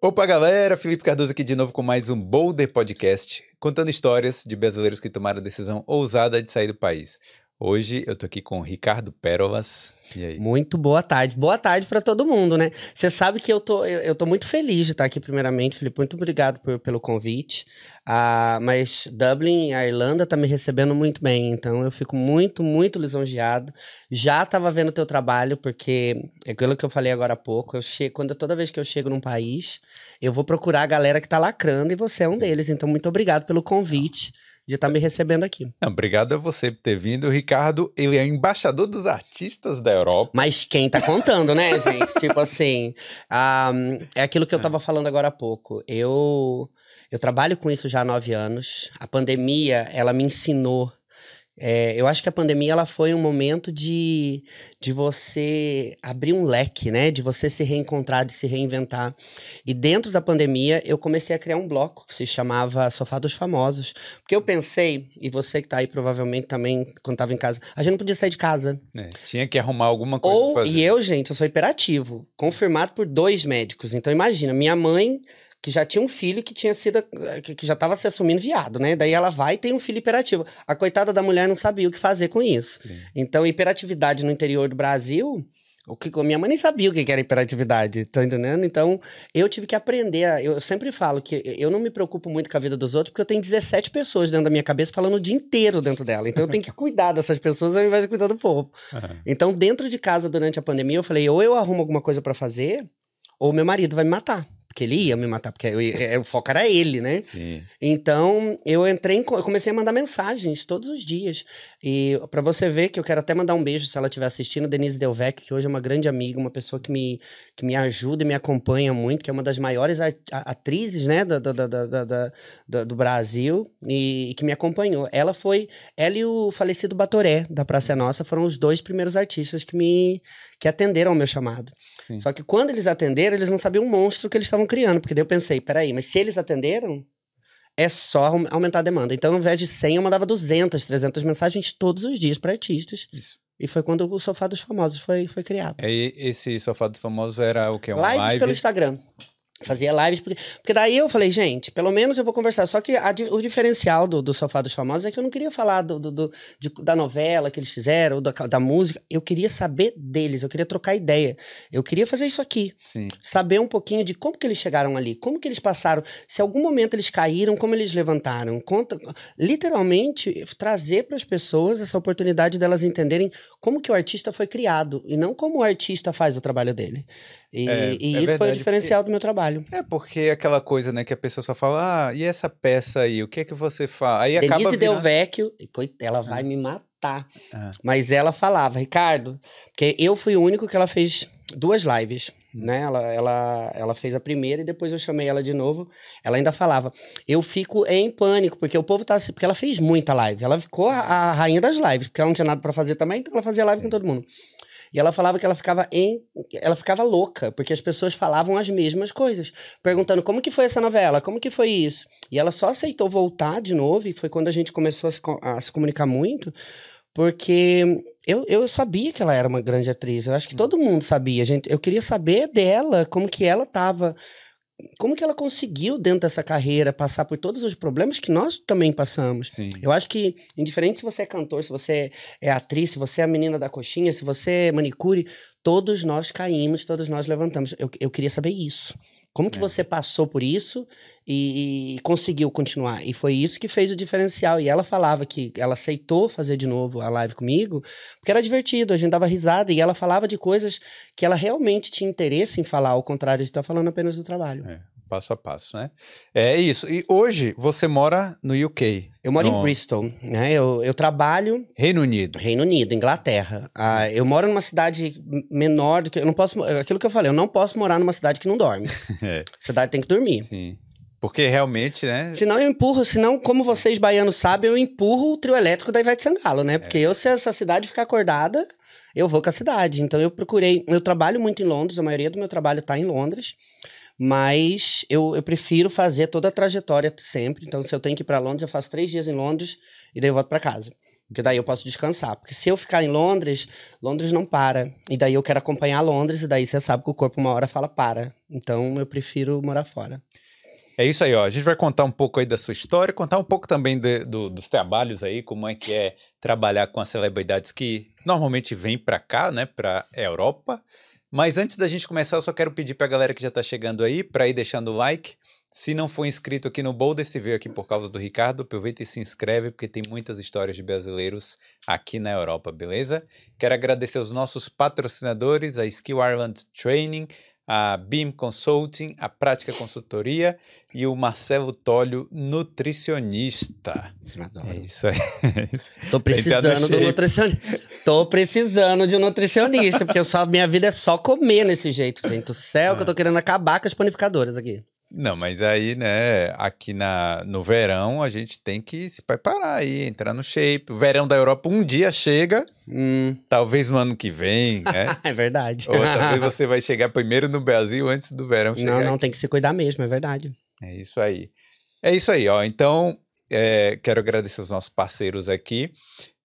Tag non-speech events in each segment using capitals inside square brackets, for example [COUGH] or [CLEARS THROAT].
Opa, galera! Felipe Cardoso aqui de novo com mais um Boulder Podcast, contando histórias de brasileiros que tomaram a decisão ousada de sair do país. Hoje eu tô aqui com o Ricardo Pérolas. E aí? Muito boa tarde. Boa tarde para todo mundo, né? Você sabe que eu tô, eu, eu tô muito feliz de estar aqui, primeiramente, Felipe. Muito obrigado por, pelo convite. Ah, mas Dublin, a Irlanda, tá me recebendo muito bem. Então eu fico muito, muito lisonjeado. Já tava vendo o teu trabalho, porque é aquilo que eu falei agora há pouco. Eu chego, quando toda vez que eu chego num país, eu vou procurar a galera que tá lacrando e você é um deles. Então, muito obrigado pelo convite de estar me recebendo aqui. Não, obrigado a você por ter vindo. O Ricardo, ele é embaixador dos artistas da Europa. Mas quem tá contando, né, [LAUGHS] gente? tipo assim, um, é aquilo que eu tava falando agora há pouco. Eu, eu trabalho com isso já há nove anos. A pandemia, ela me ensinou é, eu acho que a pandemia ela foi um momento de, de você abrir um leque, né? De você se reencontrar, de se reinventar. E dentro da pandemia, eu comecei a criar um bloco que se chamava Sofá dos Famosos. Porque eu pensei, e você que tá aí provavelmente também, quando tava em casa, a gente não podia sair de casa. É, tinha que arrumar alguma coisa Ou. E eu, gente, eu sou hiperativo, confirmado por dois médicos. Então imagina, minha mãe que já tinha um filho que tinha sido. que já estava se assumindo viado, né? Daí ela vai e tem um filho hiperativo. A coitada da mulher não sabia o que fazer com isso. Sim. Então, hiperatividade no interior do Brasil. O que, minha mãe nem sabia o que era hiperatividade, tá entendendo? Então, eu tive que aprender. A, eu sempre falo que eu não me preocupo muito com a vida dos outros, porque eu tenho 17 pessoas dentro da minha cabeça falando o dia inteiro dentro dela. Então, eu tenho que cuidar dessas pessoas ao invés de cuidar do povo. Uhum. Então, dentro de casa, durante a pandemia, eu falei: ou eu arrumo alguma coisa para fazer, ou meu marido vai me matar porque ele ia me matar, porque eu, eu, o foco era ele, né? Sim. Então, eu entrei, em, eu comecei a mandar mensagens todos os dias. E para você ver que eu quero até mandar um beijo se ela estiver assistindo, Denise Delvec, que hoje é uma grande amiga, uma pessoa que me, que me ajuda e me acompanha muito, que é uma das maiores atrizes, né, do, do, do, do Brasil, e, e, que me acompanhou. Ela foi, ela e o falecido Batoré, da Praça é Nossa, foram os dois primeiros artistas que me que atenderam ao meu chamado. Sim. Só que quando eles atenderam, eles não sabiam o monstro que eles estavam criando, porque daí eu pensei, peraí, mas se eles atenderam, é só aumentar a demanda. Então, ao invés de 100, eu mandava 200, 300 mensagens todos os dias para artistas. Isso. E foi quando o Sofá dos Famosos foi, foi criado. Aí, esse Sofá dos Famosos era o que? Uma Lives live? pelo Instagram. Fazia lives, porque, porque daí eu falei, gente, pelo menos eu vou conversar. Só que a, o diferencial do, do Sofá dos Famosos é que eu não queria falar do, do, do de, da novela que eles fizeram, da, da música. Eu queria saber deles, eu queria trocar ideia. Eu queria fazer isso aqui. Sim. Saber um pouquinho de como que eles chegaram ali, como que eles passaram, se algum momento eles caíram, como eles levantaram. Conta, literalmente, trazer para as pessoas essa oportunidade delas entenderem como que o artista foi criado e não como o artista faz o trabalho dele. E, É, e é isso foi o verdade, diferencial do meu trabalho. É porque aquela coisa, né, que a pessoa só fala, ah, e essa peça aí, o que é que você faz? Aí acaba Denise virando... Delvecchio, e ela vai me matar. Ah. Mas ela falava, Ricardo, porque eu fui o único que ela fez duas lives. Hum. Né? Ela, ela, ela fez a primeira e depois eu chamei ela de novo. Ela ainda falava: Eu fico em pânico, porque o povo tá assim. Porque ela fez muita live. Ela ficou a, a rainha das lives, porque ela não tinha nada pra fazer também, então ela fazia live com todo mundo. E ela falava que ela ficava em. Ela ficava louca, porque as pessoas falavam as mesmas coisas. Perguntando como que foi essa novela, como que foi isso. E ela só aceitou voltar de novo, e foi quando a gente começou a se, a se comunicar muito, porque eu, eu sabia que ela era uma grande atriz. Eu acho que todo mundo sabia. Gente, eu queria saber dela, como que ela estava. Como que ela conseguiu, dentro dessa carreira, passar por todos os problemas que nós também passamos. Sim. Eu acho que, indiferente se você é cantor, se você é atriz, se você é a menina da coxinha, se você é manicure, todos nós caímos, todos nós levantamos. Eu, eu queria saber isso. Como que É. você passou por isso e, e conseguiu continuar? E foi isso que fez o diferencial. E ela falava que ela aceitou fazer de novo a live comigo, porque era divertido, a gente dava risada e ela falava de coisas que ela realmente tinha interesse em falar, ao contrário de estar falando apenas do trabalho. É, passo a passo, né? É isso. E hoje você mora no UK, Eu moro No- em Bristol, né? Eu, eu trabalho Reino Unido. Reino Unido, Inglaterra. Ah, eu moro numa cidade menor do que. Eu não posso. Aquilo que eu falei, eu não posso morar numa cidade que não dorme. [LAUGHS] É, cidade tem que dormir. sim. Porque realmente, né? Senão eu empurro, senão, como vocês baianos sabem, eu empurro o trio elétrico da Ivete Sangalo, né? Porque eu, se essa cidade ficar acordada, eu vou com a cidade. Então eu procurei. Eu trabalho muito em Londres, a maioria do meu trabalho tá em Londres. Mas eu, eu prefiro fazer toda a trajetória sempre. Então, se eu tenho que ir para Londres, eu faço três dias em Londres e daí eu volto para casa. Porque daí eu posso descansar. Porque se eu ficar em Londres, Londres não para. E daí eu quero acompanhar Londres, e daí você sabe que o corpo uma hora fala para. Então eu prefiro morar fora. É isso aí, ó. A gente vai contar um pouco aí da sua história, contar um pouco também de, do, dos trabalhos aí, como é que é trabalhar com as celebridades que normalmente vêm para cá, né, para Europa. Mas antes da gente começar, eu só quero pedir para a galera que já está chegando aí para ir deixando o like. Se não for inscrito aqui no Boulder, se veio aqui por causa do Ricardo, aproveita e se inscreve, porque tem muitas histórias de brasileiros aqui na Europa, beleza? Quero agradecer aos nossos patrocinadores, a Skill Ireland Training, a BIM Consulting, a Prática Consultoria e o Marcelo Tólio, nutricionista. Adoro. É isso aí. Tô [LAUGHS] precisando do nutricionista. Tô precisando de um nutricionista, porque eu só, minha vida é só comer nesse jeito, gente. Do céu, que eu tô querendo acabar com as panificadoras aqui. Não, mas aí, né, aqui na, no verão a gente tem que se preparar aí, entrar no shape. O verão da Europa um dia chega, Hum, talvez no ano que vem, [LAUGHS] né? é verdade. Ou talvez você vai chegar primeiro no Brasil antes do verão chegar. Não, não, tem que se cuidar mesmo, é verdade. É isso aí. É isso aí, ó. Então, é, quero agradecer os nossos parceiros aqui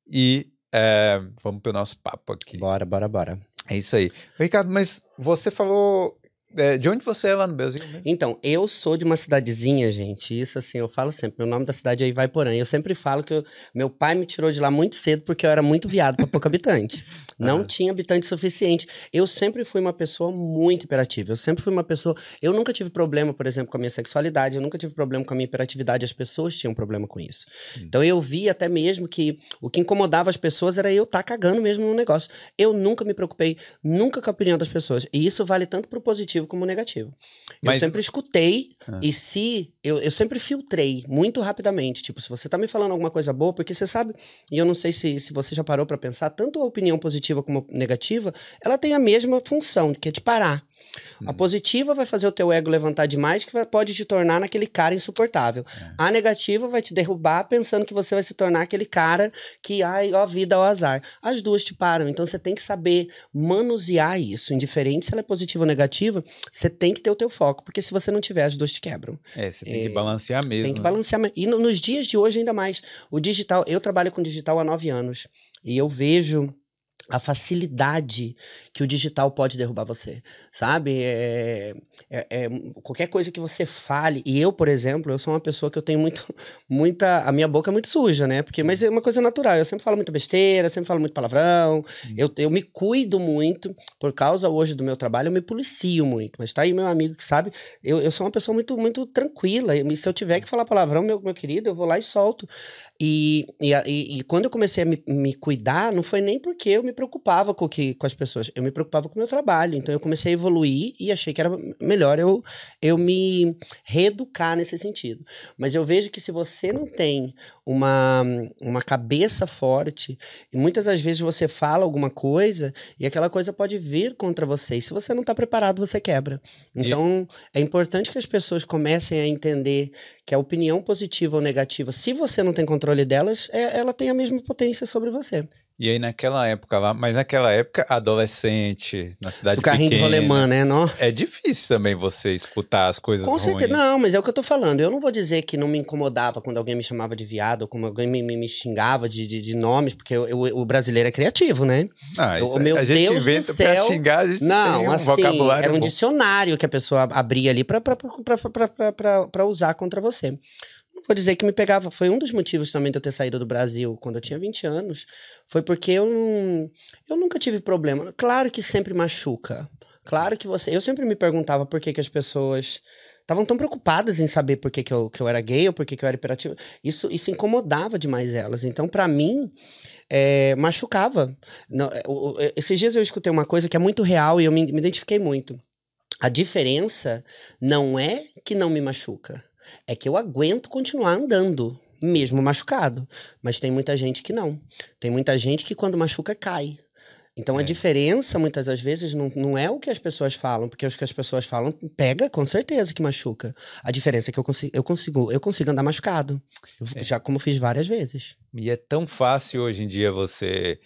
e é, vamos pro nosso papo aqui. Bora, bora, bora. É isso aí. Ricardo, mas você falou. É, de onde você é lá no Brasil mesmo? Então, eu sou de uma cidadezinha, gente. Isso, assim, eu falo sempre. Meu nome da cidade é Ivaiporã. Eu sempre falo que eu- meu pai me tirou de lá muito cedo porque eu era muito viado para pouco habitante. [LAUGHS] Não Ah. tinha habitante suficiente. Eu sempre fui uma pessoa muito hiperativa. Eu sempre fui uma pessoa. Eu nunca tive problema, por exemplo, com a minha sexualidade. Eu nunca tive problema com a minha hiperatividade. As pessoas tinham problema com isso. Então, eu vi até mesmo que o que incomodava as pessoas era eu estar cagando mesmo no negócio. Eu nunca me preocupei, nunca com a opinião das pessoas. E isso vale tanto pro positivo como negativo. Mas- Eu sempre escutei Ah. e se. Eu, eu sempre filtrei muito rapidamente. Tipo, se você tá me falando alguma coisa boa, porque você sabe, e eu não sei se, se você já parou pra pensar, tanto a opinião positiva como negativa, ela tem a mesma função, que é te parar. A Uhum. positiva vai fazer o teu ego levantar demais, que vai- pode te tornar naquele cara insuportável. É. A negativa vai te derrubar pensando que você vai se tornar aquele cara que, ai, ó, vida, ó, azar. As duas te param, então você tem que saber manusear isso. Indiferente se ela é positiva ou negativa, você tem que ter o teu foco, porque se você não tiver, as duas te quebram. É, você tem que É, balancear mesmo. Tem que né? balancear. mais. E no- nos dias de hoje, ainda mais. O digital, eu trabalho com digital há nove anos. E eu vejo a facilidade que o digital pode derrubar você, sabe? É, é- é qualquer coisa que você fale, e eu, por exemplo, eu sou uma pessoa que eu tenho muito, [LAUGHS] muita, a minha boca é muito suja, né? Porque, mas é uma coisa natural, eu sempre falo muita besteira, sempre falo muito palavrão, eu, eu me cuido muito, por causa hoje do meu trabalho, eu me policio muito, mas tá aí meu amigo que sabe, eu, eu sou uma pessoa muito, muito tranquila, e se eu tiver que falar palavrão, meu, meu querido, eu vou lá e solto, e, e, e- e quando eu comecei a me, me cuidar, não foi nem porque eu me preocupava com, que, com as pessoas, eu me preocupava com o meu trabalho. Então eu comecei a evoluir e achei que era melhor eu, eu me reeducar nesse sentido. Mas eu vejo que se você não tem uma, uma cabeça forte, e muitas das vezes você fala alguma coisa e aquela coisa pode vir contra você. E se você não está preparado, você quebra. Então é importante que as pessoas comecem a entender que a opinião positiva ou negativa, se você não tem controle delas, é- ela tem a mesma potência sobre você. E aí naquela época lá, mas naquela época, adolescente, na cidade O carrinho pequena, de rolemã, né? Não? É difícil também você escutar as coisas Com ruins. certeza. Não, mas é o que eu tô falando. Eu não vou dizer que não me incomodava quando alguém me chamava de viado, ou como alguém me, me, me xingava de, de, de nomes, porque eu- eu- o brasileiro é criativo, né? Ah, isso meu a gente Deus do inventa céu. pra xingar, a gente Não, tem um assim, vocabulário era um bom. dicionário que a pessoa abria ali pra, pra, pra, pra, pra, pra, pra usar contra você. Vou dizer que me pegava. Foi um dos motivos também de eu ter saído do Brasil quando eu tinha 20 anos. Foi porque eu, eu nunca tive problema. Claro que sempre machuca. Claro que você. Eu sempre me perguntava por que, que as pessoas estavam tão preocupadas em saber por que, que, eu, que eu era gay ou por que, que eu era hiperativo. Isso, isso incomodava demais elas. Então, pra mim, é, machucava. Não, é, o- esses dias eu escutei uma coisa que é muito real e eu me, me identifiquei muito. A diferença não é que não me machuca, é que eu aguento continuar andando, mesmo machucado. Mas tem muita gente que não. Tem muita gente que quando machuca cai. Então a É. diferença, muitas das vezes, não, não é o que as pessoas falam, porque o que as pessoas falam pega com certeza que machuca. A diferença é que eu consigo, eu consigo, eu consigo andar machucado. É. Já como fiz várias vezes. E é tão fácil hoje em dia você.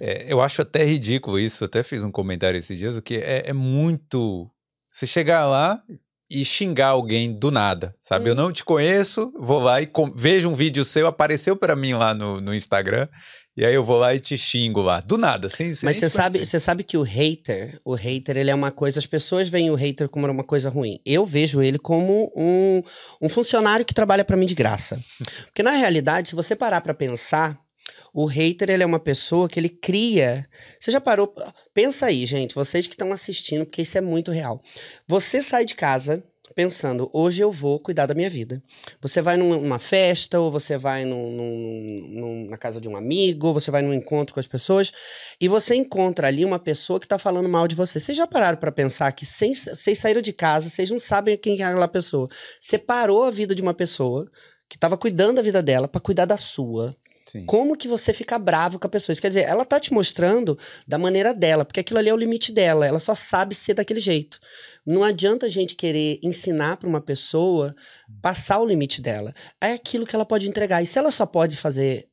é, eu acho até ridículo isso, até fiz um comentário esses dias, o que é, é muito. Você chegar lá e xingar alguém do nada, sabe? Eu Hum. não te conheço, vou lá e vejo um vídeo seu, apareceu pra mim lá no, no Instagram, E aí eu vou lá e te xingo lá, do nada, sem, sem Mas você sabe, você sabe que o hater, o hater, ele é uma coisa, as pessoas veem o hater como uma coisa ruim. Eu vejo ele como um, um funcionário que trabalha pra mim de graça. Porque na realidade, se você parar pra pensar, o hater, ele é uma pessoa que ele cria. Você já parou? Pensa aí, gente, vocês que estão assistindo, porque isso é muito real. Você sai de casa pensando, hoje eu vou cuidar da minha vida. Você vai num- numa festa, ou você vai num- num- na casa de um amigo, ou você vai num encontro com as pessoas, e você encontra ali uma pessoa que tá falando mal de você. Vocês já pararam pra pensar que sem, vocês saíram de casa, vocês não sabem quem é aquela pessoa. Você parou a vida de uma pessoa que tava cuidando da vida dela pra cuidar da sua. Sim. Como que você fica bravo com a pessoa? Isso quer dizer, ela tá te mostrando da maneira dela, porque aquilo ali é o limite dela, ela só sabe ser daquele jeito. Não adianta a gente querer ensinar pra uma pessoa passar o limite dela. É aquilo que ela pode entregar. E se ela só pode fazer,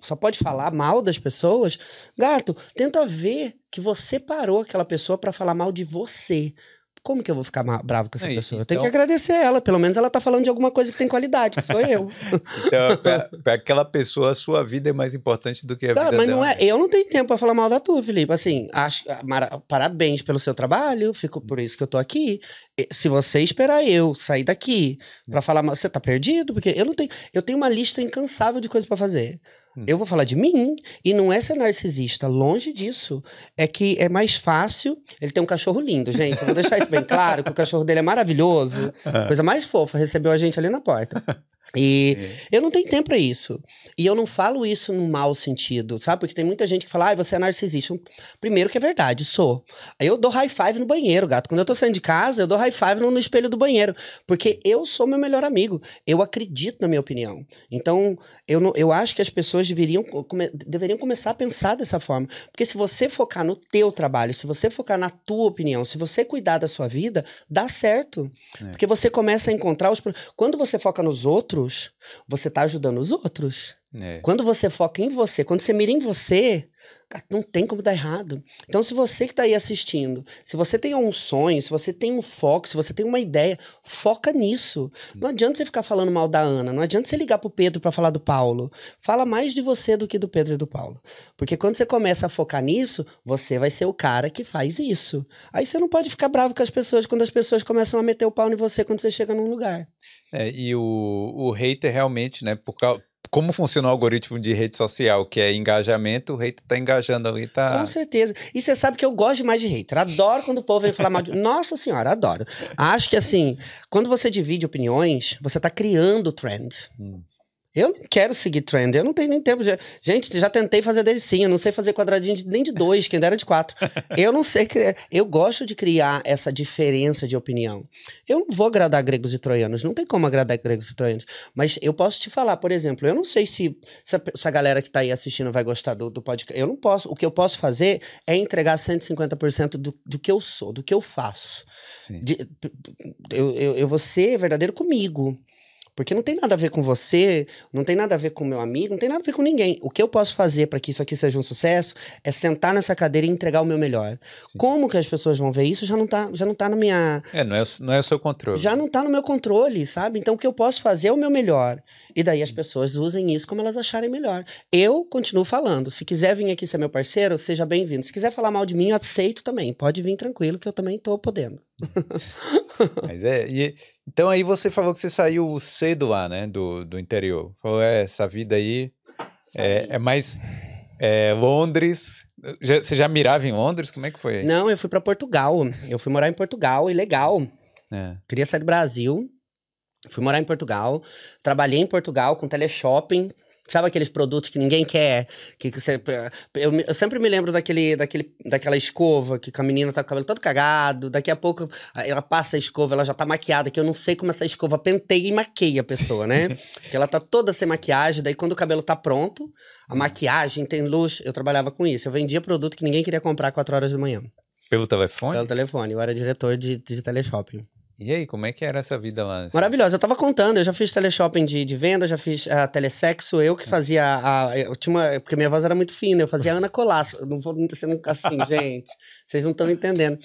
só pode falar mal das pessoas, gato, tenta ver que você parou aquela pessoa pra falar mal de você. Como que eu vou ficar bravo com essa Aí, pessoa? Eu tenho então- que agradecer ela. Pelo menos ela tá falando de alguma coisa que tem qualidade, que sou [LAUGHS] eu. Então, pra, pra aquela pessoa, a sua vida é mais importante do que a Tá, vida mas dela. não é. Eu não tenho tempo pra falar mal da tua, Felipe. Assim, acho, mara- parabéns pelo seu trabalho, fico por isso que eu tô aqui. Se você esperar eu sair daqui pra falar mal, você tá perdido, porque eu não tenho. Eu tenho uma lista incansável de coisas pra fazer. Hum. Eu vou falar de mim e não é ser narcisista, longe disso. É que é mais fácil. Ele tem um cachorro lindo, gente. Eu vou deixar isso bem claro, que o cachorro dele é maravilhoso. [LAUGHS] Coisa mais fofa, recebeu a gente ali na porta. [LAUGHS] E eu não tenho tempo pra isso. E eu não falo isso num mau sentido, sabe? Porque tem muita gente que fala, ah, você é narcisista. Primeiro que é verdade, sou. Aí eu dou high five no banheiro, gato. Quando eu tô saindo de casa, eu dou high five no, no espelho do banheiro. Porque eu sou meu melhor amigo. Eu acredito na minha opinião. Então, eu, não, eu acho que as pessoas deveriam, come- deveriam começar a pensar dessa forma. Porque se você focar no teu trabalho, se você focar na tua opinião, se você cuidar da sua vida, dá certo. É. Porque você começa a encontrar os. Quando você foca nos outros, você tá ajudando os outros. É. Quando você foca em você, quando você mira em você, não tem como dar errado. Então, se você que tá aí assistindo, se você tem um sonho, se você tem um foco, se você tem uma ideia, foca nisso. Não adianta você ficar falando mal da Ana, não adianta você ligar pro Pedro pra falar do Paulo. Fala mais de você do que do Pedro e do Paulo. Porque quando você começa a focar nisso, você vai ser o cara que faz isso. Aí você não pode ficar bravo com as pessoas quando as pessoas começam a meter o pau em você quando você chega num lugar. É, e o, o hater realmente, né, por causa, como funciona o algoritmo de rede social, que é engajamento, o hater tá engajando ali, tá... Com certeza. E você sabe que eu gosto demais de hater. Adoro quando o povo vem falar mal de. [LAUGHS] Nossa senhora, adoro. Acho que assim, quando você divide opiniões, você tá criando trend. Hum. Eu não quero seguir trend, eu não tenho nem tempo. de- Gente, já tentei fazer delicinho, eu não sei fazer quadradinho de- nem de dois, quem dera de quatro. [LAUGHS] Eu não sei criar. Eu gosto de criar essa diferença de opinião. Eu não vou agradar gregos e troianos, não tem como agradar gregos e troianos. Mas eu posso te falar, por exemplo, eu não sei se, se, a, se a galera que tá aí assistindo vai gostar do, do podcast. Eu não posso. O que eu posso fazer é entregar 150% do, do que eu sou, do que eu faço. Sim. De- eu, eu, eu vou ser verdadeiro comigo. Porque não tem nada a ver com você, não tem nada a ver com meu amigo, não tem nada a ver com ninguém. O que eu posso fazer para que isso aqui seja um sucesso é sentar nessa cadeira e entregar o meu melhor. Sim. Como que as pessoas vão ver isso já não tá, já não tá na minha, É, não é, não é o seu controle. já não tá no meu controle, sabe? Então o que eu posso fazer é o meu melhor. E daí as pessoas usem isso como elas acharem melhor. Eu continuo falando. Se quiser vir aqui ser meu parceiro, seja bem-vindo. Se quiser falar mal de mim, eu aceito também. Pode vir tranquilo, que eu também tô podendo. [LAUGHS] Mas é, e- então aí você falou que você saiu cedo lá, né, do, do interior. Falou, é, essa vida aí é, é mais é, Londres. Já- você já mirava em Londres? Como é que foi? Não, eu fui pra Portugal. Eu fui morar em Portugal, e legal. É. Queria sair do Brasil. Fui morar em Portugal. Trabalhei em Portugal com teleshopping. Sabe aqueles produtos que ninguém quer? Que, que você, eu, me- eu sempre me lembro daquele, daquele, daquela escova que a menina tá com o cabelo todo cagado. Daqui a pouco ela passa a escova, ela já tá maquiada. Que eu não sei como essa escova penteia e maqueia a pessoa, né? [LAUGHS] Porque ela tá toda sem maquiagem. Daí quando o cabelo tá pronto, a maquiagem tem luz. Eu trabalhava com isso. Eu vendia produto que ninguém queria comprar 4 horas da manhã. Pelo telefone? Pelo telefone. Eu era diretor de, de teleshopping. E aí, como é que era essa vida lá? Maravilhosa. Eu tava contando, eu já fiz teleshopping de, de venda, já fiz uh, telesexo, eu que fazia a. Eu tinha uma, porque minha voz era muito fina, eu fazia Ana Colasso. Não vou sendo assim, [LAUGHS] gente. Vocês não estão entendendo.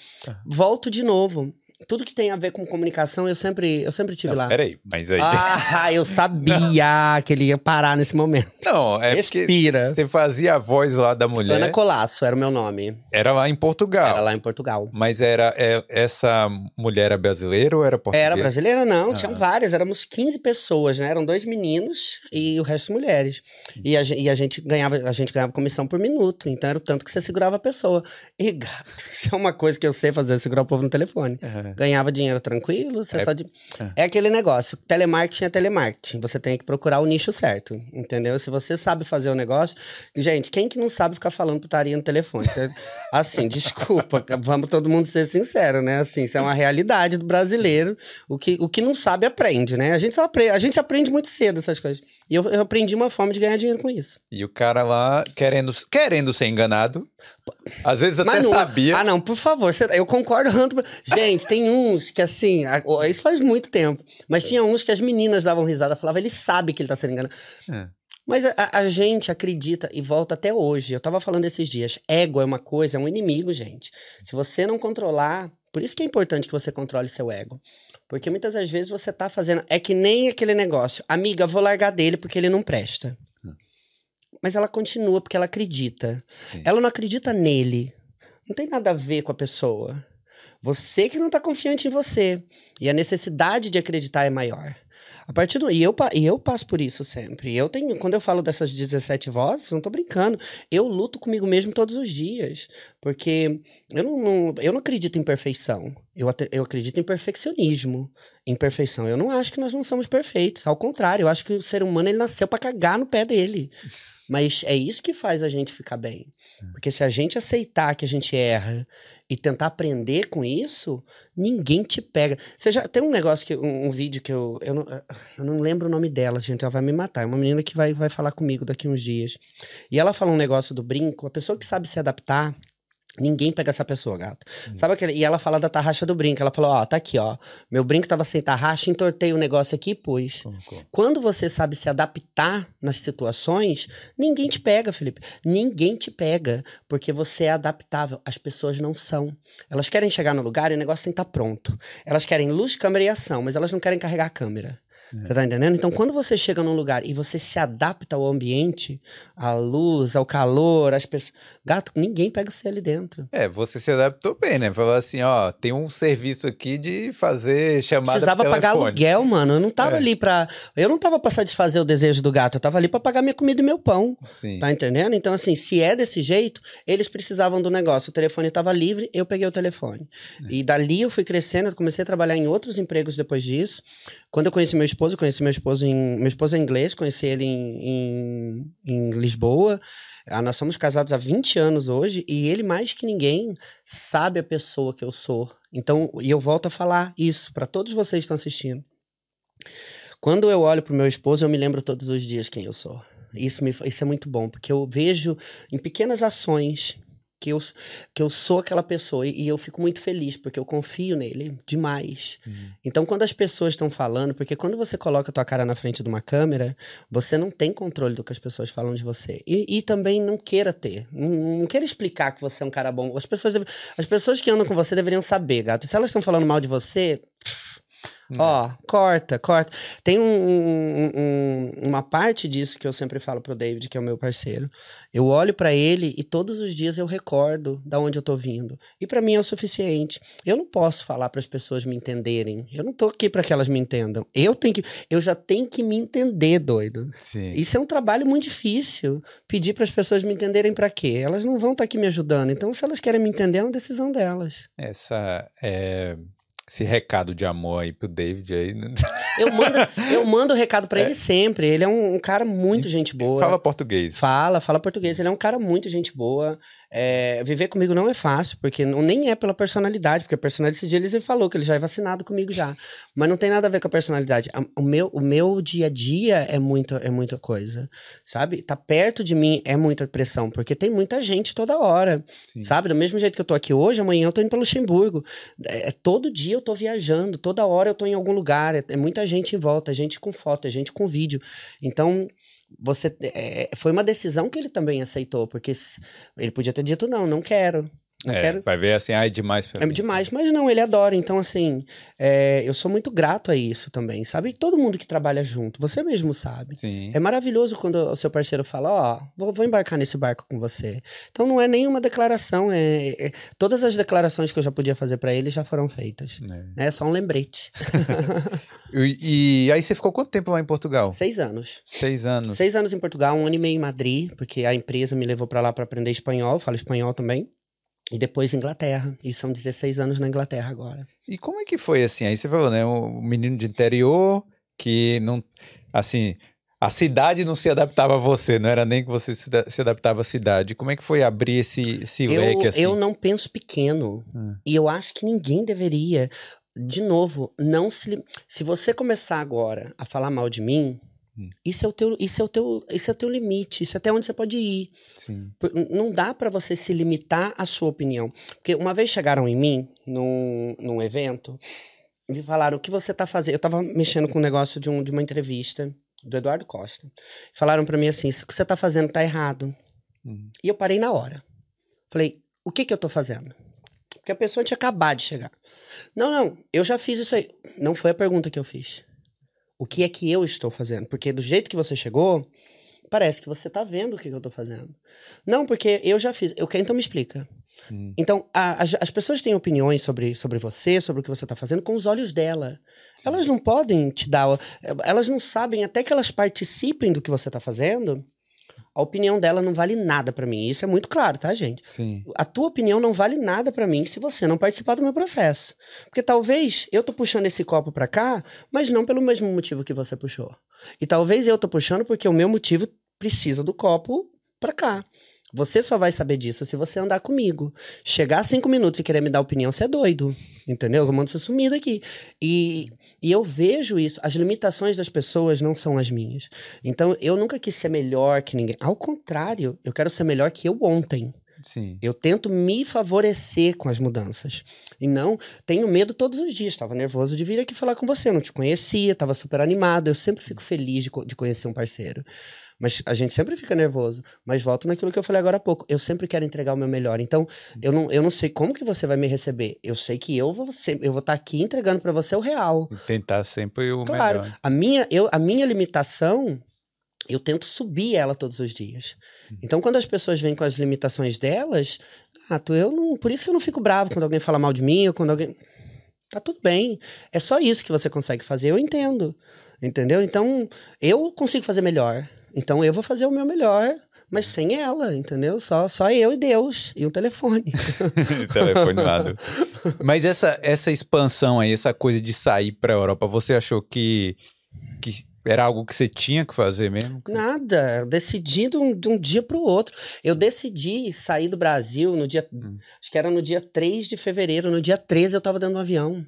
Volto de novo. Tudo que tem a ver com comunicação, eu sempre, eu sempre tive Não, lá. Peraí, mas aí. Ah, eu sabia que ele ia parar nesse momento. Não, é Respira. você fazia a voz lá da mulher. Ana Colasso era o meu nome. Era lá em Portugal. Era lá em Portugal. Mas era é, essa mulher era brasileira ou era portuguesa? Era brasileira? Não, Ah. tinham várias. Éramos 15 pessoas, né? Eram dois meninos e o resto mulheres. E a, e a gente ganhava, a gente ganhava comissão por minuto. Então era o tanto que você segurava a pessoa. E gato, [LAUGHS] isso é uma coisa que eu sei fazer, segurar o povo no telefone. Aham. Ganhava dinheiro tranquilo, você É- só de... é. É aquele negócio, telemarketing é telemarketing, você tem que procurar o nicho certo, entendeu? Se você sabe fazer o negócio... Gente, quem que não sabe ficar falando putaria no telefone? [LAUGHS] Assim, desculpa, vamos todo mundo ser sincero, né? Assim, isso é uma realidade do brasileiro, o que, o que não sabe aprende, né? A gente, só aprende, a gente aprende muito cedo essas coisas. E eu, eu aprendi uma forma de ganhar dinheiro com isso. E o cara lá querendo, querendo ser enganado. Às vezes até Mas não- sabia. Ah, não, por favor. Eu concordo. Gente, tem uns que assim. a- Isso faz muito tempo. Mas tinha uns que as meninas davam risada, falavam, ele sabe que ele tá sendo enganado. É. Mas a, a- gente acredita e volta até hoje. Eu tava falando esses dias. Ego é uma coisa, é um inimigo, gente. Se você não controlar. Por isso que é importante que você controle seu ego. Porque muitas das vezes você tá fazendo. É que nem aquele negócio. Amiga, vou largar dele porque ele não presta. Mas ela continua porque ela acredita. Sim. Ela não acredita nele. Não tem nada a ver com a pessoa. Você que não tá confiante em você. E a necessidade de acreditar é maior. A partir do. E eu, e eu passo por isso sempre. Eu tenho. Quando eu falo dessas 17 vozes, não tô brincando. Eu luto comigo mesmo todos os dias. Porque eu não, não- eu não acredito em perfeição. Eu, eu acredito em perfeccionismo. Em perfeição. Eu não acho que nós não somos perfeitos. Ao contrário, eu acho que o ser humano ele nasceu pra cagar no pé dele. Mas é isso que faz a gente ficar bem. Porque se a gente aceitar que a gente erra e tentar aprender com isso, ninguém te pega. Você já tem um negócio que um, um vídeo que eu eu não, eu não lembro o nome dela, gente, ela vai me matar. É uma menina que vai, vai falar comigo daqui uns dias. E ela fala um negócio do brinco, a pessoa que sabe se adaptar, Ninguém pega essa pessoa, gato. Sabe aquele. E ela fala da tarraxa do brinco. Ela falou: Ó, tá aqui, ó. Meu brinco tava sem tarraxa, entortei o negócio aqui e pus. Colocou. Quando você sabe se adaptar nas situações, ninguém te pega, Felipe. Ninguém te pega, porque você é adaptável. As pessoas não são. Elas querem chegar no lugar e o negócio tem que estar pronto. Elas querem luz, câmera e ação, mas elas não querem carregar a câmera. Você tá entendendo? Então, quando você chega num lugar e você se adapta ao ambiente, à luz, ao calor, às pessoas. Gato, ninguém pega você ali dentro. É, você se adaptou bem, né? Falou assim, ó, tem um serviço aqui de fazer chamada Precisava pagar aluguel, mano. Eu não tava É. ali pra. Eu não tava pra satisfazer o desejo do gato. Eu tava ali pra pagar minha comida e meu pão. Sim. Tá entendendo? Então, assim, se é desse jeito, eles precisavam do negócio. O telefone estava livre, eu peguei o telefone. E dali eu fui crescendo, eu comecei a trabalhar em outros empregos depois disso. Quando eu conheci meu esposo, conheci meu esposo em. Meu esposo é inglês, conheci ele em, em, em Lisboa. Ah, nós somos casados há 20 anos hoje, e ele, mais que ninguém, sabe a pessoa que eu sou. Então, e eu volto a falar isso para todos vocês que estão assistindo. Quando eu olho pro meu esposo, eu me lembro todos os dias quem eu sou. Isso, me, isso é muito bom, porque eu vejo em pequenas ações que eu, que eu sou aquela pessoa e, eu fico muito feliz, porque eu confio nele demais. Uhum. Então, quando as pessoas estão falando, porque quando você coloca a tua cara na frente de uma câmera, você não tem controle do que as pessoas falam de você. E, e também não queira ter. Não, não queira explicar que você é um cara bom. As pessoas, deve- as pessoas que andam com você deveriam saber, gato. Se elas estão falando mal de você, Ó, corta, corta. Tem um- um- um- uma parte disso que eu sempre falo pro David, que é o meu parceiro. Eu olho pra ele e todos os dias eu recordo da onde eu tô vindo. E pra mim é o suficiente. Eu não posso falar para as pessoas me entenderem. Eu não tô aqui pra que elas me entendam. Eu tenho que, eu já tenho que me entender, doido. Sim. Isso é um trabalho muito difícil. Pedir para as pessoas me entenderem pra quê? Elas não vão estar aqui me ajudando. Então, se elas querem me entender, é uma decisão delas. Essa, é, esse recado de amor aí pro David aí. né? Eu mando, eu [LAUGHS] mando o recado pra ele sempre. Ele é um, um cara muito gente boa. Fala português. Fala, fala português. Ele é um cara muito gente boa. É, viver comigo não é fácil, porque não, nem é pela personalidade, porque a personalidade, esse dia ele falou que ele já é vacinado comigo já. Mas não tem nada a ver com a personalidade. A- O meu, o meu dia a dia é muita, é muita coisa, sabe? Tá perto de mim é muita pressão, porque tem muita gente toda hora, Sim. sabe? Do mesmo jeito que eu tô aqui hoje, amanhã eu tô indo pra Luxemburgo. É, é todo dia eu tô viajando, toda hora eu tô em algum lugar. É, é muita gente em volta, gente com foto, é gente com vídeo. Então, você é, foi uma decisão que ele também aceitou, porque ele podia ter dito não, não quero. Não é, quero... vai ver assim, ah, é demais pra É mim. demais, mas não, ele adora. Então, assim, é, eu sou muito grato a isso também, sabe? Todo mundo que trabalha junto, você mesmo sabe. Sim. É maravilhoso quando o seu parceiro fala, ó, vou, vou embarcar nesse barco com você. Então não é nenhuma declaração, é, é- todas as declarações que eu já podia fazer pra ele já foram feitas. É. É só um lembrete. [LAUGHS] E, e aí você ficou quanto tempo lá em Portugal? Seis anos. Seis anos. Seis anos em Portugal, um ano e meio em Madrid, porque a empresa me levou pra lá pra aprender espanhol, falo espanhol também. E depois Inglaterra. E são 16 anos na Inglaterra agora. E como é que foi assim? Aí você falou, né? Um menino de interior que não. Assim, a cidade não se adaptava a você, não era nem que você se, da- se adaptava à cidade. Como é que foi abrir esse, esse Eu, leque assim? eu não penso pequeno. Hum. E eu acho que ninguém deveria. De novo, não se. Se você começar agora a falar mal de mim, Hum. isso é o teu, isso é o teu, isso é o teu limite, isso é até onde você pode ir. Sim. Não dá pra você se limitar à sua opinião. Porque uma vez chegaram em mim, num, num evento, me falaram o que você tá fazendo. Eu tava mexendo com um negócio de, um, de uma entrevista do Eduardo Costa. Falaram pra mim assim: isso que você tá fazendo tá errado. Uhum. E eu parei na hora. Falei, o que que eu tô fazendo? Porque a pessoa tinha acabado de chegar. Não, não, eu já fiz isso aí. Não foi a pergunta que eu fiz. O que é que eu estou fazendo? Porque do jeito que você chegou, parece que você tá vendo o que, que eu tô fazendo. Não, porque eu já fiz. Eu quero, então me explica. Hum. Então, a- as, as pessoas têm opiniões sobre, sobre você, sobre o que você tá fazendo, com os olhos dela. Elas não podem te dar. Elas não sabem, até que elas participem do que você tá fazendo, a opinião dela não vale nada pra mim. Isso é muito claro, tá, gente? Sim. A tua opinião não vale nada pra mim se você não participar do meu processo. Porque talvez eu tô puxando esse copo pra cá, mas não pelo mesmo motivo que você puxou. E talvez eu tô puxando porque o meu motivo precisa do copo pra cá. Você só vai saber disso se você andar comigo. Chegar cinco minutos e querer me dar opinião, você é doido. Entendeu? Eu mando você sumir daqui. E, e eu vejo isso. As limitações das pessoas não são as minhas. Então, eu nunca quis ser melhor que ninguém. Ao contrário, eu quero ser melhor que eu ontem. Sim. Eu tento me favorecer com as mudanças. E não tenho medo todos os dias. Estava nervoso de vir aqui falar com você. Eu não te conhecia, estava super animado. Eu sempre fico feliz de, de conhecer um parceiro. Mas a gente sempre fica nervoso. Mas volto naquilo que eu falei agora há pouco. Eu sempre quero entregar o meu melhor. Então, eu não, eu não sei como que você vai me receber. Eu sei que eu vou ser, eu vou estar aqui entregando para você o real. Tentar sempre o Claro, melhor. a minha, eu, a minha limitação, eu tento subir ela todos os dias. Então, quando as pessoas vêm com as limitações delas, ah, tu, eu não, por isso que eu não fico bravo quando alguém fala mal de mim ou quando alguém. Tá tudo bem. É só isso que você consegue fazer, eu entendo. Entendeu? Então, eu consigo fazer melhor. Então, eu vou fazer o meu melhor. Mas sem ela, entendeu? Só, só eu e Deus e um telefone. [LAUGHS] telefone do- Mas essa, essa expansão aí, essa coisa de sair pra Europa, você achou que, que era algo que você tinha que fazer mesmo? Nada, eu decidi de um, de um dia para o outro. Eu decidi sair do Brasil no dia. Hum. Acho que era no dia 3 de fevereiro. No dia 13 eu tava dentro de um avião.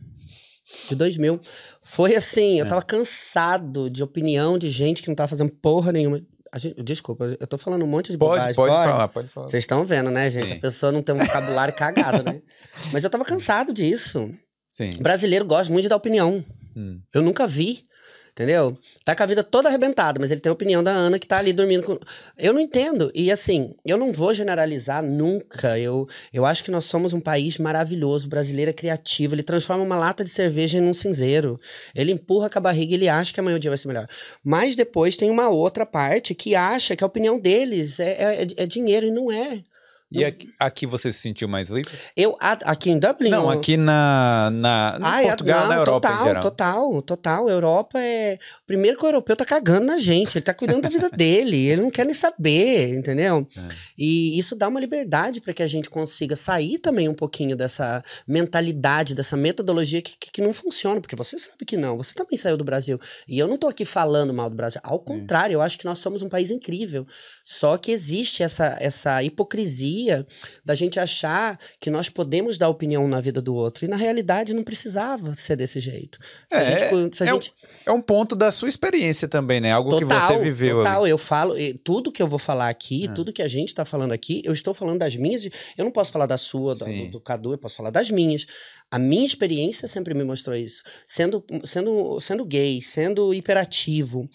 De 2000. Foi assim, eu É. tava cansado de opinião de gente que não tava fazendo porra nenhuma. A gente- desculpa, eu tô falando um monte de Pode, bobagem. pode falar, pode falar. Vocês estão vendo, né, gente? Sim. A pessoa não tem um vocabulário cagado, né? [LAUGHS] Mas eu tava cansado disso. Sim. Brasileiro gosta muito de dar opinião. Hum. Eu nunca vi. Entendeu? Tá com a vida toda arrebentada, mas ele tem a opinião da Ana que tá ali dormindo com. Eu não entendo. E assim, eu não vou generalizar nunca. Eu, eu acho que nós somos um país maravilhoso. Brasileiro é criativo. Ele transforma uma lata de cerveja em um cinzeiro. Ele empurra com a barriga e ele acha que amanhã o dia vai ser melhor. Mas depois tem uma outra parte que acha que a opinião deles é, é, é dinheiro e não é. E aqui, aqui você se sentiu mais livre? Eu, aqui em Dublin. Não, aqui na, na no Ah, é- Portugal, não, na Europa total, em geral. Total, total. Europa é. Primeiro que o europeu tá cagando na gente, ele tá cuidando da vida [LAUGHS] dele, ele não quer nem saber, entendeu? É. E isso dá uma liberdade para que a gente consiga sair também um pouquinho dessa mentalidade, dessa metodologia que, que, que não funciona, porque você sabe que não, você também saiu do Brasil. E eu não tô aqui falando mal do Brasil, ao contrário, eu acho que nós somos um país incrível. Só que existe essa, essa hipocrisia da gente achar que nós podemos dar opinião na vida do outro. E na realidade não precisava ser desse jeito. Se É, gente- é um- gente- É um ponto da sua experiência também, né? Algo que você viveu Total, ali. eu falo, tudo que eu vou falar aqui, É. tudo que a gente tá falando aqui, eu estou falando das minhas, eu não posso falar da sua, da- Sim. do, do Cadu, eu posso falar das minhas. A minha experiência sempre me mostrou isso. Sendo, sendo, sendo gay, sendo hiperativo,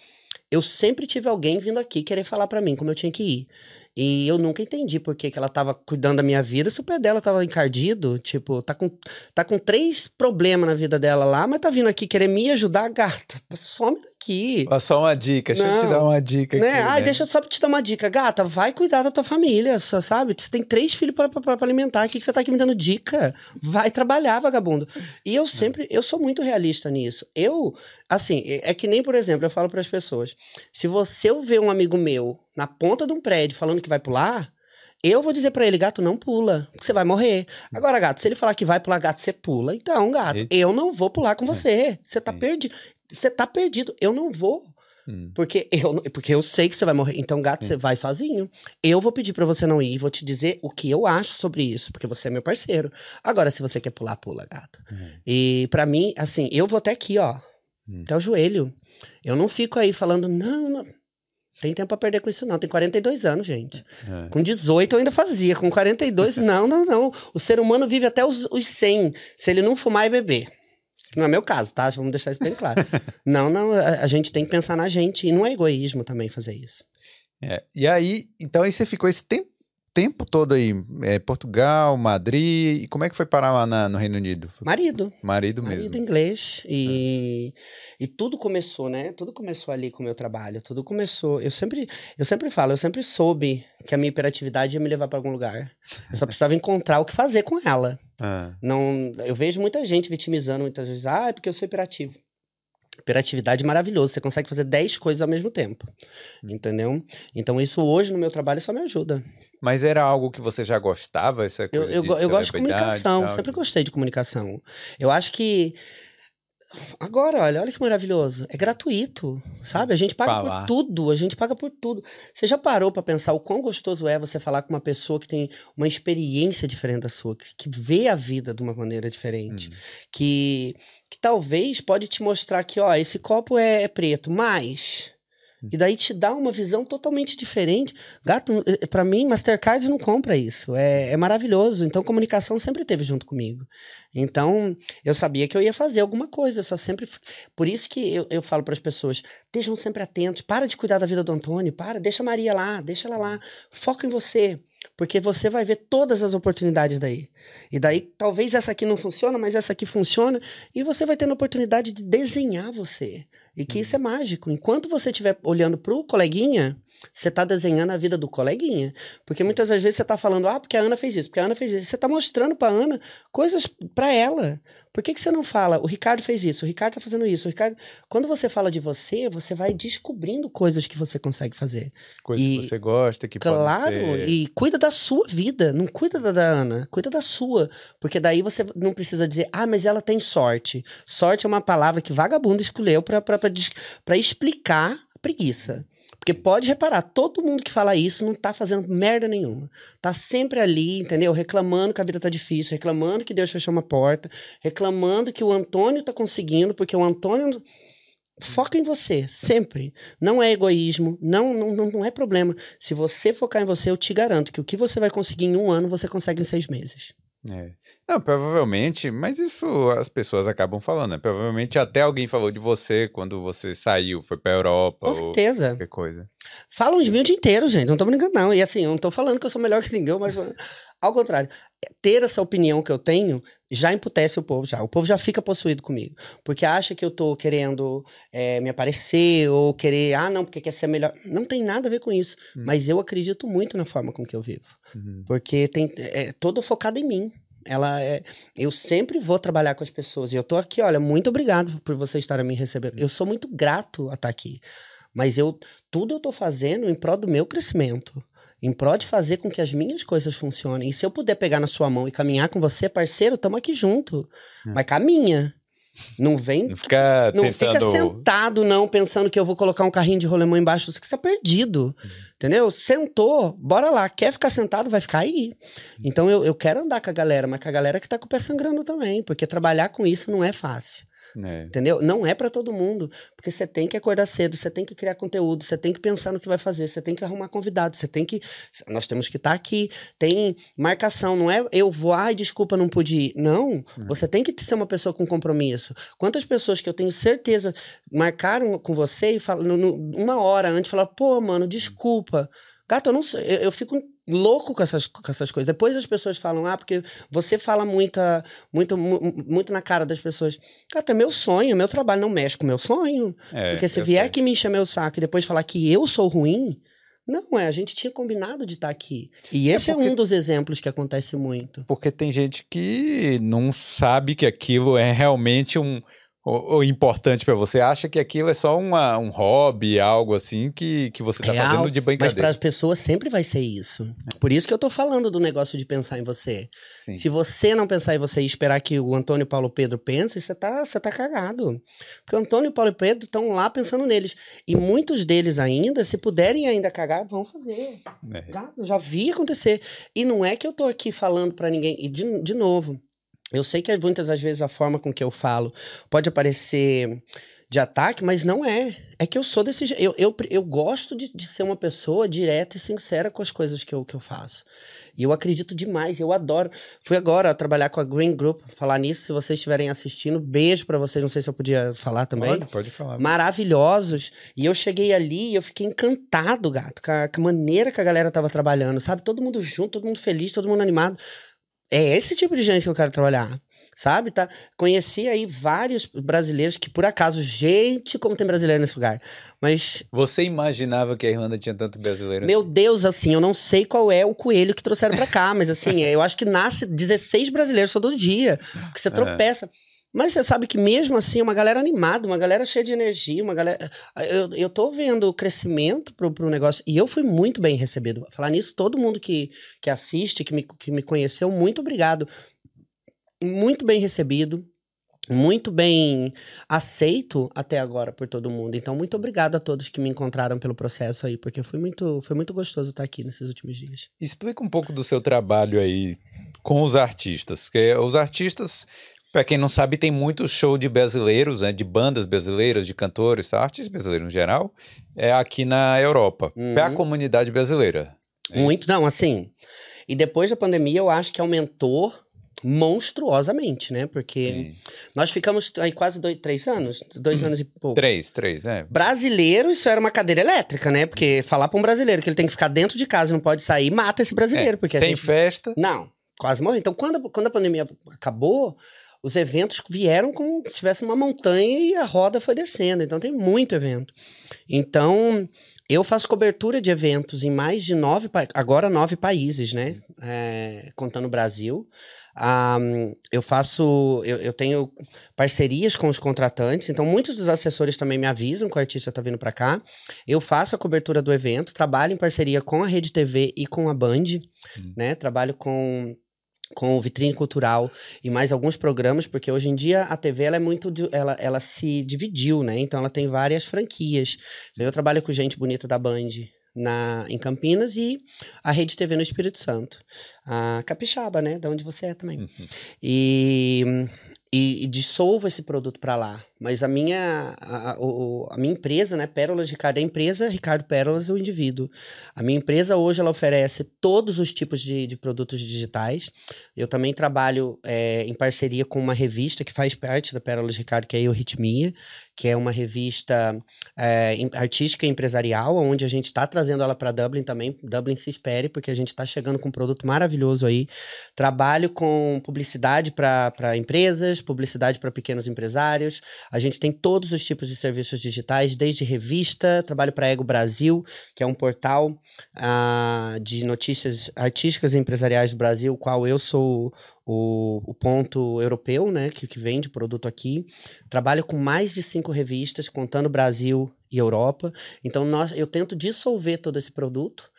eu sempre tive alguém vindo aqui querer falar pra mim como eu tinha que ir. E eu nunca entendi por que, que ela tava cuidando da minha vida se o pé dela tava encardido. Tipo, tá com, tá com três problemas na vida dela lá, mas tá vindo aqui querer me ajudar, gata. Some daqui. Só uma dica, deixa eu te Não. dar uma dica Né? aqui. Ai, né? deixa eu só te dar uma dica. Gata, vai cuidar da tua família, só, sabe? Você tem três filhos pra, pra, pra alimentar. O que, que você tá aqui me dando dica? Vai trabalhar, vagabundo. E eu sempre, eu sou muito realista nisso. Eu, assim, é é que nem, por exemplo, eu falo para as pessoas: se você ver um amigo meu na ponta de um prédio falando que vai pular. Eu vou dizer pra ele, gato, não pula, porque você vai morrer. Agora, gato, se ele falar que vai pular, gato, você pula. Então, gato, Eita. eu não vou pular com você. Você tá Sim. perdido. Você tá perdido. Eu não vou. Hum. Porque eu, porque eu sei que você vai morrer. Então, gato, você vai sozinho. Eu vou pedir pra você não ir e vou te dizer o que eu acho sobre isso, porque você é meu parceiro. Agora, se você quer pular, pula, gato. Uhum. E pra mim, assim, eu vou até aqui, ó. Hum. Até o joelho. Eu não fico aí falando, não, não. Tem tempo pra perder com isso, não. Tem 42 anos, gente. É. Com 18 eu ainda fazia. Com 42, [LAUGHS] não, não, não. O ser humano vive até os, os 100, se ele não fumar e beber. Não é meu caso, tá? Vamos deixar isso bem claro. [LAUGHS] não, não, a, a gente tem que pensar na gente. E não é egoísmo também fazer isso. É, E aí, então aí você ficou esse tempo, tempo todo aí, é, Portugal, Madrid, e como é que foi parar lá na- no Reino Unido? Marido. Marido mesmo. Marido inglês. E, e tudo começou, né? Tudo começou ali com o meu trabalho. Tudo começou. Eu sempre, eu sempre falo, eu sempre soube que a minha hiperatividade ia me levar pra algum lugar. Eu só precisava encontrar o que fazer com ela. Ah, Não, eu vejo muita gente vitimizando muitas vezes. Ah, é porque eu sou hiperativo. Hiperatividade é maravilhoso. Você consegue fazer 10 coisas ao mesmo tempo. Entendeu? Então, isso hoje no meu trabalho só me ajuda. Mas era algo que você já gostava, essa Eu, coisa eu, de go- eu gosto de comunicação. Sempre gostei de comunicação. Eu acho que. Agora, olha, olha que maravilhoso. É gratuito, sabe? A gente paga Falar. por tudo, a gente paga por tudo. Você já parou pra pensar o quão gostoso é você falar com uma pessoa que tem uma experiência diferente da sua, que, que vê a vida de uma maneira diferente, Hum. que, que talvez pode te mostrar que, ó, esse copo é, é preto, mas e daí te dá uma visão totalmente diferente. Gato, eh, pra mim, Mastercard não compra isso. É, é maravilhoso. Então, comunicação sempre teve junto comigo. Então, eu sabia que eu ia fazer alguma coisa. Eu só sempre. Por isso que eu, eu falo para as pessoas: estejam sempre atentos. Para de cuidar da vida do Antônio. Para, deixa a Maria lá, deixa ela lá. Foca em você. Porque você vai ver todas as oportunidades daí. E daí, talvez essa aqui não funciona, mas essa aqui funciona. E você vai tendo a oportunidade de desenhar você. E que isso é mágico. Enquanto você estiver olhando pro coleguinha, você tá desenhando a vida do coleguinha. Porque muitas das vezes você tá falando, ah, porque a Ana fez isso, porque a Ana fez isso. Você tá mostrando pra Ana coisas pra ela. Por que, que você não fala, o Ricardo fez isso, o Ricardo tá fazendo isso, o Ricardo. Quando você fala de você, você vai descobrindo coisas que você consegue fazer. Coisa E- que você gosta, que pode Claro, ser... e cuida da sua vida, não cuida da da Ana, cuida da sua. Porque daí você não precisa dizer, ah, mas ela tem sorte. Sorte é uma palavra que vagabundo escolheu pra explicar a preguiça. Porque pode reparar, todo mundo que fala isso não tá fazendo merda nenhuma. Tá sempre ali, entendeu? Reclamando que a vida tá difícil, reclamando que Deus fechou uma porta, reclamando que o Antônio tá conseguindo, porque o Antônio. Foca em você, sempre. Não é egoísmo, não, não, não, é problema. Se você focar em você, eu te garanto que o que você vai conseguir em um ano, você consegue em seis meses. É. Não, provavelmente, mas isso as pessoas acabam falando, né? Provavelmente até alguém falou de você quando você saiu, foi pra Europa Com ou certeza. qualquer coisa. Falam de mim o dia inteiro, gente. Não tô brincando, não. E assim, eu não tô falando que eu sou melhor que ninguém, mas ao contrário. Ter essa opinião que eu tenho já emputece o povo já. O povo já fica possuído comigo. Porque acha que eu tô querendo é, me aparecer ou querer, ah, não, porque quer ser melhor. Não tem nada a ver com isso. Hum. Mas eu acredito muito na forma com que eu vivo. Uhum. Porque tem é todo focado em mim. Ela é, eu sempre vou trabalhar com as pessoas. E eu tô aqui, olha, muito obrigado por você estar me recebendo. Eu sou muito grato a estar aqui. Mas eu tudo eu tô fazendo em prol do meu crescimento. Em prol de fazer com que as minhas coisas funcionem. E se eu puder pegar na sua mão e caminhar com você, parceiro, tamo aqui junto. Mas caminha. Não vem Não fica não fica sentado, não, pensando que eu vou colocar um carrinho de rolemã embaixo. Você tá perdido. Entendeu? Sentou, bora lá. Quer ficar sentado, vai ficar aí. Então eu, eu quero andar com a galera, mas com a galera que tá com o pé sangrando também. Porque trabalhar com isso não é fácil. É. Entendeu? Não é pra todo mundo. Porque você tem que acordar cedo, você tem que criar conteúdo, você tem que pensar no que vai fazer, você tem que arrumar convidado, você tem que. Nós temos que estar aqui. Tem marcação, não é eu vou, ai, desculpa, não pude ir. Não. Você tem que ser uma pessoa com compromisso. Quantas pessoas que eu tenho certeza marcaram com você e falam, uma hora antes, falaram, pô, mano, desculpa. Gato, eu não sei, eu, eu fico louco com essas, com essas coisas. Depois as pessoas falam, ah, porque você fala muita, muito, muito na cara das pessoas. Gato, é meu sonho, meu trabalho não mexe com meu sonho. É, porque se vier sei. aqui me encher meu saco e depois falar que eu sou ruim, não, é, a gente tinha combinado de estar aqui. E esse é, porque- um dos exemplos que acontece muito. Porque tem gente que não sabe que aquilo é realmente um o, o importante pra você. Acha que aquilo é só uma, um hobby, algo assim que, que você tá Real, fazendo de Mas brincadeira. para as pessoas sempre vai ser isso. Por isso que eu tô falando do negócio de pensar em você. Sim. Se você não pensar em você e esperar que o Antônio Paulo Pedro pense, você tá, você tá cagado. Porque o Antônio Paulo e Pedro estão lá pensando neles. E muitos deles ainda, se puderem ainda cagar, vão fazer. É. Já, já vi acontecer. E não é que eu tô aqui falando pra ninguém. E de, de novo, eu sei que muitas das vezes a forma com que eu falo pode aparecer de ataque, mas não é. É que eu sou desse jeito. Eu, eu, eu gosto de, de ser uma pessoa direta e sincera com as coisas que eu, que eu faço. E eu acredito demais, eu adoro. Fui agora trabalhar com a Green Group, falar nisso, se vocês estiverem assistindo, beijo pra vocês, não sei se eu podia falar também Pode, pode falar. maravilhosos. E eu cheguei ali e eu fiquei encantado, gato, com a, com a maneira que a galera tava trabalhando, sabe? Todo mundo junto, todo mundo feliz, todo mundo animado. É esse tipo de gente que eu quero trabalhar. Sabe, tá? Conheci aí vários brasileiros que, por acaso, gente, como tem brasileiro nesse lugar. Mas, Você imaginava que a Irlanda tinha tanto brasileiro? meu Deus, assim, eu não sei qual é o coelho que trouxeram pra cá, mas assim, eu acho que nasce 16 brasileiros todo dia. Que você [LAUGHS] tropeça. Mas você sabe que mesmo assim, uma galera animada, uma galera cheia de energia, uma galera. Eu, eu tô vendo o crescimento pro, pro negócio. E eu fui muito bem recebido. Falar nisso, todo mundo que, que assiste, que me, que me conheceu, muito obrigado. Muito bem recebido. Muito bem aceito até agora por todo mundo. Então, muito obrigado a todos que me encontraram pelo processo aí, porque foi muito, foi muito gostoso estar aqui nesses últimos dias. Explica um pouco do seu trabalho aí com os artistas. Que os artistas, para quem não sabe, tem muito show de brasileiros, né, de bandas brasileiras, de cantores, artistas brasileiros no geral, é aqui na Europa, Uhum. para a comunidade brasileira. É Muito, não, assim. E depois da pandemia, eu acho que aumentou monstruosamente, né? Porque Sim. nós ficamos aí quase dois, três anos, dois anos e pouco. Três, três, é. Brasileiro, isso era uma cadeira elétrica, né? Porque falar pra um brasileiro que ele tem que ficar dentro de casa e não pode sair, mata esse brasileiro. É, porque Sem gente... festa. Não, quase morreu. Então, quando, quando a pandemia acabou, os eventos vieram como se tivesse uma montanha e a roda foi descendo. Então, tem muito evento. Então, eu faço cobertura de eventos em mais de nove, agora nove países, né? É, contando o Brasil. Ah, eu faço, eu, eu tenho parcerias com os contratantes, então muitos dos assessores também me avisam que o artista está vindo para cá. Eu faço a cobertura do evento, trabalho em parceria com a Rede TV e com a Band, né? Trabalho com com o Vitrine Cultural e mais alguns programas, porque hoje em dia a TV ela é muito. Ela, ela se dividiu, né? Então ela tem várias franquias. Eu trabalho com gente bonita da Band na, em Campinas e a Rede TV no Espírito Santo. A Capixaba, né? Da onde você é também. Uhum. E, e, e dissolvo esse produto para lá. Mas a minha, a, a- a minha empresa, né, Pérolas Ricardo, é a empresa Ricardo Pérolas, o indivíduo. A minha empresa hoje ela oferece todos os tipos de, de produtos digitais. Eu também trabalho é, em parceria com uma revista que faz parte da Pérolas Ricardo, que é a Euritmia, que é uma revista é, artística e empresarial, onde a gente está trazendo ela para Dublin também. Dublin se espere, porque a gente está chegando com um produto maravilhoso aí. Trabalho com publicidade para empresas, publicidade para pequenos empresários. A gente tem todos os tipos de serviços digitais, desde revista, trabalho para Ego Brasil, que é um portal ah, de notícias artísticas e empresariais do Brasil, qual eu sou o, o ponto europeu, né, que, que vende produto aqui. Trabalho com mais de cinco revistas, contando Brasil e Europa. Então, nós, eu tento dissolver todo esse produto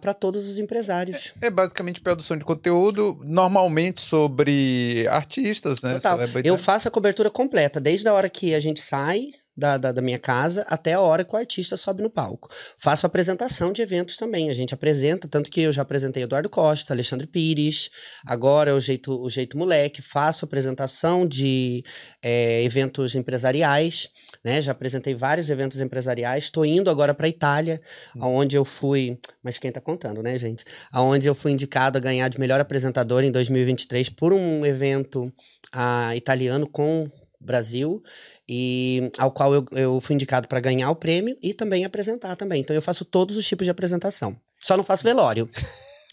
para todos os empresários. É basicamente produção de conteúdo, normalmente sobre artistas, né? Total. Eu faço a cobertura completa, desde a hora que a gente sai da, da, da minha casa até a hora que o artista sobe no palco. Faço apresentação de eventos também. A gente apresenta, tanto que eu já apresentei Eduardo Costa, Alexandre Pires, agora é o Jeito, o Jeito Moleque. Faço apresentação de é, eventos empresariais, né? Já apresentei vários eventos empresariais. Estou indo agora para Itália, aonde eu fui. Mas quem tá contando, né, gente? Aonde eu fui indicado a ganhar de melhor apresentador em 2023 por um evento ah, italiano com Brasil, e ao qual eu, eu fui indicado para ganhar o prêmio e também apresentar também. Então eu faço todos os tipos de apresentação. Só não faço velório.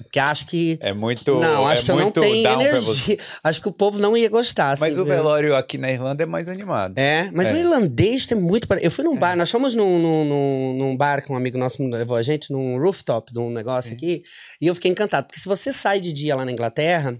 Porque acho que. É muito. Não, acho é que eu não tenho energia. Acho que o povo não ia gostar. assim, Mas o viu? velório aqui na Irlanda é mais animado. É, mas É. o irlandês tem muito. Eu fui num bar, nós fomos num, num, num, num bar que um amigo nosso levou a gente, num rooftop de um negócio aqui, e eu fiquei encantado. Porque se você sai de dia lá na Inglaterra,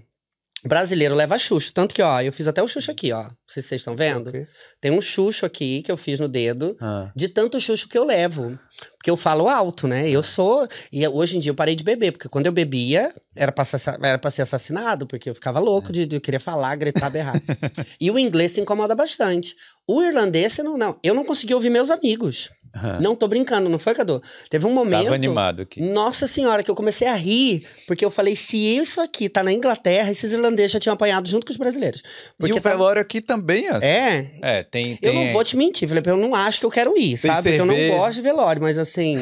brasileiro leva xuxo. Tanto que, ó, eu fiz até o xuxo aqui, ó. Se vocês estão vendo. Ok. Tem um xuxo aqui que eu fiz no dedo, Ah. de tanto xuxo que eu levo. Porque eu falo alto, né? Eu sou. E hoje em dia eu parei de beber, porque quando eu bebia, era pra ser, era pra ser assassinado, porque eu ficava louco de, de querer falar, gritar, berrar. [LAUGHS] e o inglês se incomoda bastante. O irlandês, você não, não. Eu não consegui ouvir meus amigos. Aham. Não tô brincando, não foi, Cadu? Teve um momento. Tava animado aqui. Nossa senhora, que eu comecei a rir, porque eu falei: se isso aqui tá na Inglaterra, esses irlandeses já tinham apanhado junto com os brasileiros. E Porque o tava- velório aqui também, assim. É, É, tem. eu tem- não vou te mentir, Felipe, eu não acho que eu quero ir, Tem sabe? Porque eu não gosto de velório, mas assim,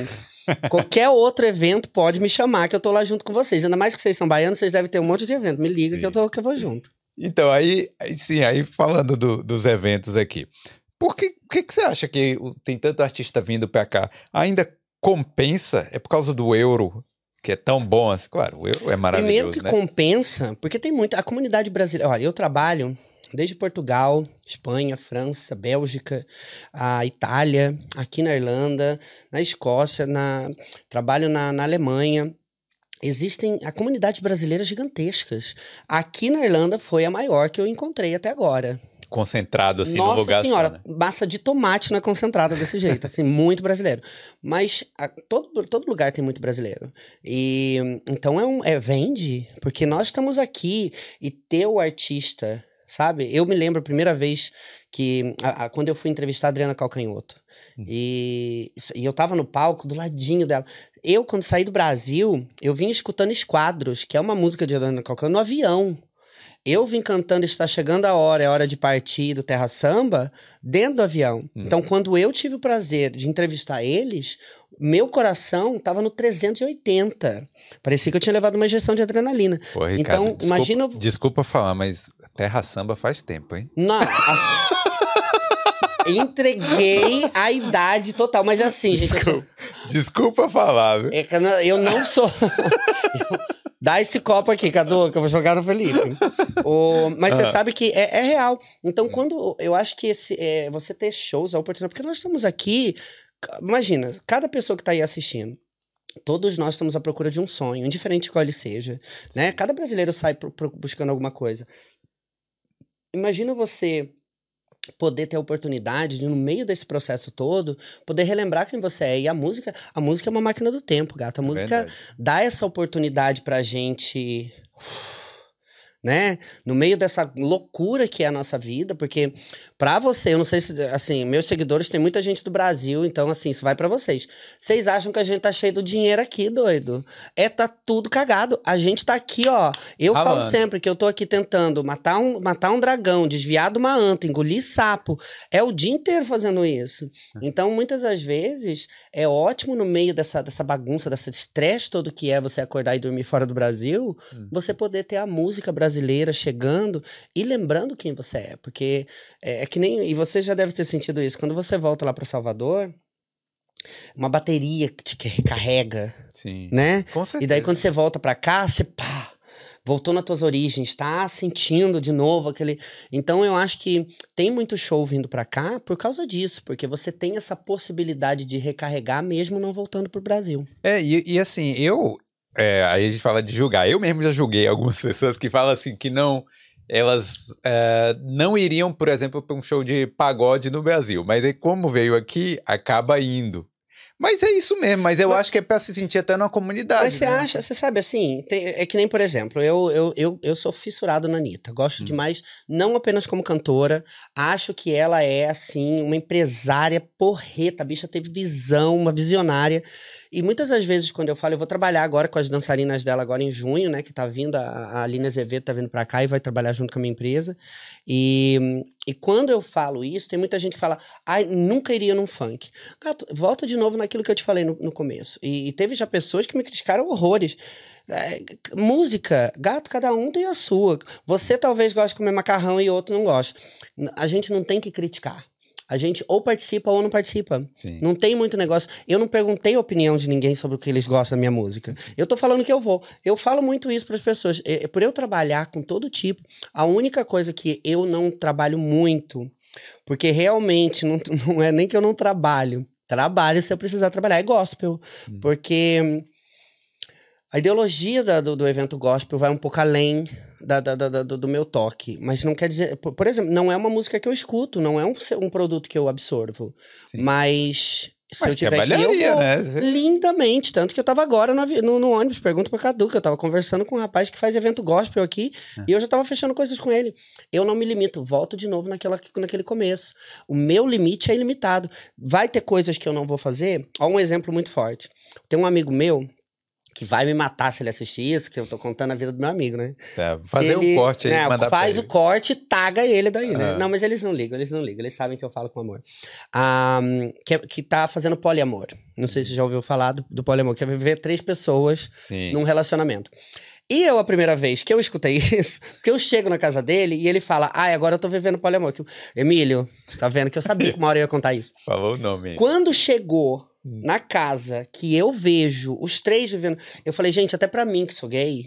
[LAUGHS] qualquer outro evento pode me chamar que eu tô lá junto com vocês. Ainda mais que vocês são baianos, vocês devem ter um monte de evento. Me liga que eu, tô, que eu vou junto. Então, aí, aí sim, aí falando do- dos eventos aqui. Por que, que, que você acha que tem tanto artista vindo pra cá? Ainda compensa? É por causa do euro, que é tão bom assim? Claro, o euro é Primeiro maravilhoso, que né? compensa, porque tem muita. A comunidade brasileira. Olha, eu trabalho desde Portugal, Espanha, França, Bélgica, a Itália, aqui na Irlanda, na Escócia, na, trabalho na, na Alemanha. Existem a comunidade brasileira gigantescas. Aqui na Irlanda foi a maior que eu encontrei até agora. Concentrado assim Nossa no lugar senhora, só, né? massa de tomate não é concentrada desse jeito, assim, [LAUGHS] muito brasileiro. Mas a- todo, todo lugar tem muito brasileiro. E então é um é vende, porque nós estamos aqui e ter o artista, sabe? Eu me lembro a primeira vez que a- a- quando eu fui entrevistar a Adriana Calcanhoto. Hum. E, e eu tava no palco do ladinho dela. Eu, quando saí do Brasil, eu vim escutando Esquadros, que é uma música de Adriana Calcanhoto, no avião. Eu vim cantando Está Chegando a Hora, é hora de partir do Terra Samba, dentro do avião. Hum. Então, quando eu tive o prazer de entrevistar eles, meu coração tava no 380. Parecia que eu tinha levado uma injeção de adrenalina. Pô, Ricardo, Então, desculpa, imagina- Desculpa falar, mas Terra Samba faz tempo, hein? Não, assim, [LAUGHS] entreguei a idade total. Mas é assim, gente. assim, Desculpa, desculpa falar, viu? é eu não- eu não sou. [LAUGHS] Dá esse copo aqui, Cadu, que eu vou jogar no Felipe. O- mas você Ah. sabe que é, é real. Então, quando eu acho que esse, é, você ter shows, a oportunidade, porque nós estamos aqui. Imagina, cada pessoa que está aí assistindo. Todos nós estamos à procura de um sonho, indiferente qual ele seja. Né? Cada brasileiro sai pro- pro- buscando alguma coisa. Imagina você poder ter a oportunidade de, no meio desse processo todo, poder relembrar quem você é. E a música, a música é uma máquina do tempo, gata. A É música verdade. dá essa oportunidade pra gente, né? No meio dessa loucura que é a nossa vida, porque pra você, eu não sei se, assim, meus seguidores tem muita gente do Brasil, então, assim, isso vai pra vocês. Vocês acham que a gente tá cheio do dinheiro aqui, doido? É, tá tudo cagado. A gente tá aqui, ó. Eu falo Ralando. sempre que eu tô aqui tentando matar um, matar um dragão, desviar de uma anta, engolir sapo. É o dia inteiro fazendo isso. Então, muitas das vezes, é ótimo no meio dessa, dessa bagunça, desse estresse todo que é você acordar e dormir fora do Brasil, Hum. você poder ter a música brasileira chegando e lembrando quem você é. Porque é, é que nem. E você já deve ter sentido isso. Quando você volta lá para Salvador, uma bateria que te recarrega, Sim. né? Com certeza. E daí, quando você volta pra cá, você pá, voltou nas tuas origens, tá sentindo de novo aquele. Então, eu acho que tem muito show vindo pra cá por causa disso, porque você tem essa possibilidade de recarregar mesmo não voltando pro Brasil. É, e, e assim, eu. É, aí a gente fala de julgar. Eu mesmo já julguei algumas [LAUGHS] pessoas que falam assim que não. Elas é, não iriam, por exemplo, para um show de pagode no Brasil. Mas aí, como veio aqui, acaba indo. Mas é isso mesmo, mas eu Mas- acho que é pra se sentir até numa comunidade. Mas você né? acha, você sabe assim, tem- é que nem, por exemplo, eu, eu, eu, eu sou fissurado na Anitta. Gosto Hum. demais, não apenas como cantora, acho que ela é, assim, uma empresária porreta. A bicha teve visão, uma visionária. E muitas das vezes, quando eu falo, eu vou trabalhar agora com as dançarinas dela agora em junho, né? Que tá vindo, a, a Aline Azevedo tá vindo pra cá e vai trabalhar junto com a minha empresa. E, e quando eu falo isso, tem muita gente que fala, ai, nunca iria num funk. Gato, volta de novo naquilo que eu te falei no, no começo. E, e teve já pessoas que me criticaram horrores. É, música, gato, cada um tem a sua. Você talvez goste de comer macarrão e outro não gosta. A gente não tem que criticar. A gente ou participa ou não participa. Sim. Não tem muito negócio. Eu não perguntei a opinião de ninguém sobre o que eles gostam da minha música. Eu tô falando que eu vou. Eu falo muito isso para as pessoas. É, por eu trabalhar com todo tipo, a única coisa que eu não trabalho muito, porque realmente não, [LAUGHS] não é nem que eu não trabalho. Trabalho se eu precisar trabalhar, é gospel. Hum. Porque a ideologia da- do, do evento gospel vai um pouco além da, da- da- do, meu toque. Mas não quer dizer. Por, por exemplo, não é uma música que eu escuto, não é um, um produto que eu absorvo. Sim. Mas. Se eu Mas tiver que ir, eu vou. né? Lindamente. Tanto que eu tava agora no, no, no ônibus, pergunta pro Cadu, que eu tava conversando com um rapaz que faz evento gospel aqui, Ah. e eu já tava fechando coisas com ele. Eu não me limito, volto de novo naquela, naquele começo. O meu limite é ilimitado. Vai ter coisas que eu não vou fazer. Ó, um exemplo muito forte. Tem um amigo meu que vai me matar se ele assistir isso, que eu tô contando a vida do meu amigo, né? Tá, fazer Ele- um corte aí, né, mandar Faz o ele. corte e taga ele daí, né? Ah. Não, mas eles não ligam, eles não ligam. Eles sabem que eu falo com amor. Ah, que, é- que tá fazendo poliamor. Não sei se você já ouviu falar do, do poliamor, que é viver três pessoas Sim. num relacionamento. E eu, a primeira vez que eu escutei [LAUGHS] isso, porque eu chego na casa dele e ele fala, ai, agora eu tô vivendo poliamor. Que Emílio, tá vendo que eu sabia que uma hora eu ia contar isso. [LAUGHS] Falou o nome. Quando chegou Hum. na casa que eu vejo os três vivendo, eu falei, gente, até pra mim que sou gay.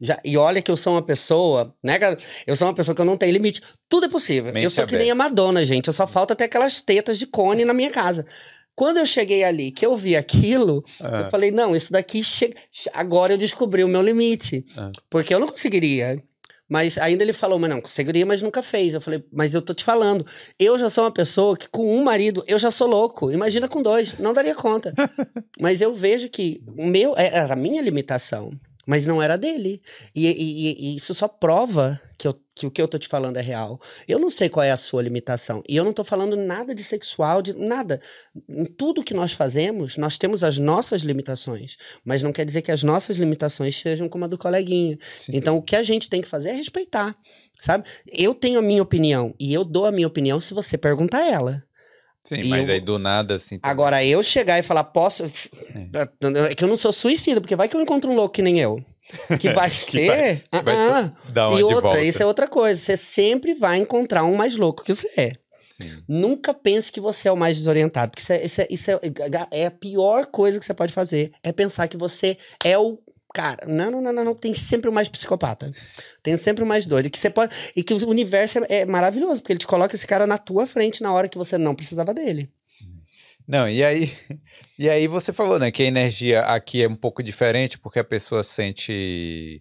Já, e olha que eu sou uma pessoa, né, cara? Eu sou uma pessoa que eu não tenho limite. Tudo é possível. Mente eu sou que nem a Madonna, gente. Eu só falta ter aquelas tetas de cone na minha casa. Quando eu cheguei ali, que eu vi aquilo, Ah. eu falei, não, isso daqui chega. Agora eu descobri o meu limite. Ah. Porque eu não conseguiria. Mas ainda ele falou, mas não, conseguiria, mas nunca fez. Eu falei, mas eu tô te falando. Eu já sou uma pessoa que com um marido, eu já sou louco. Imagina com dois, não daria conta. [LAUGHS] mas eu vejo que o meu era a minha limitação, mas não era dele. E, e- e isso só prova que, eu- que o que eu tô te falando é real. Eu não sei qual é a sua limitação. E eu não tô falando nada de sexual, de nada. Em tudo que nós fazemos, nós temos as nossas limitações. Mas não quer dizer que as nossas limitações sejam como a do coleguinha. Sim. Então, o que a gente tem que fazer é respeitar, sabe? Eu tenho a minha opinião e eu dou a minha opinião se você perguntar ela. Sim, e mas eu- aí do nada, assim. também. Agora, eu chegar e falar, posso. É que eu não sou suicida, porque vai que eu encontro um louco que nem eu. Que vai [LAUGHS] Que ter. vai- que vai Ah. Dá uma E outra, volta. isso é outra coisa. Você sempre vai encontrar um mais louco que você é. Sim. Nunca pense que você é o mais desorientado. Porque isso é, isso é, isso é, é a pior coisa que você pode fazer. É pensar que você é o. Cara, não, não, não, não. Tem sempre o mais psicopata. Tem sempre o mais doido. Que você pode. E que o universo é, é maravilhoso, porque ele te coloca esse cara na tua frente na hora que você não precisava dele. Não, e aí, e aí você falou, né, que a energia aqui é um pouco diferente, porque a pessoa sente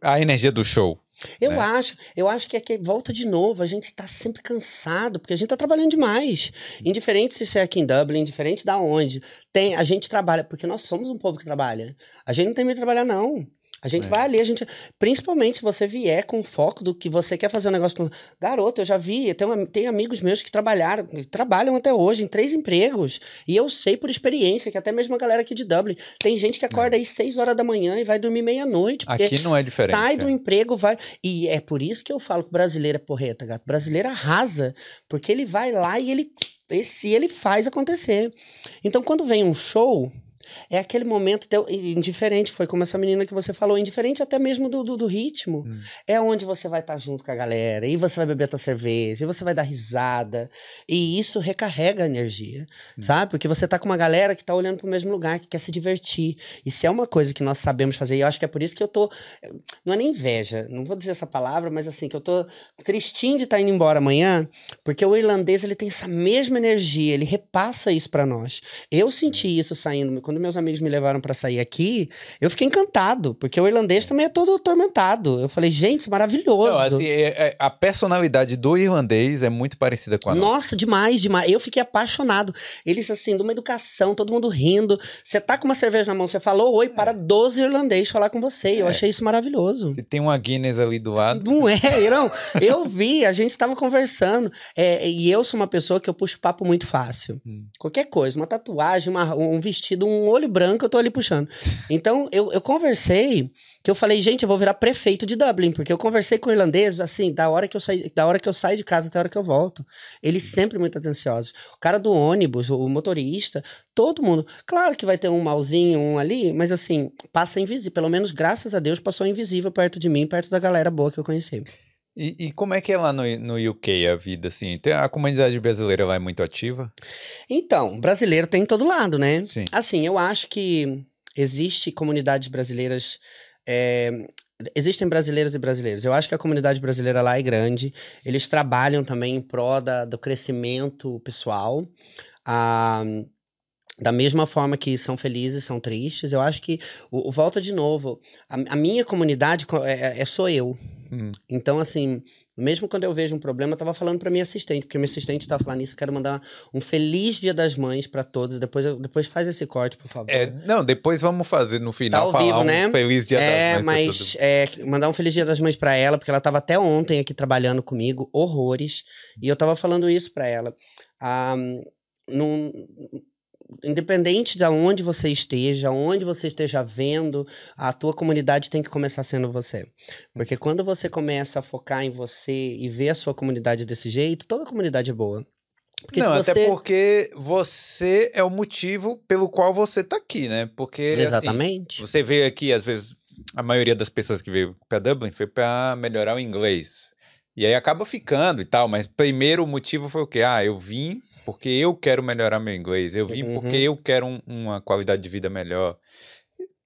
a energia do show. Eu né? acho, eu acho que aqui volta de novo, a gente tá sempre cansado, porque a gente tá trabalhando demais. Indiferente se isso é aqui em Dublin, indiferente da onde, tem, a gente trabalha, porque nós somos um povo que trabalha. A gente não tem medo de trabalhar, não. A gente É. vai ali, a gente. Principalmente se você vier com foco do que você quer fazer um negócio com. Garoto, eu já vi, eu tenho, am- tenho amigos meus que trabalharam, que trabalham até hoje em três empregos. E eu sei por experiência que até mesmo a galera aqui de Dublin tem gente que acorda aí seis horas da manhã e vai dormir meia-noite. Aqui não é diferente. Sai do é. emprego, vai. E é por isso que eu falo que brasileiro é porreta, gato. Brasileiro arrasa. Porque ele vai lá e ele. Esse, ele faz acontecer. Então, quando vem um show. É aquele momento teu, indiferente, foi como essa menina que você falou, indiferente até mesmo do, do, do ritmo. Hum. É onde você vai estar junto com a galera, e você vai beber a tua cerveja, e você vai dar risada. E isso recarrega a energia, Hum. sabe? Porque você tá com uma galera que tá olhando pro mesmo lugar, que quer se divertir. E se é uma coisa que nós sabemos fazer, e eu acho que é por isso que eu tô. Não é nem inveja, não vou dizer essa palavra, mas assim, que eu tô tristinho de estar indo embora amanhã, porque o irlandês ele tem essa mesma energia, ele repassa isso pra nós. Eu senti isso saindo, quando meus amigos me levaram pra sair aqui, eu fiquei encantado, porque o irlandês também é todo atormentado. Eu falei, gente, isso é maravilhoso. Não, assim, é- é- a personalidade do irlandês é muito parecida com a nossa. Nossa, demais, demais. Eu fiquei apaixonado. Eles, assim, de uma educação, todo mundo rindo. Você tá com uma cerveja na mão, você falou oi para 12 irlandês falar com você. Eu É. achei isso maravilhoso. Se tem uma Guinness ali do lado. Não é, não. Eu vi, a gente tava conversando. É, e eu sou uma pessoa que eu puxo papo muito fácil. Hum. Qualquer coisa, uma tatuagem, uma- um vestido, um um olho branco, eu tô ali puxando. Então, eu, eu conversei, que eu falei, gente, eu vou virar prefeito de Dublin, porque eu conversei com o irlandês, assim, da hora que eu saí, da hora que eu saio de casa até a hora que eu volto. Eles sempre muito atenciosos. O cara do ônibus, o motorista, todo mundo. Claro que vai ter um malzinho, um ali, mas assim, passa invisível. Pelo menos, graças a Deus, passou invisível perto de mim, perto da galera boa que eu conheci. E, e, como é que é lá no, no UK a vida, assim? Tem, a comunidade brasileira lá é muito ativa? Então, brasileiro tem em todo lado, né? Sim. Assim, eu acho que existe comunidades brasileiras... É, existem brasileiros e brasileiros. Eu acho que a comunidade brasileira lá é grande. Eles trabalham também em prol da, do crescimento pessoal. Ah, da mesma forma que são felizes, são tristes. Eu acho que, o, o volta de novo, a, a minha comunidade é, é, é sou eu. Hum. Então, assim, mesmo quando eu vejo um problema, eu tava falando pra minha assistente, porque minha assistente tá falando isso, eu quero mandar um feliz dia das mães para todos. Depois, depois faz esse corte, por favor. É, não, depois vamos fazer no final Tá ao vivo, um né? feliz dia é, das mães. mas é, mandar um feliz dia das mães pra ela, porque ela tava até ontem aqui trabalhando comigo, horrores, e eu tava falando isso pra ela. Ah, num, independente de onde você esteja, onde você esteja vendo, a tua comunidade tem que começar sendo você. Porque quando você começa a focar em você e ver a sua comunidade desse jeito, toda comunidade é boa. Porque não, você... até porque você é o motivo pelo qual você tá aqui, né? Porque assim, Exatamente. você veio aqui, às vezes, a maioria das pessoas que veio para Dublin foi para melhorar o inglês. E aí acaba ficando e tal, mas primeiro o motivo foi o quê? Ah, eu vim porque eu quero melhorar meu inglês. Eu vim Uhum. porque eu quero um- uma qualidade de vida melhor.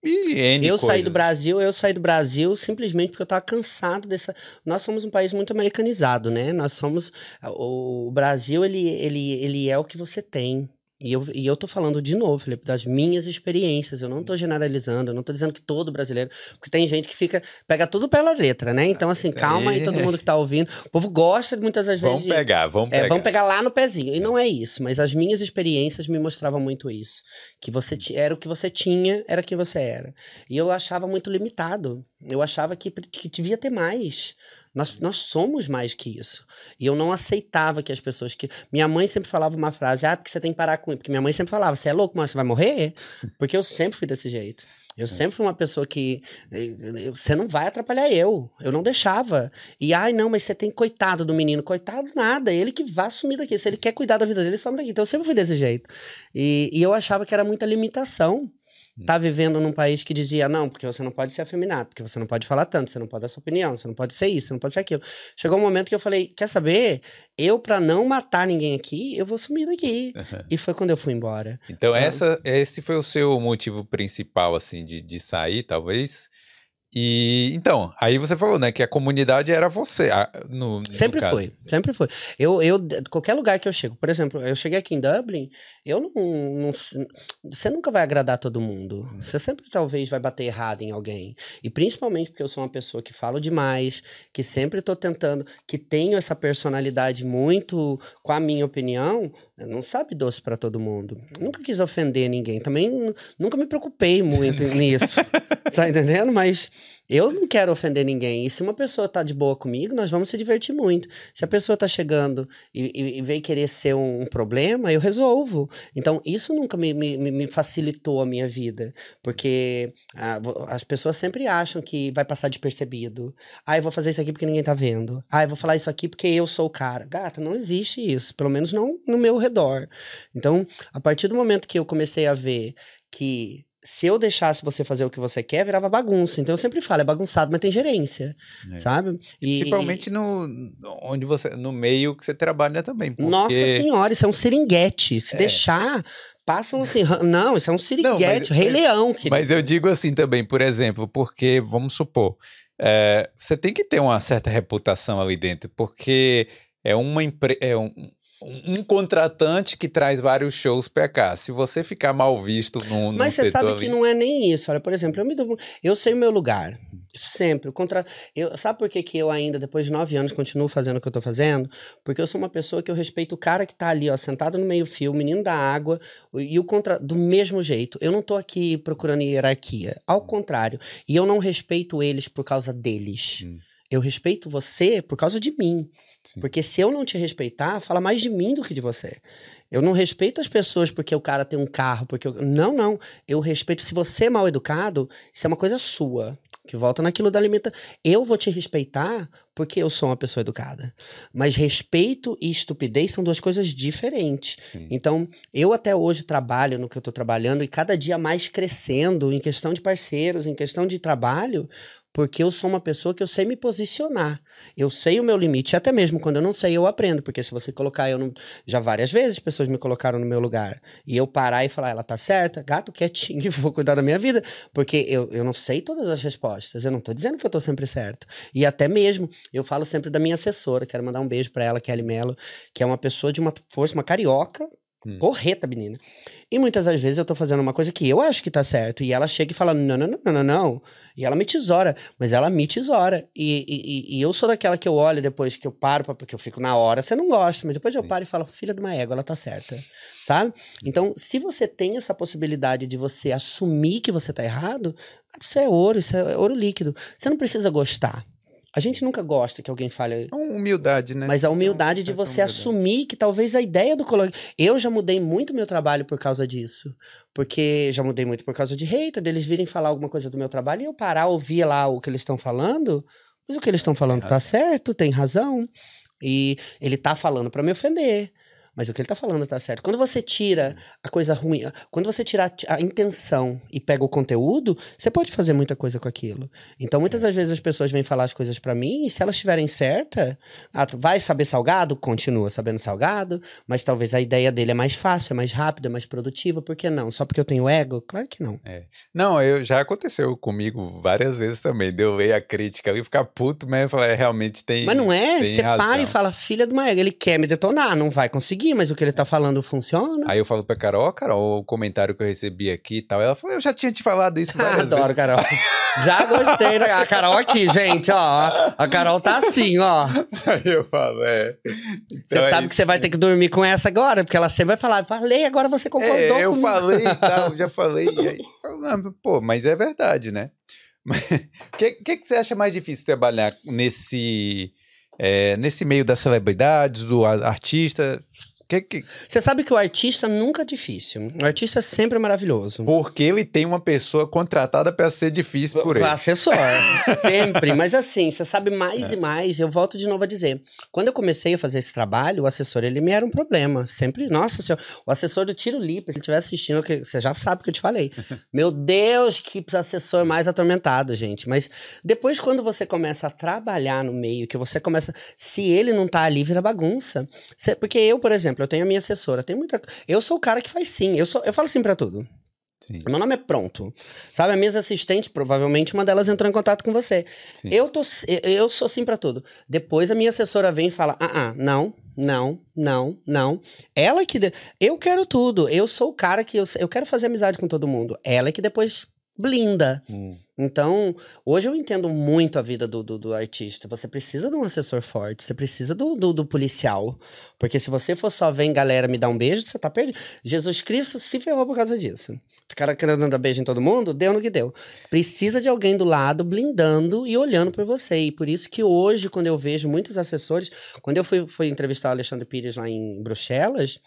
E N Eu saí coisas. do Brasil, eu saí do Brasil simplesmente porque eu tava cansado dessa. Nós somos um país muito americanizado, né? Nós somos. O Brasil, ele, ele, ele é o que você tem. E eu, e eu tô falando de novo, Felipe, das minhas experiências. Eu não tô generalizando, eu não tô dizendo que todo brasileiro. Porque tem gente que fica. pega tudo pela letra, né? Então, assim, calma aí, É. todo mundo que tá ouvindo. O povo gosta muitas das vezes. Vamos de- pegar, vamos é, pegar. vamos pegar lá no pezinho. E não é isso, mas as minhas experiências me mostravam muito isso. Que você era o que você tinha, era quem você era. E eu achava muito limitado. Eu achava que, que devia ter mais. Nós, nós somos mais que isso. E eu não aceitava que as pessoas que. Minha mãe sempre falava uma frase: ah, porque você tem que parar com isso. Porque minha mãe sempre falava: você é louco, mas você vai morrer? Porque eu sempre fui desse jeito. Eu sempre fui uma pessoa que. eh, Você não vai atrapalhar eu. Eu não deixava. E, ai, não, mas você tem coitado do menino. Coitado nada. Ele que vai sumir daqui. Se ele quer cuidar da vida dele, ele some daqui. Então eu sempre fui desse jeito. E, e eu achava que era muita limitação. Tá vivendo num país que dizia, não, porque você não pode ser afeminado, porque você não pode falar tanto, você não pode dar sua opinião, você não pode ser isso, você não pode ser aquilo. Chegou um momento que eu falei, quer saber? Eu, pra não matar ninguém aqui, eu vou sumir daqui. [LAUGHS] E foi quando eu fui embora. Então, Ah. essa, esse foi o seu motivo principal, assim, de, de sair, talvez. E então, aí você falou, né, que a comunidade era você. a- no, no Sempre caso. foi, sempre foi. Eu, eu, qualquer lugar que eu chego, por exemplo, eu cheguei aqui em Dublin, eu não, não- Você nunca vai agradar todo mundo. Você sempre talvez vai bater errado em alguém. E principalmente porque eu sou uma pessoa que falo demais, que sempre tô tentando, que tenho essa personalidade muito com a minha opinião, não sabe doce pra todo mundo. Nunca quis ofender ninguém. Também nu- nunca me preocupei muito [LAUGHS] nisso. tá entendendo? Mas eu não quero ofender ninguém. E se uma pessoa tá de boa comigo, nós vamos se divertir muito. Se a pessoa tá chegando e, e, e vem querer ser um, um problema, eu resolvo. Então, isso nunca me, me, me- facilitou a minha vida. Porque ah, vo- as pessoas sempre acham que vai passar despercebido. Ah, eu vou fazer isso aqui porque ninguém tá vendo. Ah, eu vou falar isso aqui porque eu sou o cara. Gata, não existe isso. Pelo menos não no meu redor. Então, a partir do momento que eu comecei a ver que se eu deixasse você fazer o que você quer, virava bagunça. Então eu sempre falo, é bagunçado, mas tem gerência, É. sabe? E, Principalmente no, onde você, no meio que você trabalha também. Porque... Nossa senhora, isso é um seringuete. Se É. deixar, passam assim. Não, isso é um seringuete. Rei Leão. querido. Mas eu digo assim também, por exemplo, porque, vamos supor, é, você tem que ter uma certa reputação ali dentro, porque é uma empre... é um, um contratante que traz vários shows pra cá. Se você ficar mal visto num, num Mas você sabe ali- que não é nem isso. Olha, por exemplo, eu me dou, eu sei o meu lugar. Sempre. O contra... eu, sabe por que, que eu ainda, depois de nove anos, continuo fazendo o que eu tô fazendo? Porque eu sou uma pessoa que eu respeito o cara que tá ali, ó, sentado no meio-fio, o menino da água, e o contra... do mesmo jeito. Eu não tô aqui procurando hierarquia. Ao contrário. E eu não respeito eles por causa deles. Hum. Eu respeito você por causa de mim. Sim. Porque se eu não te respeitar, fala mais de mim do que de você. Eu não respeito as pessoas porque o cara tem um carro, porque eu... não, não. Eu respeito se você é mal educado, isso é uma coisa sua. Que volta naquilo da alimentação. Eu vou te respeitar porque eu sou uma pessoa educada. Mas respeito e estupidez são duas coisas diferentes. Sim. Então, eu até hoje trabalho no que eu tô trabalhando e cada dia mais crescendo em questão de parceiros, em questão de trabalho, porque eu sou uma pessoa que eu sei me posicionar. Eu sei o meu limite, até mesmo quando eu não sei, eu aprendo, porque se você colocar eu não, já várias vezes pessoas me colocaram no meu lugar e eu parar e falar, ela tá certa, gato quietinho, [LAUGHS] vou cuidar da minha vida, porque eu, eu não sei todas as respostas. Eu não tô dizendo que eu tô sempre certo. E até mesmo, eu falo sempre da minha assessora, quero mandar um beijo para ela, Kelly Mello, que é uma pessoa de uma força, uma carioca, Hum. Porreta, menina. E muitas das vezes eu tô fazendo uma coisa que eu acho que tá certo. E ela chega e fala: não, não, não, não, não, não. E ela me tesoura. Mas ela me tesoura. E, e, e eu sou daquela que eu olho depois que eu paro, pra, porque eu fico na hora, você não gosta. Mas depois eu paro e falo: filha de uma égua, ela tá certa. Sabe? Então, se você tem essa possibilidade de você assumir que você tá errado, isso é ouro, isso é ouro líquido. Você não precisa gostar. A gente nunca gosta que alguém fale. É humildade, né? Mas a humildade de você assumir que talvez a ideia do colégio. Eu já mudei muito meu trabalho por causa disso. Porque já mudei muito por causa de hater, deles virem falar alguma coisa do meu trabalho e eu parar, ouvir lá o que eles estão falando. Mas o que eles estão falando é tá certo, tem razão. E ele tá falando para me ofender. Mas o que ele tá falando tá certo. Quando você tira a coisa ruim, quando você tira a, intenção e pega o conteúdo, você pode fazer muita coisa com aquilo. Então, muitas das vezes as pessoas vêm falar as coisas para mim, e se elas estiverem certa, ah, vai saber salgado? Continua sabendo salgado, mas talvez a ideia dele é mais fácil, é mais rápida, é mais produtiva. Por que não? Só porque eu tenho ego? Claro que não. É. Não, eu, já aconteceu comigo várias vezes também. Deu ver a crítica ali, ficar puto, mas falar, é, realmente tem. Mas não é? Você para e fala, filha de uma ego, ele quer me detonar, não vai conseguir mas o que ele tá falando funciona. Aí eu falo pra Carol, ó, Carol, o comentário que eu recebi aqui e tal. Ela falou, eu já tinha te falado isso [LAUGHS] várias Adoro, vezes. Carol. Já gostei da Carol aqui, gente, ó. A Carol tá assim, ó. Aí eu falo, é. Então você é sabe isso. que você vai ter que dormir com essa agora, porque ela sempre vai falar, falei, agora você concordou é, eu comigo. falei e [LAUGHS] tal, já falei. E aí, pô, mas é verdade, né? O [LAUGHS] que, que, que você acha mais difícil trabalhar nesse é, nesse meio das celebridades, do artista, que, que... Você sabe que o artista nunca é difícil. O artista sempre é maravilhoso. Porque ele tem uma pessoa contratada para ser difícil por ele. Assessor. sempre. Mas assim, você sabe mais é. e mais. Eu volto de novo a dizer. Quando eu comecei a fazer esse trabalho, o assessor, ele me era um problema. Sempre, nossa senhora. O assessor do Tiro Lipa, se ele estiver assistindo, você já sabe o que eu te falei. [LAUGHS] Meu Deus, que assessor mais atormentado, gente. Mas depois, quando você começa a trabalhar no meio, que você começa. Se ele não tá ali, vira bagunça. Porque eu, por exemplo, exemplo, eu tenho a minha assessora, tem muita. Eu sou o cara que faz sim. Eu, sou, eu falo sim para tudo. Sim. Meu nome é Pronto. Sabe, as minhas assistentes, provavelmente uma delas entrou em contato com você. Eu, tô, eu sou sim para tudo. Depois a minha assessora vem e fala: ah, ah, não, não, não, não. Ela que. De... Eu quero tudo. Eu sou o cara que. Eu, eu quero fazer amizade com todo mundo. Ela é que depois blinda. Hum. Então, hoje eu entendo muito a vida do, do, do, artista. Você precisa de um assessor forte, você precisa do, do, do, policial. Porque se você for só vem galera me dar um beijo, você tá perdido. Jesus Cristo se ferrou por causa disso. Ficaram querendo dar beijo em todo mundo, deu no que deu. Precisa de alguém do lado, blindando e olhando por você. E por isso que hoje, quando eu vejo muitos assessores, quando eu fui, fui entrevistar o Alexandre Pires lá em Bruxelas,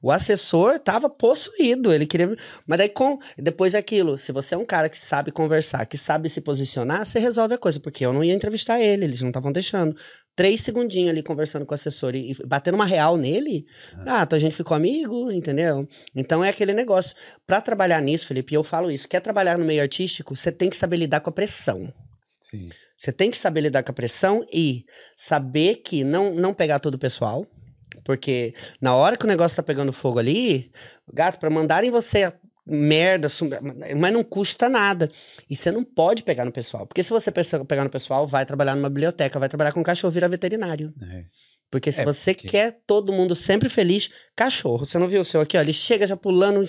o assessor tava possuído. Ele queria. Mas daí, com... depois é aquilo. Se você é um cara que sabe conversar, que que sabe se posicionar, você resolve a coisa. Porque eu não ia entrevistar ele, eles não estavam deixando. Três segundinhos ali conversando com o assessor e, e batendo uma real nele. Ah, então a gente ficou amigo, entendeu? Então é aquele negócio. Para trabalhar nisso, Felipe, eu falo isso. Quer trabalhar no meio artístico, você tem que saber lidar com a pressão. Sim. Você tem que saber lidar com a pressão e saber que não, não pegar todo o pessoal. Porque na hora que o negócio tá pegando fogo ali, gato, para mandarem você merda, mas não custa nada. E você não pode pegar no pessoal. Porque se você pegar no pessoal, vai trabalhar numa biblioteca, vai trabalhar com cachorro, vira veterinário. É. Porque se é, você porque... quer todo mundo sempre feliz, cachorro. Você não viu o seu aqui, ó? Ele chega já pulando.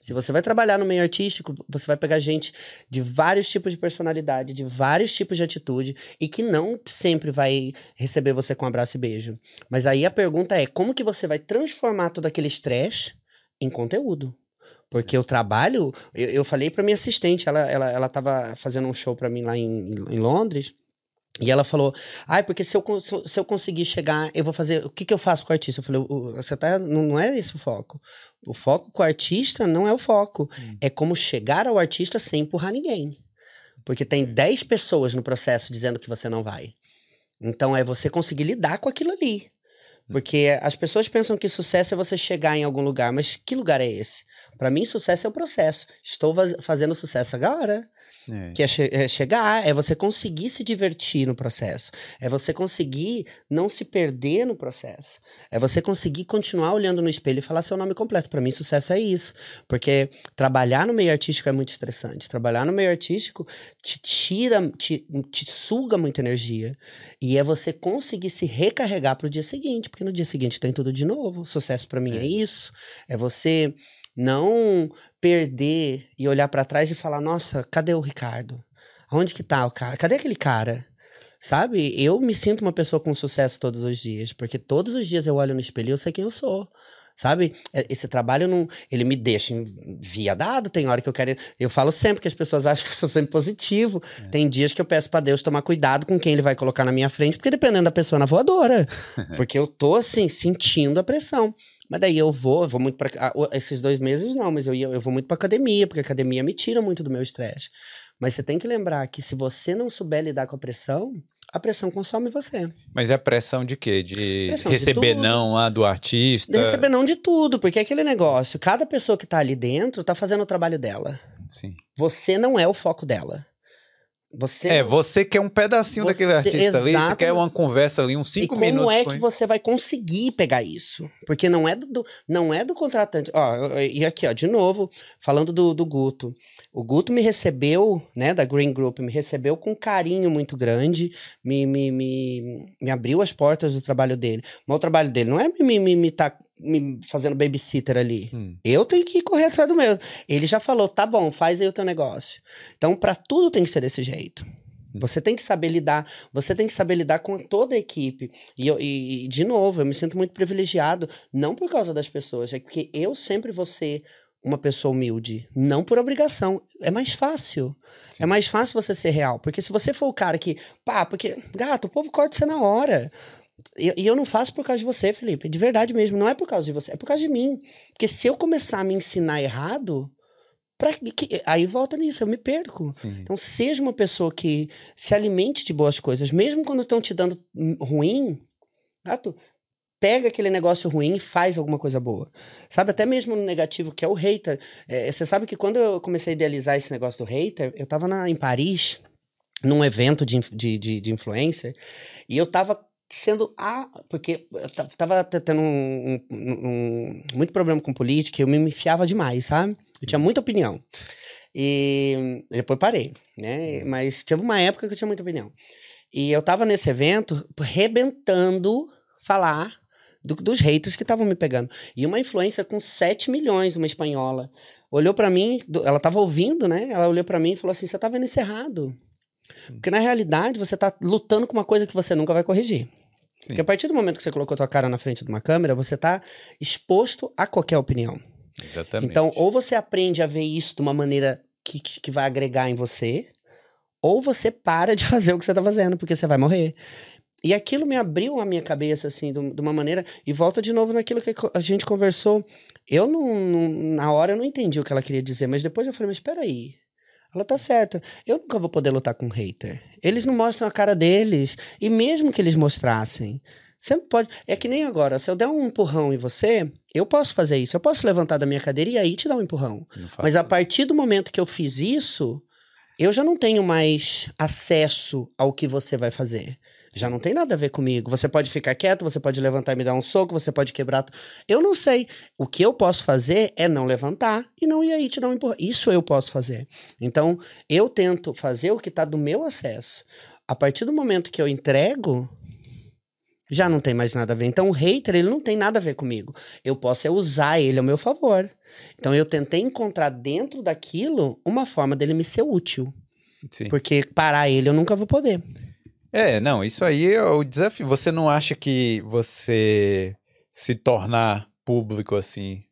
Se você vai trabalhar no meio artístico, você vai pegar gente de vários tipos de personalidade, de vários tipos de atitude, e que não sempre vai receber você com abraço e beijo. Mas aí a pergunta é: como que você vai transformar todo aquele estresse em conteúdo? Porque o trabalho, eu, eu falei para minha assistente, ela, ela, ela tava fazendo um show para mim lá em, em Londres. E ela falou, ai, porque se eu, se eu conseguir chegar, eu vou fazer. O que, que eu faço com o artista? Eu falei, você tá. Não, não é esse o foco. O foco com o artista não é o foco. Hum. É como chegar ao artista sem empurrar ninguém. Porque tem 10 pessoas no processo dizendo que você não vai. Então é você conseguir lidar com aquilo ali. Hum. Porque as pessoas pensam que sucesso é você chegar em algum lugar, mas que lugar é esse? Para mim, sucesso é o processo. Estou fazendo sucesso agora. É. Que é, che é, chegar, é você conseguir se divertir no processo. É você conseguir não se perder no processo. É você conseguir continuar olhando no espelho e falar seu nome completo. Para mim, sucesso é isso. Porque trabalhar no meio artístico é muito estressante. Trabalhar no meio artístico te tira, te, te suga muita energia. E é você conseguir se recarregar para o dia seguinte. Porque no dia seguinte tem tudo de novo. Sucesso para mim é. é isso. É você não perder e olhar para trás e falar: nossa, cadê o Ricardo? Onde que tá o cara? Cadê aquele cara? Sabe? Eu me sinto uma pessoa com sucesso todos os dias, porque todos os dias eu olho no espelho e eu sei quem eu sou. Sabe? É, esse trabalho não, ele me deixa enviadado, tem hora que eu quero. Eu falo sempre que as pessoas [LAUGHS] acham que eu sou sempre positivo. É. Tem dias que eu peço para Deus tomar cuidado com quem ele vai colocar na minha frente, porque dependendo da pessoa na voadora. [LAUGHS] porque eu tô assim, sentindo a pressão. Mas daí eu vou, eu vou muito para esses dois meses não, mas eu, eu vou muito para academia, porque a academia me tira muito do meu estresse. Mas você tem que lembrar que se você não souber lidar com a pressão, a pressão consome você. Mas é pressão de quê? De pressão receber de não lá do artista? De receber não de tudo, porque é aquele negócio, cada pessoa que tá ali dentro tá fazendo o trabalho dela. Sim. Você não é o foco dela. Você é, você quer um pedacinho você, daquele artista exato, ali, você quer uma conversa ali, uns cinco minutos. E como é que você vai conseguir pegar isso? Porque não é do, não é do contratante. Ó, e aqui, ó, de novo, falando do, do Guto. O Guto me recebeu, né, da Green Group, me recebeu com carinho muito grande, me, me, me, me abriu as portas do trabalho dele. Mas o trabalho dele não é me, me, me tá me fazendo babysitter ali. Hum. Eu tenho que correr atrás do meu. Ele já falou, tá bom, faz aí o teu negócio. Então, para tudo tem que ser desse jeito. Hum. Você tem que saber lidar, você tem que saber lidar com toda a equipe. E, eu, e, de novo, eu me sinto muito privilegiado, não por causa das pessoas, é porque eu sempre vou ser uma pessoa humilde, não por obrigação. É mais fácil. Sim. É mais fácil você ser real. Porque se você for o cara que, pá, porque, gato, o povo corta você na hora. E, e, eu não faço por causa de você, Felipe. De verdade mesmo. Não é por causa de você, é por causa de mim. Porque se eu começar a me ensinar errado, pra, que, aí volta nisso, eu me perco. Sim. Então, seja uma pessoa que se alimente de boas coisas, mesmo quando estão te dando ruim. Gato, pega aquele negócio ruim e faz alguma coisa boa. Sabe, até mesmo no negativo, que é o hater. É, você sabe que quando eu comecei a idealizar esse negócio do hater, eu tava na, em Paris, num evento de, de, de, de influencer, e eu tava sendo a. Porque eu tava tendo um, um, um, muito problema com política, eu me enfiava demais, sabe? Eu tinha muita opinião. E depois parei, né? Mas teve uma época que eu tinha muita opinião. E eu tava nesse evento rebentando falar do, dos haters que estavam me pegando. E uma influência com 7 milhões, uma espanhola, olhou para mim, ela tava ouvindo, né? Ela olhou para mim e falou assim: "Você tá vendo isso errado?" Porque na realidade você tá lutando com uma coisa que você nunca vai corrigir. Sim. Porque a partir do momento que você colocou a tua cara na frente de uma câmera, você tá exposto a qualquer opinião. Exatamente. Então, ou você aprende a ver isso de uma maneira que, que vai agregar em você, ou você para de [LAUGHS] fazer o que você tá fazendo, porque você vai morrer. E aquilo me abriu a minha cabeça, assim, de, uma maneira. E volta de novo naquilo que a gente conversou. Eu, não, não, na hora, eu não entendi o que ela queria dizer, mas depois eu falei, mas espera aí. Ela tá certa. Eu nunca vou poder lutar com um hater. Eles não mostram a cara deles. E mesmo que eles mostrassem, você não pode. É que nem agora, se eu der um empurrão em você, eu posso fazer isso. Eu posso levantar da minha cadeira e aí te dar um empurrão. Mas a partir do momento que eu fiz isso, eu já não tenho mais acesso ao que você vai fazer já não tem nada a ver comigo. Você pode ficar quieto, você pode levantar e me dar um soco, você pode quebrar. Eu não sei. O que eu posso fazer é não levantar e não ir aí te dar um empurrão. Isso eu posso fazer. Então, eu tento fazer o que está do meu acesso. A partir do momento que eu entrego, já não tem mais nada a ver. Então, o hater, ele não tem nada a ver comigo. Eu posso é usar ele ao meu favor. Então, eu tentei encontrar dentro daquilo uma forma dele me ser útil. Sim. Porque parar ele eu nunca vou poder. É, não, isso aí é o desafio. Você não acha que você se tornar público assim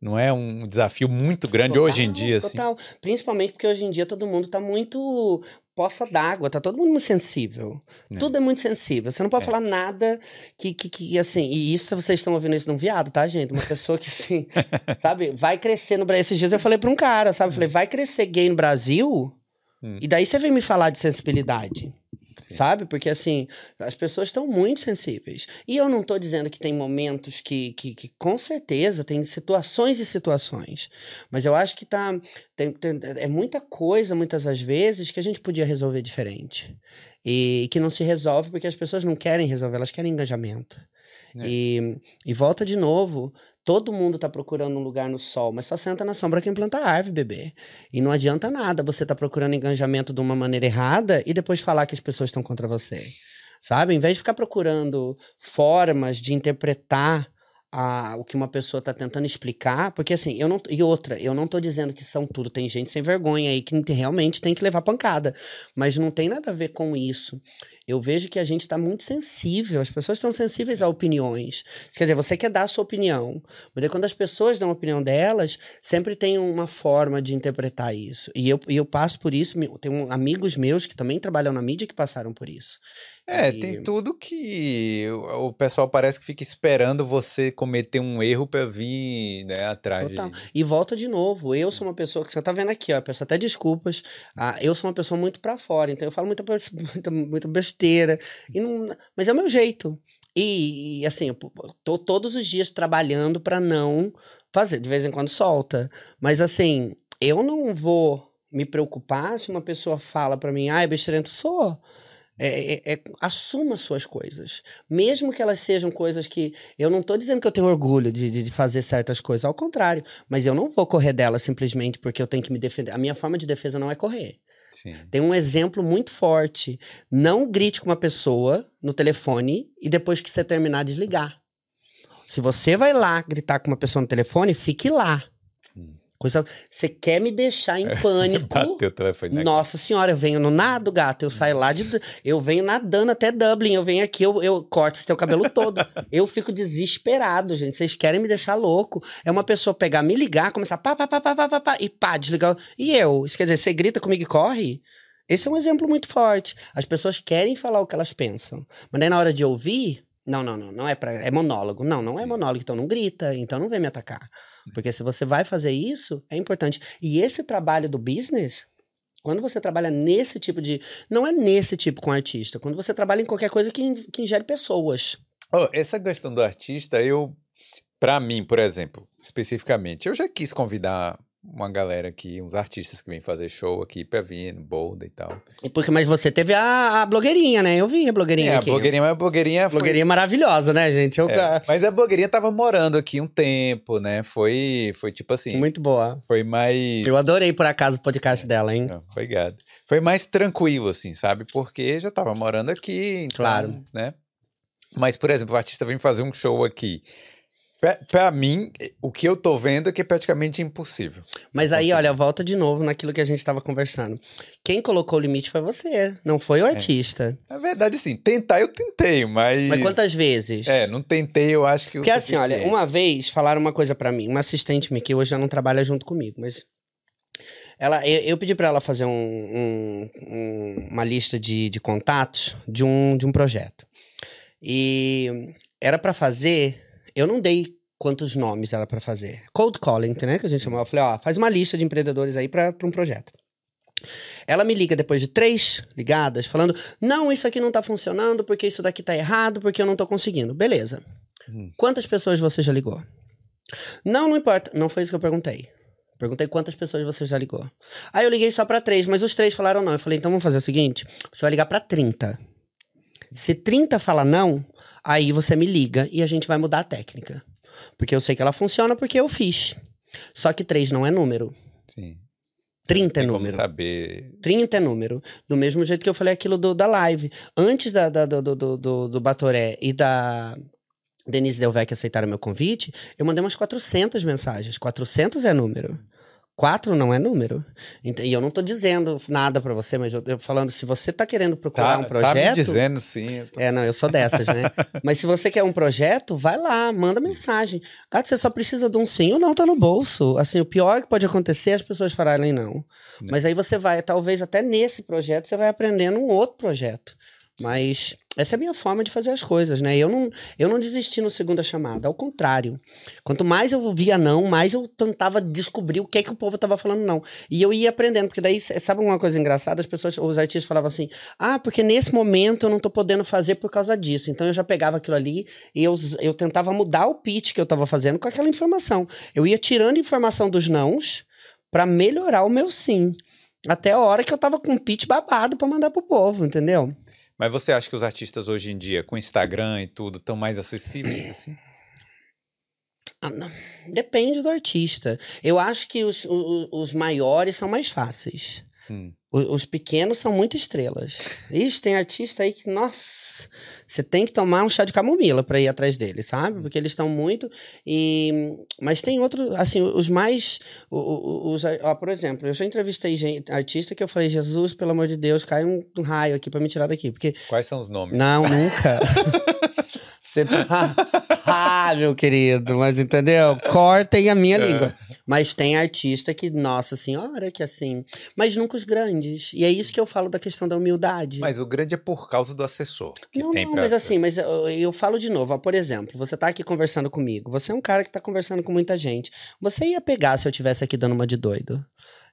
Não é um desafio muito grande Total, hoje em dia, assim. Total. Principalmente porque hoje em dia todo mundo tá muito poça d'água, tá todo mundo muito sensível. É. Tudo é muito sensível. Você não pode É. falar nada que, que, que, assim, e isso vocês estão ouvindo isso de um viado, tá, gente? Uma pessoa que, assim, [LAUGHS] sabe, vai crescer no Brasil. Esses dias eu falei pra um cara, sabe? Eu falei, vai crescer gay no Brasil, Hum. e daí você vem me falar de sensibilidade. Sim. Sabe? Porque assim, as pessoas estão muito sensíveis. E eu não tô dizendo que tem momentos que, que, que com certeza tem situações e situações. Mas eu acho que tá. Tem, tem- é muita coisa, muitas das vezes, que a gente podia resolver diferente. E que não se resolve porque as pessoas não querem resolver, elas querem engajamento. É. E, e volta de novo. Todo mundo tá procurando um lugar no sol, mas só senta na sombra quem planta árvore, bebê. E não adianta nada você tá procurando engajamento de uma maneira errada e depois falar que as pessoas estão contra você. Sabe? Em vez de ficar procurando formas de interpretar a, o que uma pessoa tá tentando explicar, porque assim, eu não. E outra, eu não tô dizendo que são tudo. Tem gente sem vergonha aí que realmente tem que levar pancada. Mas não tem nada a ver com isso. Eu vejo que a gente tá muito sensível, as pessoas estão sensíveis a opiniões. Quer dizer, você quer dar a sua opinião, mas quando as pessoas dão a opinião delas, sempre tem uma forma de interpretar isso. E eu, e eu passo por isso, tenho amigos meus que também trabalham na mídia que passaram por isso. É, E- tem tudo que o, pessoal parece que fica esperando você cometer um erro pra vir, né, atrás Total. de... E volta de novo. Eu sou uma pessoa que você tá vendo aqui, ó. Pessoa até desculpas. Ah, eu sou uma pessoa muito pra fora, então eu falo muita, [LAUGHS] muita, muita besteira. E não, mas é o meu jeito. E, e, assim, eu tô todos os dias trabalhando pra não fazer. De vez em quando solta. Mas assim, eu não vou me preocupar se uma pessoa fala pra mim, ai, besteirento, sou. É, é- é- assuma suas coisas. Mesmo que elas sejam coisas que. Eu não tô dizendo que eu tenho orgulho de, de, de fazer certas coisas, ao contrário. Mas eu não vou correr delas simplesmente porque eu tenho que me defender. A minha forma de defesa não é correr. Sim. Tem um exemplo muito forte. Não grite com uma pessoa no telefone e depois que você terminar, desligar. Se você vai lá gritar com uma pessoa no telefone, fique lá. Coisa, você quer me deixar em [LAUGHS] pânico. Bateu o telefone na Nossa senhora, eu venho no nado, gato. Eu saio lá de. [LAUGHS] Eu venho nadando até Dublin. Eu venho aqui, eu, eu corto esse teu cabelo todo. eu fico desesperado, gente. Vocês querem me deixar louco. É uma pessoa pegar, me ligar, começar pá, pá, pá, pá, pá, pá, pá, e pá, desligar. E eu? Isso quer dizer, você grita comigo e corre? Esse é um exemplo muito forte. As pessoas querem falar o que elas pensam. Mas daí na hora de ouvir. Não, não, não, não é para é monólogo. Não, não é monólogo, então não grita, então não vem me atacar. Porque se você vai fazer isso, é importante. E esse trabalho do business, quando você trabalha nesse tipo de. Não é nesse tipo com artista. Quando você trabalha em qualquer coisa que, que ingere pessoas. Oh, essa questão do artista, eu, pra mim, por exemplo, especificamente, eu já quis convidar uma galera aqui, uns artistas que vêm fazer show aqui pra vir no Bolda e tal. E porque, mas você teve a, a blogueirinha, né? Eu vi a blogueirinha É, a aqui. blogueirinha, mas a blogueirinha foi... Blogueirinha maravilhosa, né, gente? Eu, É, mas a blogueirinha tava morando aqui um tempo, né? Foi, foi tipo assim, Muito boa. foi mais... Eu adorei, por acaso, o podcast dela, hein? Não, obrigado. Foi mais tranquilo, assim, sabe? Porque já tava morando aqui, então, Claro. né? Mas, por exemplo, o artista vem fazer um show aqui. Pra, pra mim, o que eu tô vendo é que é praticamente impossível. Mas aí, olha, volta de novo naquilo que a gente tava conversando. Quem colocou o limite foi você, não foi o É. artista. Na verdade, assim, tentar eu tentei, mas. Mas quantas vezes? É, não tentei, eu acho que. Porque assim, olha, uma vez falaram uma coisa pra mim, uma assistente minha que hoje já não trabalha junto comigo, mas ela, eu, eu pedi pra ela fazer um- um- um- uma lista de, de contatos de um, de um projeto. E era pra fazer, eu não dei quantos nomes era pra fazer. Cold calling, né, que a gente chamava. Eu falei, ó, faz uma lista de empreendedores aí pra pra um projeto. Ela me liga depois de três ligadas, falando: Não, isso aqui não tá funcionando, porque isso daqui tá errado, porque eu não tô conseguindo. Beleza. Hum. Quantas pessoas você já ligou? Não, não importa. Não foi isso que eu perguntei. Perguntei quantas pessoas você já ligou. Aí eu liguei só pra três, mas os três falaram não. Eu falei, então vamos fazer o seguinte: você vai ligar pra 30. Se 30 fala não, aí você me liga e a gente vai mudar a técnica. Porque eu sei que ela funciona porque eu fiz. Só que 3 não é número. Sim. 30 é Tem como número. saber. 30 é número. Do mesmo jeito que eu falei aquilo do, da live. Antes da, da- do, do, do, do, do Batoré e da Denise Delvecq aceitaram meu convite, eu mandei umas 400 mensagens. 400 é número. Quatro não é número. E eu não tô dizendo nada pra você, mas eu, eu falando, se você tá querendo procurar um Tá projeto. me dizendo, sim. tô- É, não, eu sou dessas, né? [LAUGHS] Mas se você quer um projeto, vai lá, manda mensagem. Gato, você só precisa de um sim ou não, tá no bolso. Assim, o pior que pode acontecer é as pessoas falarem não. Mas aí você vai, talvez até nesse projeto, você vai aprendendo um outro projeto. Mas essa é a minha forma de fazer as coisas, né? Eu não, eu não desisti no segunda chamada, ao contrário. Quanto mais eu via não, mais eu tentava descobrir o que é que o povo tava falando não. E eu ia aprendendo, porque daí, sabe uma coisa engraçada? As pessoas, os artistas falavam assim: ah, porque nesse momento eu não tô podendo fazer por causa disso. Então eu já pegava aquilo ali e eu, eu tentava mudar o pitch que eu tava fazendo com aquela informação. Eu ia tirando informação dos nãos para melhorar o meu sim. Até a hora que eu tava com um pitch babado para mandar pro povo, entendeu? Mas você acha que os artistas hoje em dia, com Instagram e tudo, estão mais acessíveis [CLEARS THROAT] assim? Ah. Depende do artista. Eu acho que os, o- o- os maiores são mais fáceis. Hum. O- Os pequenos são muito estrelas. Ixi, tem artista aí que, nossa, você tem que tomar um chá de camomila pra ir atrás deles, sabe? Porque eles estão muito. E... Mas tem outros, assim, os mais. Os, ó, por exemplo, eu já entrevistei gente, artista que eu falei, Jesus, pelo amor de Deus, cai um, raio aqui pra me tirar daqui. Porque Quais são os nomes? não, nunca. [LAUGHS] Você tá. Ah, meu querido, mas entendeu? Cortem a minha É. língua. Mas tem artista que, nossa senhora, que assim. Mas nunca os grandes. E é isso que eu falo da questão da humildade. Mas o grande é por causa do assessor. Não, não, pra- mas assim, mas eu, eu falo de novo. Ó, por exemplo, você tá aqui conversando comigo. Você é um cara que tá conversando com muita gente. Você ia pegar se eu tivesse aqui dando uma de doido.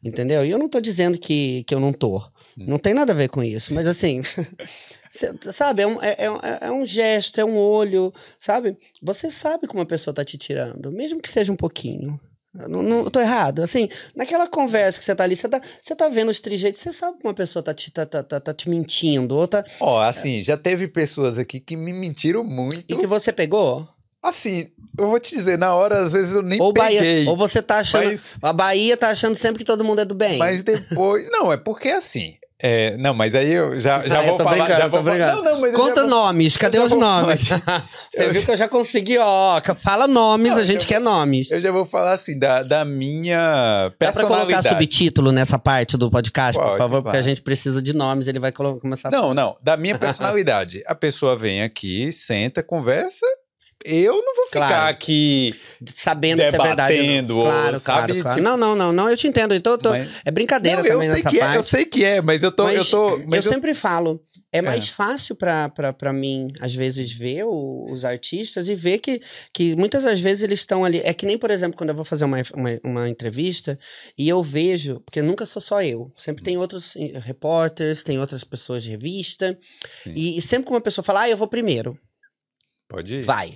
Entendeu? E eu não tô dizendo que, que eu não tô. Não tem nada a ver com isso. Mas assim, [LAUGHS] sabe, é um, é, é- é um gesto, é um olho, sabe? Você sabe como a pessoa tá te tirando, mesmo que seja um pouquinho. Eu Não, não, eu tô errado. Assim, naquela conversa que você tá ali, você tá, você tá vendo os trejeitos, você sabe como a pessoa tá te, tá, tá, tá, tá te mentindo, tá. Ó, assim, já teve pessoas aqui que me mentiram muito. E que você pegou? Assim, eu vou te dizer, na hora, às vezes eu nem Ou, Bahia, peguei. ou você tá achando. mas, A Bahia tá achando sempre que todo mundo é do bem. mas depois... [LAUGHS] Não, é porque assim... é, não, mas aí eu já, já Ah, eu vou tô falar... já eu vou falar-. Não, não, mas eu Conta vou- nomes, cadê eu os vou nomes? falar. [LAUGHS] Você Eu- viu que eu já consegui, ó. Fala nomes, Não, a gente eu quer nomes. Eu já vou falar assim, da, da minha Dá pra colocar personalidade. subtítulo nessa parte do podcast, por Pode, favor? Porque a gente precisa de nomes, ele vai começar a Não, não, da minha [LAUGHS] personalidade. A pessoa vem aqui, senta, conversa. Eu não vou ficar Claro. aqui. sabendo se é verdade. ou não. Claro, sabe, claro, claro. Não, não, não, não, eu te entendo. Então, eu tô- Mas- é brincadeira Não, eu também sei nessa que parte. é, eu sei que é, mas eu tô. Mas eu tô mas eu eu- sempre falo, é mais É. fácil pra, pra, pra mim, às vezes, ver o- os artistas e ver que, que muitas das vezes eles estão ali. É que nem, por exemplo, quando eu vou fazer uma, uma, uma entrevista e eu vejo, porque nunca sou só eu, sempre tem outros eh, repórteres, tem outras pessoas de revista, e, e sempre que uma pessoa fala, ah, eu vou primeiro, Pode ir. vai.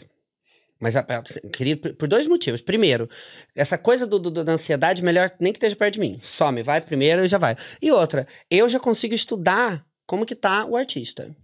Mas, a- a- querido, por- dois motivos. Primeiro, essa coisa do, do- da ansiedade, melhor nem que esteja perto de mim. Some, vai primeiro e já vai. E outra, eu já consigo estudar como que tá o artista.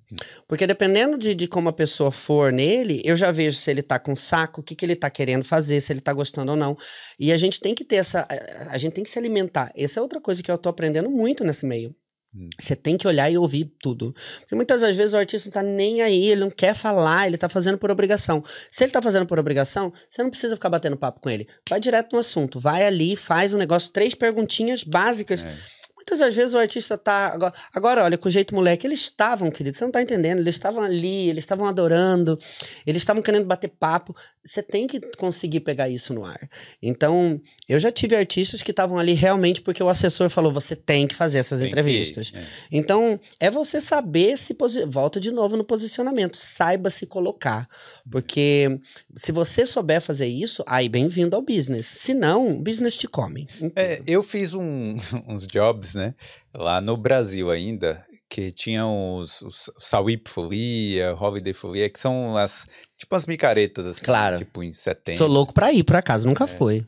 Porque dependendo de, de como a pessoa for nele, eu já vejo se ele tá com saco, o que, que ele tá querendo fazer, se ele tá gostando ou não. E a gente tem que ter essa. a- A gente tem que se alimentar. Essa é outra coisa que eu tô aprendendo muito nesse meio. Hum. Você tem que olhar e ouvir tudo. Porque muitas das vezes o artista não tá nem aí, ele não quer falar, ele tá fazendo por obrigação. Se ele tá fazendo por obrigação, você não precisa ficar batendo papo com ele. Vai direto no assunto, vai ali, faz um negócio, três perguntinhas básicas. É. Muitas das vezes o artista tá. Agora, agora, olha, com o jeito moleque, eles estavam, querido, você não tá entendendo, eles estavam ali, eles estavam adorando, eles estavam querendo bater papo. Você tem que conseguir pegar isso no ar. Então, eu já tive artistas que estavam ali realmente porque o assessor falou: você tem que fazer essas Tem que entrevistas. é. Então, é você saber se posi... volta de novo no posicionamento, saiba se colocar, porque se você souber fazer isso, aí bem-vindo ao business. Se não, o business te come. É, eu fiz um- [LAUGHS] uns jobs, né? Lá no Brasil ainda, que tinham os, os Sawip Folia, Holiday Folia, que são as, tipo as micaretas, assim, Claro. tipo em setembro. Sou louco pra ir, por acaso, É. nunca foi.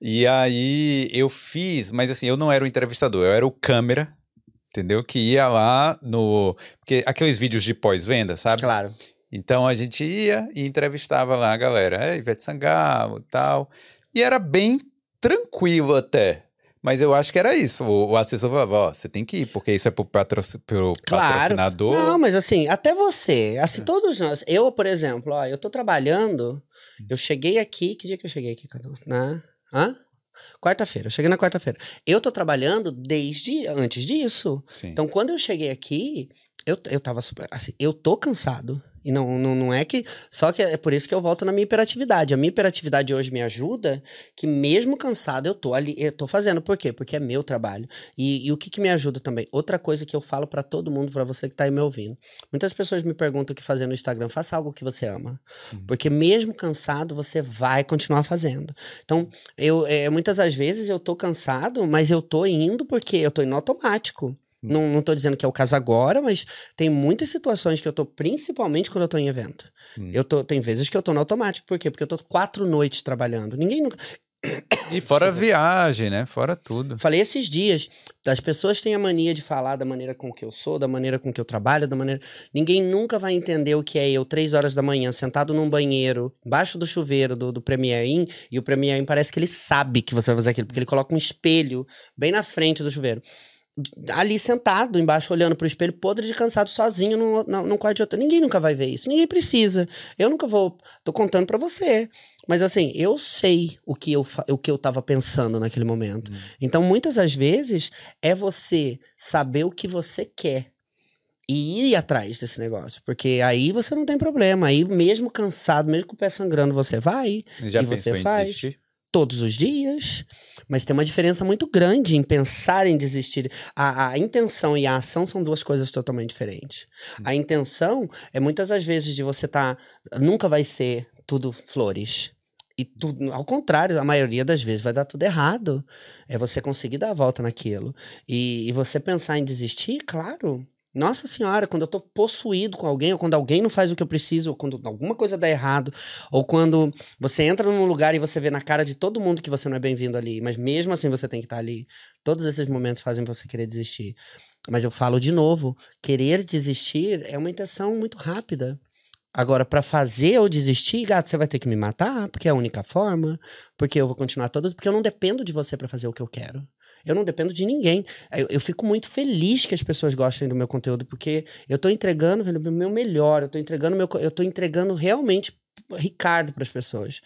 E aí eu fiz, mas assim, eu não era o entrevistador, eu era o câmera, entendeu? Que ia lá no. Porque aqueles vídeos de pós-venda, sabe? Claro. Então a gente ia e entrevistava lá a galera, é, Ivete Sangalo e tal. E era bem tranquilo até. Mas eu acho que era isso. O, o assessor falava, ó, você tem que ir, porque isso é pro, patroci pro Claro. patrocinador. Não, mas assim, até você, assim, É. todos nós. Eu, por exemplo, ó, eu tô trabalhando, eu cheguei aqui, que dia que eu cheguei aqui, Cadu? Na... Hã? Quarta-feira, eu cheguei na quarta-feira. Eu tô trabalhando desde antes disso. Sim. Então, quando eu cheguei aqui, eu, eu tava super. Assim, eu tô cansado. E não, não, não é que. Só que é por isso que eu volto na minha hiperatividade. A minha hiperatividade hoje me ajuda, que mesmo cansado, eu tô ali, eu tô fazendo. Por quê? Porque é meu trabalho. E, e o que, que me ajuda também? Outra coisa que eu falo para todo mundo, para você que tá aí me ouvindo. Muitas pessoas me perguntam o que fazer no Instagram. Faça algo que você ama. Uhum. Porque mesmo cansado, você vai continuar fazendo. Então, eu é, muitas das vezes eu tô cansado, mas eu tô indo porque eu tô indo automático. Não, não tô dizendo que é o caso agora, mas tem muitas situações que eu tô, principalmente quando eu tô em evento. Hum. Eu tô, tem vezes que eu tô no automático. Por quê? Porque eu tô quatro noites trabalhando. Ninguém nunca. E fora a [COUGHS] viagem, né? Fora tudo. Falei esses dias, as pessoas têm a mania de falar da maneira com que eu sou, da maneira com que eu trabalho, da maneira. Ninguém nunca vai entender o que é eu, três horas da manhã, sentado num banheiro, embaixo do chuveiro do, do Premiere In, e o Premiere In parece que ele sabe que você vai fazer aquilo, porque ele coloca um espelho bem na frente do chuveiro. Ali sentado, embaixo, olhando pro espelho, podre de cansado, sozinho num, num, num quarto de hotel. Ninguém nunca vai ver isso. Ninguém precisa. Eu nunca vou. Tô contando pra você. Mas assim, eu sei o que eu, o que eu tava pensando naquele momento. Hum. Então, muitas das vezes, é você saber o que você quer e ir atrás desse negócio. Porque aí você não tem problema. Aí, mesmo cansado, mesmo com o pé sangrando, você vai Já E você faz? desistir? Todos os dias. Mas tem uma diferença muito grande em pensar em desistir. A, a intenção e a ação são duas coisas totalmente diferentes. A intenção é muitas das vezes de você tá. Nunca vai ser tudo flores. E tudo, ao contrário, a maioria das vezes vai dar tudo errado. É você conseguir dar a volta naquilo. E, e você pensar em desistir, claro. Nossa senhora, quando eu tô possuído com alguém, ou quando alguém não faz o que eu preciso, ou quando alguma coisa dá errado, ou quando você entra num lugar e você vê na cara de todo mundo que você não é bem-vindo ali, mas mesmo assim você tem que estar ali. Todos esses momentos fazem você querer desistir. Mas eu falo de novo, querer desistir é uma intenção muito rápida. Agora, pra fazer eu desistir, gato, você vai ter que me matar, porque é a única forma, porque eu vou continuar todas, porque eu não dependo de você pra fazer o que eu quero. Eu não dependo de ninguém. Eu, eu fico muito feliz que as pessoas gostem do meu conteúdo, porque eu tô entregando o meu melhor, eu tô entregando meu, eu tô entregando realmente Ricardo pras pessoas.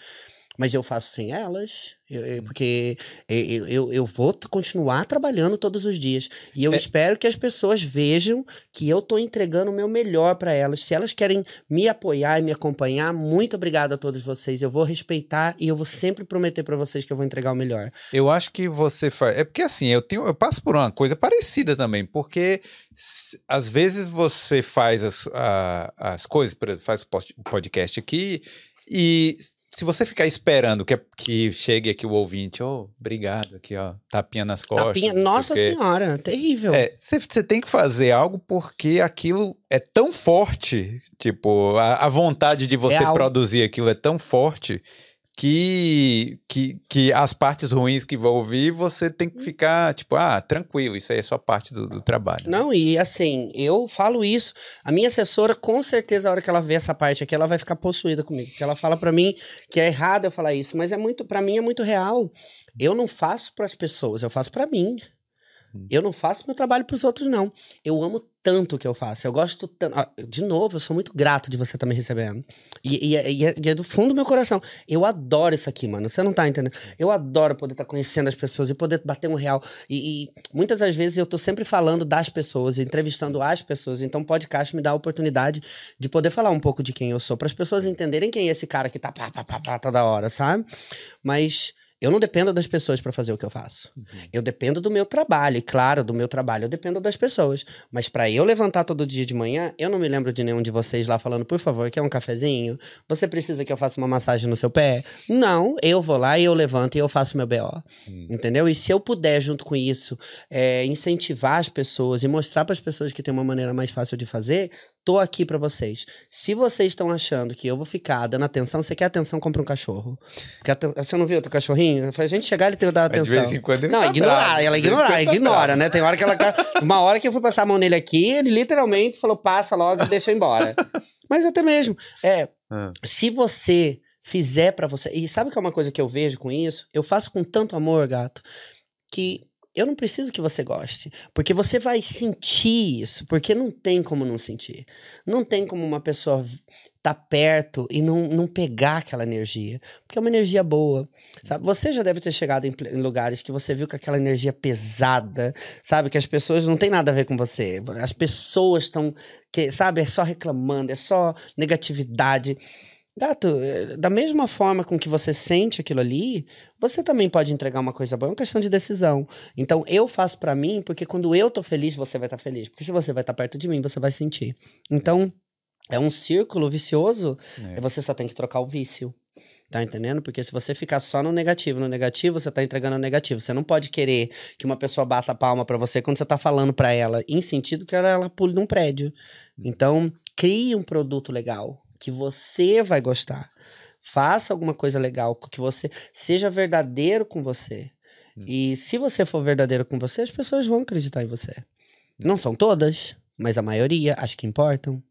Mas eu faço sem elas, eu- eu- porque eu, eu, eu vou continuar trabalhando todos os dias. E eu É. espero que as pessoas vejam que eu tô entregando o meu melhor para elas. Se elas querem me apoiar e me acompanhar, muito obrigado a todos vocês. Eu vou respeitar e eu vou sempre prometer para vocês que eu vou entregar o melhor. Eu acho que você faz. É porque assim, eu tenho, eu passo por uma coisa parecida também, porque s- às vezes você faz as, a- as coisas, faz o podcast aqui e se você ficar esperando que, que chegue aqui o ouvinte, ô, obrigado aqui, ó, tapinha nas costas. Tapinha, nossa o quê. senhora, terrível. É, você tem que fazer algo porque aquilo é tão forte, tipo, a, a vontade de você Real. produzir aquilo é tão forte que, que, que as partes ruins que vão ouvir, você tem que ficar, tipo, ah, tranquilo, isso aí é só parte do, do trabalho. Não, e assim, eu falo isso. A minha assessora, com certeza, a hora que ela vê essa parte aqui, ela vai ficar possuída comigo. Porque ela fala pra mim que é errado eu falar isso, mas é muito, para mim é muito real. Eu não faço pras pessoas, eu faço pra mim. Hum. Eu não faço meu trabalho pros outros, não. Eu amo tanto o que eu faço. Eu gosto tanto. De novo, eu sou muito grato de você estar me recebendo. E, e é- e é, e é do fundo do meu coração. Eu adoro isso aqui, mano. Você não tá entendendo. Eu adoro poder estar conhecendo as pessoas e poder bater um real. E, muitas das vezes eu tô sempre falando das pessoas, entrevistando as pessoas. Então, podcast me dá a oportunidade de poder falar um pouco de quem eu sou, para as pessoas entenderem quem é esse cara que tá pá, pá, pá, pá toda hora, sabe? Mas. Eu não dependo das pessoas para fazer o que eu faço. Eu dependo do meu trabalho, e claro, do meu trabalho eu dependo das pessoas. Mas para eu levantar todo dia de manhã, eu não me lembro de nenhum de vocês lá falando, por favor, quer um cafezinho? Você precisa que eu faça uma massagem no seu pé? Não, eu vou lá e eu levanto e eu faço meu BO. Hum. Entendeu? E se eu puder, junto com isso, é, incentivar as pessoas e mostrar para as pessoas que tem uma maneira mais fácil de fazer, tô aqui para vocês. Se vocês estão achando que eu vou ficar dando atenção, você quer atenção, compra um cachorro. Aten- você não viu o teu cachorrinho? Foi a gente chegar e ele dado Mas de atenção. vez em quando ele Não, tá ignorar, bravo, ela de tá ignora, [LAUGHS] bravo. né? Tem hora que ela. tá- Uma hora que eu fui passar a mão nele aqui, ele literalmente falou: passa logo e deixa eu embora. Mas até mesmo. É, Ah. se você fizer pra você. E sabe que é uma coisa que eu vejo com isso? Eu faço com tanto amor, gato, que eu não preciso que você goste, porque você vai sentir isso, porque não tem como não sentir. Não tem como uma pessoa estar tá perto e não, não pegar aquela energia, porque é uma energia boa. Sabe? Você já deve ter chegado em, em lugares que você viu com aquela energia pesada, sabe? Que as pessoas não tem nada a ver com você. As pessoas estão, sabe? É só reclamando, é só negatividade. Gato, eh, da mesma forma com que você sente aquilo ali, você também pode entregar uma coisa boa. É uma questão de decisão. Então, eu faço para mim, porque quando eu tô feliz, você vai estar tá feliz. Porque se você vai estar tá perto de mim, você vai sentir. Então, é um círculo vicioso, é. você só tem que trocar o vício. Tá entendendo? Porque se você ficar só no negativo, no negativo, você tá entregando o negativo. Você não pode querer que uma pessoa bata a palma para você quando você tá falando para ela em sentido que ela, ela pule num prédio. Hum. Então, crie um produto legal que você vai gostar. Faça alguma coisa legal, que você seja verdadeiro com você. Hum. E se você for verdadeiro com você, as pessoas vão acreditar em você. Não são todas, mas a maioria, acho que importam.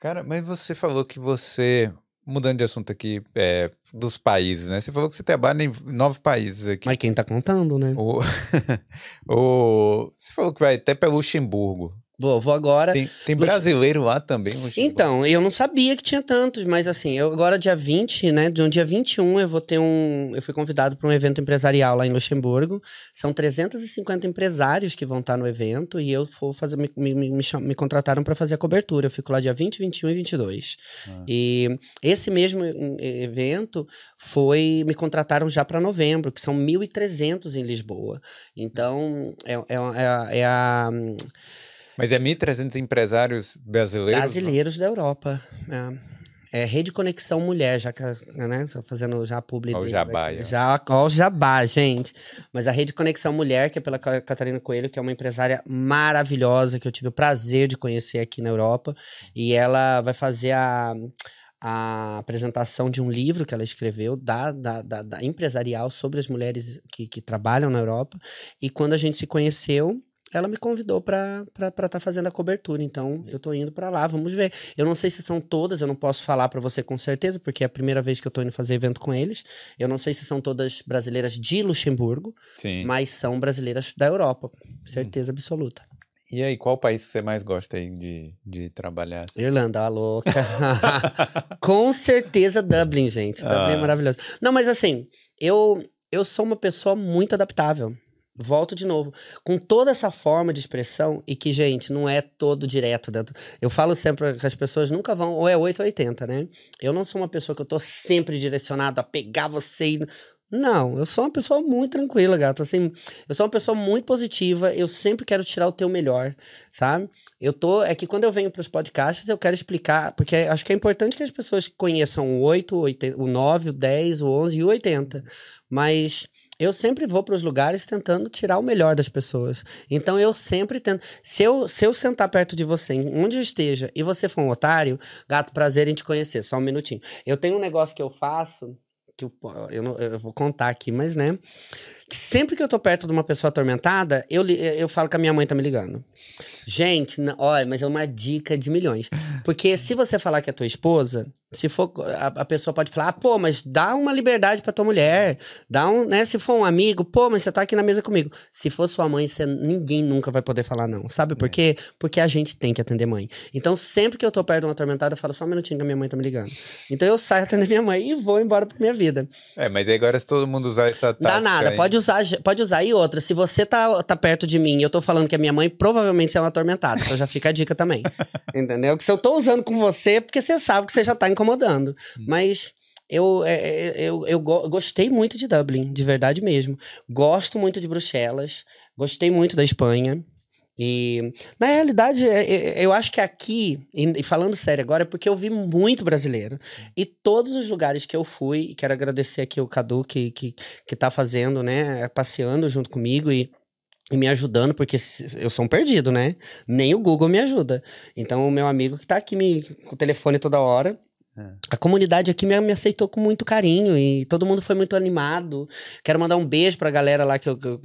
Cara, mas você falou que você, mudando de assunto aqui, é, dos países, né? Você falou que você trabalha em nove países aqui. Mas quem tá contando, né? O... [LAUGHS] o... Você falou que vai até para Luxemburgo. Vou, vou agora. Tem, tem brasileiro lá também? Então, eu não sabia que tinha tantos, mas assim, eu agora dia 20, né? De um dia 21 eu vou ter um. Eu fui convidado para um evento empresarial lá em Luxemburgo. São 350 empresários que vão estar no evento e eu vou fazer. Me, me, me, me contrataram para fazer a cobertura. Eu fico lá dia 20, 21 e 22. Ah. E esse mesmo evento foi. Me contrataram já para novembro, que são 1.300 em Lisboa. Então, é, é, é, é a mas é 1.300 empresários brasileiros? Brasileiros da Europa. É. É Rede Conexão Mulher, já que, né, fazendo já publi Olha o jabá, Já, ó o jabá, gente. Mas a Rede Conexão Mulher, que é pela Catarina Coelho, que é uma empresária maravilhosa, que eu tive o prazer de conhecer aqui na Europa. E ela vai fazer a, a apresentação de um livro que ela escreveu da, da, da, da empresarial sobre as mulheres que, que trabalham na Europa. E quando a gente se conheceu, ela me convidou para estar tá fazendo a cobertura. Então, eu tô indo para lá, vamos ver. Eu não sei se são todas, eu não posso falar para você com certeza, porque é a primeira vez que eu tô indo fazer evento com eles. Eu não sei se são todas brasileiras de Luxemburgo, Sim. mas são brasileiras da Europa, certeza absoluta. E aí, qual país que você mais gosta aí de, de trabalhar? Assim? Irlanda, a louca. [LAUGHS] com certeza Dublin, gente. Dublin é ah. é maravilhoso. Não, mas assim, eu, eu sou uma pessoa muito adaptável. Volto de novo. Com toda essa forma de expressão, e que, gente, não é todo direto. Dentro. Eu falo sempre que as pessoas nunca vão, ou é 8 ou 80, né? Eu não sou uma pessoa que eu tô sempre direcionado a pegar você e. Não, eu sou uma pessoa muito tranquila, gato. Assim, eu sou uma pessoa muito positiva. Eu sempre quero tirar o teu melhor, sabe? Eu tô. É que quando eu venho para os podcasts, eu quero explicar, porque acho que é importante que as pessoas conheçam o 8, o, 8, o 9, o 10, o 11 e o 80. Mas eu sempre vou para os lugares tentando tirar o melhor das pessoas. Então eu sempre tento. Se eu, se eu sentar perto de você, onde eu esteja, e você for um otário, gato, prazer em te conhecer. Só um minutinho. Eu tenho um negócio que eu faço, que eu, eu, não, eu vou contar aqui, mas né que sempre que eu tô perto de uma pessoa atormentada, eu, eu falo que a minha mãe tá me ligando. Gente, olha, mas é uma dica de milhões. Porque se você falar que é tua esposa, se for. A, a pessoa pode falar, ah, pô, mas dá uma liberdade pra tua mulher. Dá um, né? Se for um amigo, pô, mas você tá aqui na mesa comigo. Se for sua mãe, você, ninguém nunca vai poder falar não. Sabe por é. quê? Porque a gente tem que atender mãe. Então, sempre que eu tô perto de uma atormentada, eu falo só um minutinho que a minha mãe tá me ligando. Então eu saio atender minha mãe e vou embora pra minha vida. É, mas agora se todo mundo usar essa tática... Dá nada, pode pode usar, pode usar. E outra, se você tá, tá perto de mim e eu tô falando que é minha mãe, provavelmente você é uma atormentada. Então já fica a dica também. [LAUGHS] Entendeu? Que se eu tô usando com você, é porque você sabe que você já tá incomodando. Hum. Mas eu, é, eu, eu, eu, gostei muito de Dublin, de verdade mesmo. Gosto muito de Bruxelas. Gostei muito da Espanha. E, na realidade, é, é, eu acho que aqui, e falando sério agora, é porque eu vi muito brasileiro. E todos os lugares que eu fui, quero agradecer aqui o Cadu, que, que, que tá fazendo, né, passeando junto comigo e e me ajudando, porque eu sou um perdido, né? Nem o Google me ajuda. Então, o meu amigo que tá aqui me, com o telefone toda hora, É. A comunidade aqui me, me aceitou com muito carinho e todo mundo foi muito animado. Quero mandar um beijo pra galera lá que eu, que eu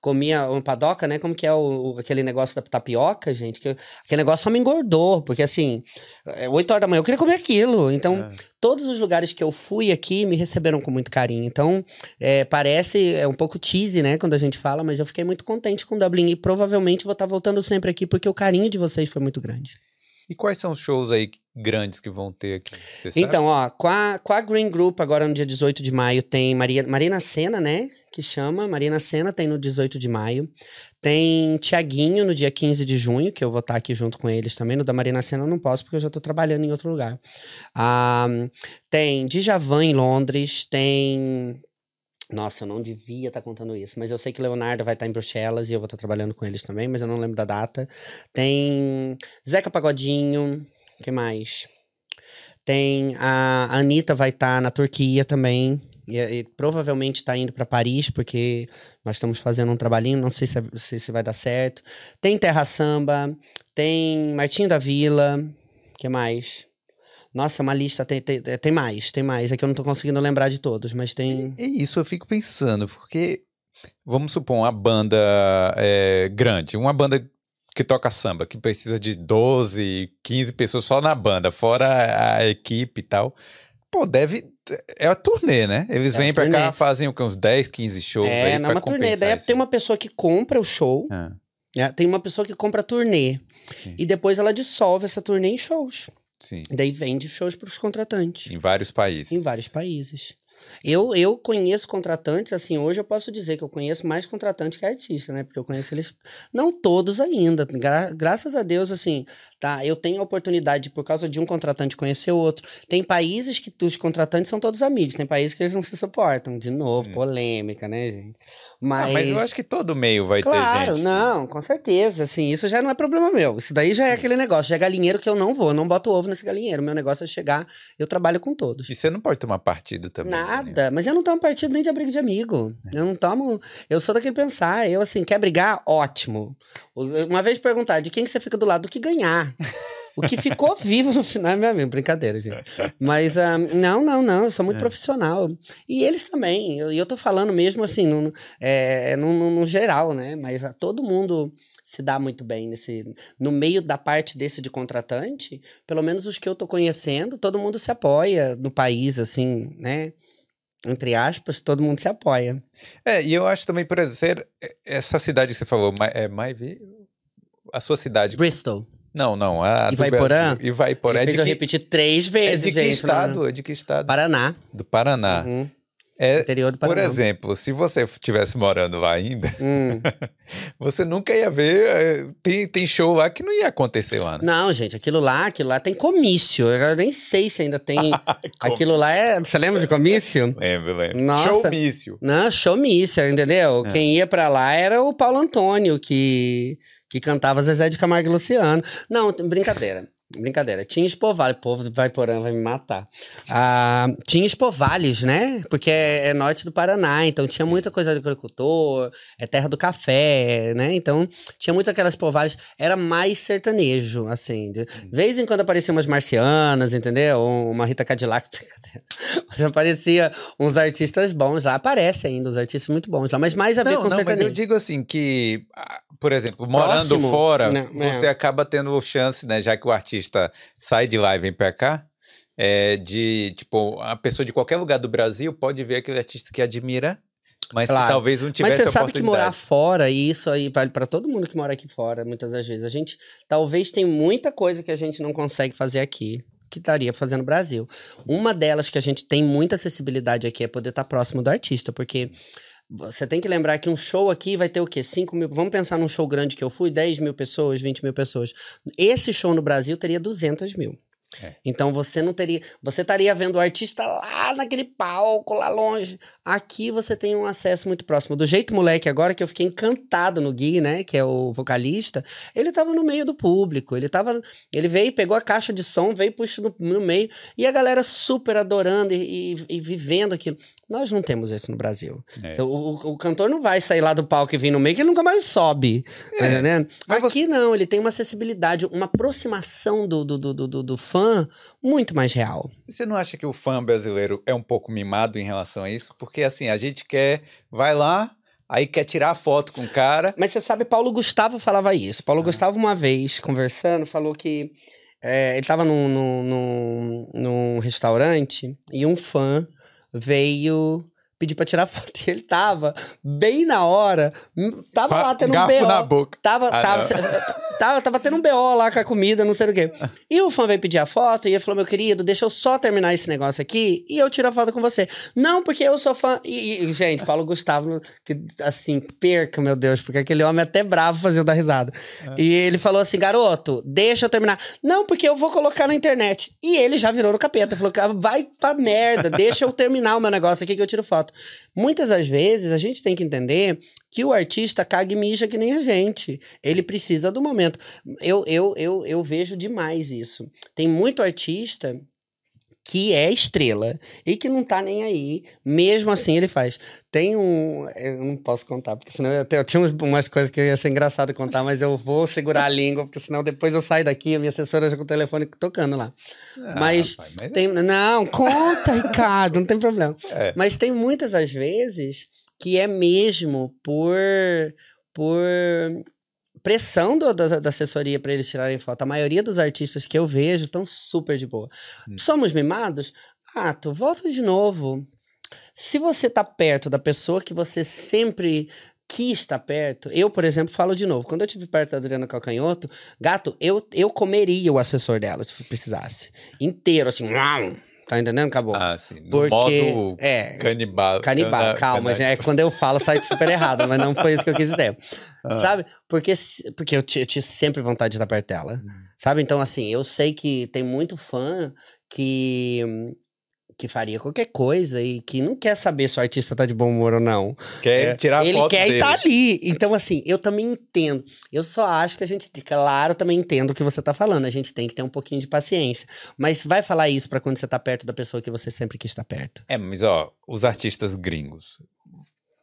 comia uma padoca, né? Como que é o, o- aquele negócio da tapioca, gente? Que, eu- aquele negócio só me engordou, porque assim, é 8 horas da manhã eu queria comer aquilo. Então, É. todos os lugares que eu fui aqui me receberam com muito carinho. Então, é, parece é um pouco cheesy, né, quando a gente fala, mas eu fiquei muito contente com Dublin e provavelmente vou estar voltando sempre aqui porque o carinho de vocês foi muito grande. E quais são os shows aí grandes que vão ter aqui? Então, ó, com a, com a Green Group, agora no dia 18 de maio, tem Maria, Marina Sena, né? Que chama. Marina Sena tem no 18 de maio. Tem Tiaguinho no dia 15 de junho, que eu vou estar aqui junto com eles também. No da Marina Sena eu não posso, porque eu já tô trabalhando em outro lugar. Tem Djavan em Londres, tem. Nossa, eu não devia estar contando isso, mas eu sei que Leonardo vai estar em Bruxelas e eu vou estar trabalhando com eles também, mas eu não lembro da data. Tem Zeca Pagodinho, que mais? Tem a Anitta vai estar na Turquia também. E, e provavelmente está indo para Paris, porque nós estamos fazendo um trabalhinho, não sei se, é- se, se vai dar certo. Tem Terra Samba, tem Martinho da Vila, que mais? Nossa, uma lista, tem, tem, tem mais, tem mais. É que eu não tô conseguindo lembrar de todos, mas tem. É isso, eu fico pensando, porque vamos supor uma banda é, grande, uma banda que toca samba, que precisa de 12, 15 pessoas só na banda, fora a equipe e tal. Pô, deve. É a turnê, né? Eles É vêm pra cá, fazem uns 10, 15 shows é, não é uma turnê. Daí tem uma pessoa que compra o show, Ah, né? tem uma pessoa que compra a turnê. Sim. E depois ela dissolve essa turnê em shows. sim, E daí vende shows para os contratantes. em vários países. Em vários países. Eu, eu conheço contratantes, assim, hoje eu posso dizer que eu conheço mais contratantes que artista, né? Porque eu conheço eles, não todos ainda. Gra- graças a Deus, assim, tá? Eu tenho a oportunidade, por causa de um contratante, conhecer outro. Tem países que os contratantes são todos amigos, tem países que eles não se suportam. De novo, Hum. polêmica, né, gente? Ah, Mas. mas eu acho que todo meio vai Claro, ter gente. não, com certeza, assim, isso já não é problema meu. Isso daí já é aquele negócio, já é galinheiro que eu não vou, eu não boto ovo nesse galinheiro. Meu negócio é chegar, eu trabalho com todos. E você não pode tomar partido também. né? Nada, mas eu não tomo partido nem de briga de amigo. Eu não tomo. Eu sou daquele pensar. Eu, assim, quer brigar? Ótimo. Uma vez perguntar de quem que você fica do lado do que ganhar. O que ficou [LAUGHS] vivo no final é meu amigo. Brincadeira, gente. Mas, ah, não, não, não. Eu sou muito É. profissional. E eles também. E eu, eu tô falando mesmo, assim, no, é, no, no- no geral, né? Mas ah, todo mundo se dá muito bem nesse. No meio da parte desse de contratante, pelo menos os que eu tô conhecendo, todo mundo se apoia no país, assim, né? Entre aspas, todo mundo se apoia. É, e eu acho também, por exemplo, ser- essa cidade que você falou, é Maive? A sua cidade. Bristol. Não, não. A Ivaiporã? Ivaiporã. É de fez eu que, repetir três é vezes, de que gente. estado? no- É de que estado? Paraná. Do Paraná. Uhum. É, Interior do por Paraná. exemplo, se você estivesse morando lá ainda, Hum. [LAUGHS] você nunca ia ver. é, Tem, tem show lá que não ia acontecer lá, né? Não, gente, aquilo lá, aquilo lá tem comício. Eu nem sei se ainda tem. [LAUGHS] aquilo lá é. Você lembra de comício? Lembro, lembro. Nossa. Showmício. Não, showmício, entendeu? É. Quem ia pra lá era o Paulo Antônio, que, que cantava Zezé de Camargo e Luciano. Não, brincadeira. Brincadeira. Tinha Espovale, o povo do Vaiporã vai me matar. Ah, tinha Espovales, né? Porque é, é norte do Paraná, então tinha muita coisa de agricultor, é terra do café, né? Então tinha muito aquelas Espovales. Era mais sertanejo, assim. De vez em quando apareciam umas marcianas, entendeu? Uma Rita Cadillac. [LAUGHS] Mas aparecia uns artistas bons lá. Aparece ainda os artistas muito bons lá, mas mais a ver Não, com não, mas sertanejo. eu digo assim que, por exemplo, morando Próximo, fora, né, é. você acaba tendo chance, né? Já que o artista sai de lá e vem pra cá, é, de, tipo, a pessoa de qualquer lugar do Brasil pode ver aquele artista que admira, mas Claro. que talvez não Mas tivesse você sabe que morar fora, e isso aí vale para todo mundo que mora aqui fora, muitas das vezes. A gente talvez tem muita coisa que a gente não consegue fazer aqui, que estaria fazendo no Brasil. Uma delas que a gente tem muita acessibilidade aqui é poder estar próximo do artista, porque. Você tem que lembrar que um show aqui vai ter o quê? 5 mil. Vamos pensar num show grande que eu fui, 10 mil pessoas, 20 mil pessoas. Esse show no Brasil teria 200 mil. É. Então você não teria. Você estaria vendo o artista lá naquele palco, lá longe. Aqui você tem um acesso muito próximo. Do jeito moleque agora, que eu fiquei encantado no Gui, né? Que é o vocalista. Ele tava no meio do público. Ele tava. Ele veio, pegou a caixa de som, veio puxando no, no meio. E a galera super adorando e, e- e vivendo aquilo. Nós não temos isso no Brasil. É. O, o- o cantor não vai sair lá do palco e vir no meio, que ele nunca mais sobe. Tá entendendo? Mas Aqui não, ele tem uma acessibilidade, uma aproximação do, do, do, do- do fã fã muito mais real. Você não acha que o fã brasileiro é um pouco mimado em relação a isso? Porque assim, a gente quer, vai lá, aí quer tirar foto com o cara. Mas você sabe, Paulo Gustavo falava isso. Paulo ah. Gustavo, uma vez, conversando, falou que é, ele estava num, num, num, restaurante e um fã veio pedir pra tirar [LAUGHS] foto. E ele tava bem na hora. Tava lá tendo um BO. na boca. Tava, ah, tava, tava, tava tendo um BO lá com a comida, não sei o quê. E o fã veio pedir a foto e ele falou: Meu querido, deixa eu só terminar esse negócio aqui e eu tiro a foto com você. Não, porque eu sou fã. E, e gente, Paulo Gustavo, que assim, perca, meu Deus, porque aquele homem é até bravo fazendo dar risada. É. E ele falou assim: Garoto, deixa eu terminar. Não, porque eu vou colocar na internet. E ele já virou no capeta. Falou: Vai pra merda, deixa eu terminar o meu negócio aqui que eu tiro foto. Muitas das vezes a gente tem que entender que o artista caga e mija que nem a gente. Ele precisa do momento. Eu, eu, eu, eu vejo demais isso. Tem muito artista que é estrela e que não tá nem aí. Mesmo assim, ele faz. Tem um. Eu não posso contar, porque senão eu, eu tinha umas coisas que ia ser engraçado contar, mas eu vou segurar a língua, porque senão depois eu saio daqui, a minha assessora já com o telefone tocando lá. Ah, mas, rapaz, mas... Tem, não, conta, Ricardo, não tem problema. É. Mas tem muitas às vezes que é mesmo por. por pressão do, da, da, assessoria para eles tirarem foto. A maioria dos artistas que eu vejo estão super de boa. Hum. Somos mimados? Ah, tu volta de novo. Se você tá perto da pessoa que você sempre quis estar perto, eu, por exemplo, falo de novo. Quando eu estive perto da Adriana Calcanhoto, gato, eu, eu comeria o assessor dela se precisasse. Inteiro, assim. Tá entendendo? Acabou. Ah, sim. No Porque, modo é, canibal. Canibal, cana, calma. Cana... É, quando eu falo, sai super errado, mas não foi isso que eu quis dizer. Ah. Sabe? Porque, porque eu, eu tive sempre vontade de estar perto dela. Hum. Sabe? Então, assim, eu sei que tem muito fã que que faria qualquer coisa e que não quer saber se o artista tá de bom humor ou não. Quer é, tirar Ele foto quer dele. estar tá ali. Então, assim, eu também entendo. Eu só acho que a gente, claro, também entendo o que você tá falando. A gente tem que ter um pouquinho de paciência. Mas vai falar isso para quando você tá perto da pessoa que você sempre quis estar perto. É, mas ó, os artistas gringos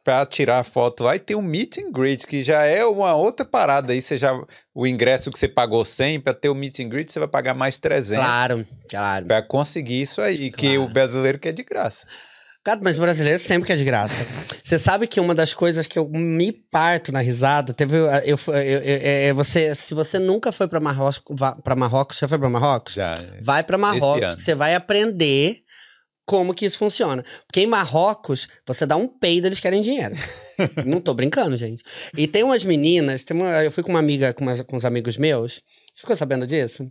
para tirar foto lá e tem um meet and greet, que já é uma outra parada aí. Você já, o ingresso que você pagou 100, para ter o meet and greet, você vai pagar mais 300. Claro, claro. Para conseguir isso aí, claro. que o brasileiro quer de graça. Cara, mas o brasileiro sempre quer de graça. Você sabe que uma das coisas que eu me parto na risada, teve. Eu, eu, eu, é, você, se você nunca foi para Marrocos, para Marrocos, já foi para Marrocos? Já. Vai para Marrocos, você vai aprender como que isso funciona. Porque em Marrocos, você dá um peido, eles querem dinheiro. [LAUGHS] Não tô brincando, gente. E tem umas meninas, tem uma, eu fui com uma amiga, com, umas, com uns amigos meus. Você ficou sabendo disso?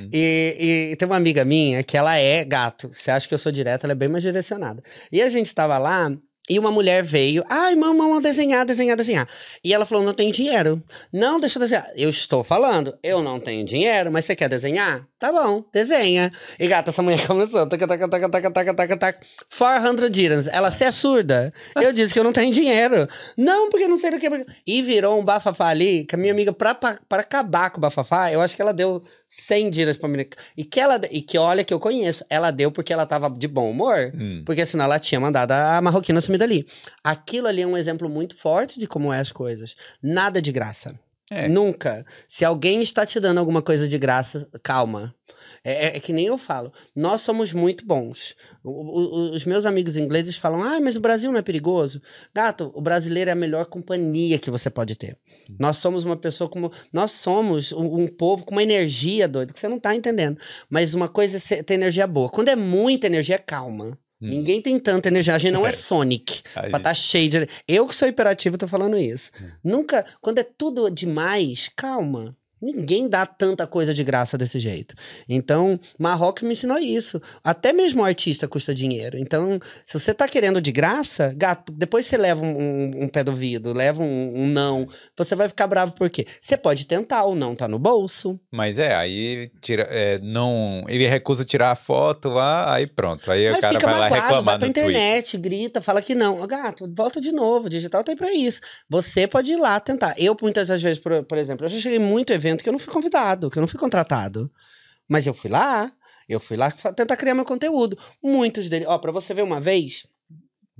Hum. E, e, tem uma amiga minha que ela é gato. Você acha que eu sou direta, ela é bem mais direcionada. E a gente tava lá e uma mulher veio, ai, mamãe, desenhar, desenhar, desenhar. E ela falou: não tem dinheiro. Não, deixa eu desenhar. Eu estou falando, eu não tenho dinheiro, mas você quer desenhar? Tá bom, desenha. E gata, essa mulher [LAUGHS] começou, taca, taca, taca, taca, taca, taca, taca, 400 dirhams. Ela, você é surda? Eu disse que eu não tenho dinheiro. Não, porque não sei do que. E virou um bafafá ali, que a minha amiga, pra, pra, pra acabar com o bafafá, eu acho que ela deu 100 dirhams pra menina. E que ela, e que olha que eu conheço, ela deu porque ela tava de bom humor, hum. porque senão ela tinha mandado a marroquina sumir dali. Aquilo ali é um exemplo muito forte de como é as coisas. Nada de graça. É. Nunca. Se alguém está te dando alguma coisa de graça, calma. É, é, é que nem eu falo. Nós somos muito bons. O, o, os meus amigos ingleses falam: ah, mas o Brasil não é perigoso. Gato, o brasileiro é a melhor companhia que você pode ter. Hum. Nós somos uma pessoa como. Nós somos um, um povo com uma energia doida, que você não está entendendo. Mas uma coisa é ter energia boa. Quando é muita energia, calma. Hum. Ninguém tem tanta energia. A gente não é, é Sonic. Pra estar tá cheio de. Eu que sou hiperativo tô falando isso. Hum. Nunca. Quando é tudo demais, calma. Ninguém dá tanta coisa de graça desse jeito. Então, Marrocos me ensinou isso. Até mesmo o artista custa dinheiro. Então, se você tá querendo de graça, gato, depois você leva um, um, um pé do vidro, leva um, um, não. Você vai ficar bravo por quê? Você pode tentar, ou não tá no bolso. Mas é, aí tira, é, não, ele recusa tirar a foto lá, aí pronto. Aí o cara vai magoado, lá reclamar vai pra internet, grita, fala que não. Gato, volta de novo, o digital tá aí pra isso. Você pode ir lá tentar. Eu, muitas das vezes, por, por exemplo, eu já cheguei muito evento evento que eu não fui convidado, que eu não fui contratado. Mas eu fui lá, eu fui lá tentar criar meu conteúdo. Muitos deles. Ó, pra você ver uma vez,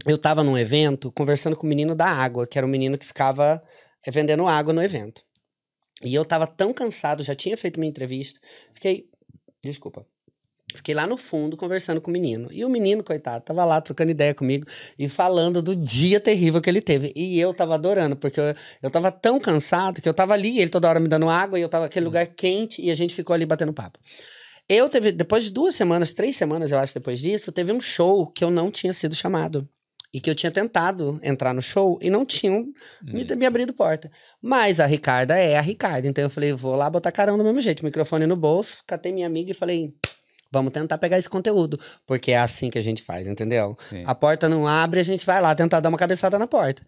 eu tava num evento conversando com o menino da água, que era um menino que ficava eh, vendendo água no evento. E eu tava tão cansado, já tinha feito minha entrevista. Fiquei. Desculpa. Fiquei lá no fundo conversando com o menino. E o menino, coitado, tava lá trocando ideia comigo e falando do dia terrível que ele teve. E eu tava adorando, porque eu, eu tava tão cansado que eu tava ali, ele toda hora me dando água, e eu tava naquele lugar quente e a gente ficou ali batendo papo. Eu teve, depois de duas semanas, três semanas, eu acho, depois disso, teve um show que eu não tinha sido chamado. E que eu tinha tentado entrar no show e não tinham me, Hum. me abrido porta. Mas a Ricarda é a Ricarda. Então eu falei, vou lá botar carão do mesmo jeito. Microfone no bolso, catei minha amiga e falei, vamos tentar pegar esse conteúdo. Porque é assim que a gente faz, entendeu? Sim. A porta não abre, a gente vai lá tentar dar uma cabeçada na porta.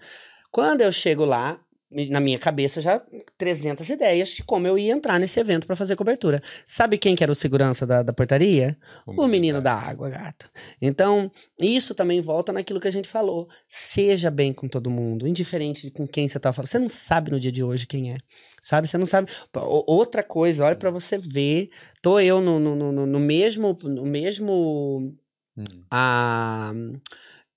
Quando eu chego lá, na minha cabeça já 300 ideias de como eu ia entrar nesse evento pra fazer cobertura. Sabe quem que era o segurança da, da portaria? O menino da água, gata. Então, isso também volta naquilo que a gente falou. Seja bem com todo mundo, indiferente de com quem você tá falando. Você não sabe no dia de hoje quem é. Sabe? Você não sabe. O- Outra coisa, olha pra você ver. Tô eu no, no, no, no- no mesmo. No mesmo Hum. a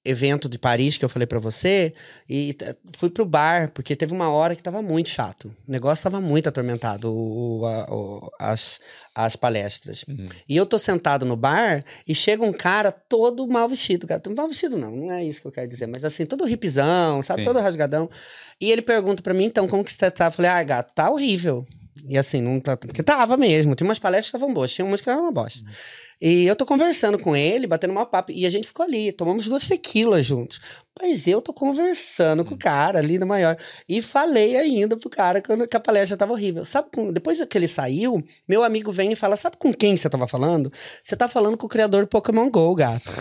evento de Paris que eu falei pra você e fui pro bar porque teve uma hora que tava muito chato. O negócio tava muito atormentado, o, o- a- o- as, as palestras. Uhum. E eu tô sentado no bar e chega um cara todo mal vestido, cara. Mal vestido não, não é isso que eu quero dizer, mas assim, todo hipzão, sabe? Sim. Todo rasgadão. E ele pergunta pra mim, então, como que você tá? Eu falei, ah, gato, tá horrível. E assim, não tá. Porque tava mesmo. Tinha umas palestras que estavam boas, tinha umas que estavam uma bosta. E eu tô conversando com ele, batendo uma papo. E a gente ficou ali, tomamos duas tequilas juntos. Mas eu tô conversando com o cara ali no maior. E falei ainda pro cara que a palestra tava horrível. Sabe, com, depois que ele saiu, meu amigo vem e fala: Sabe com quem você tava falando? Você tá falando com o criador do Pokémon GO, gato.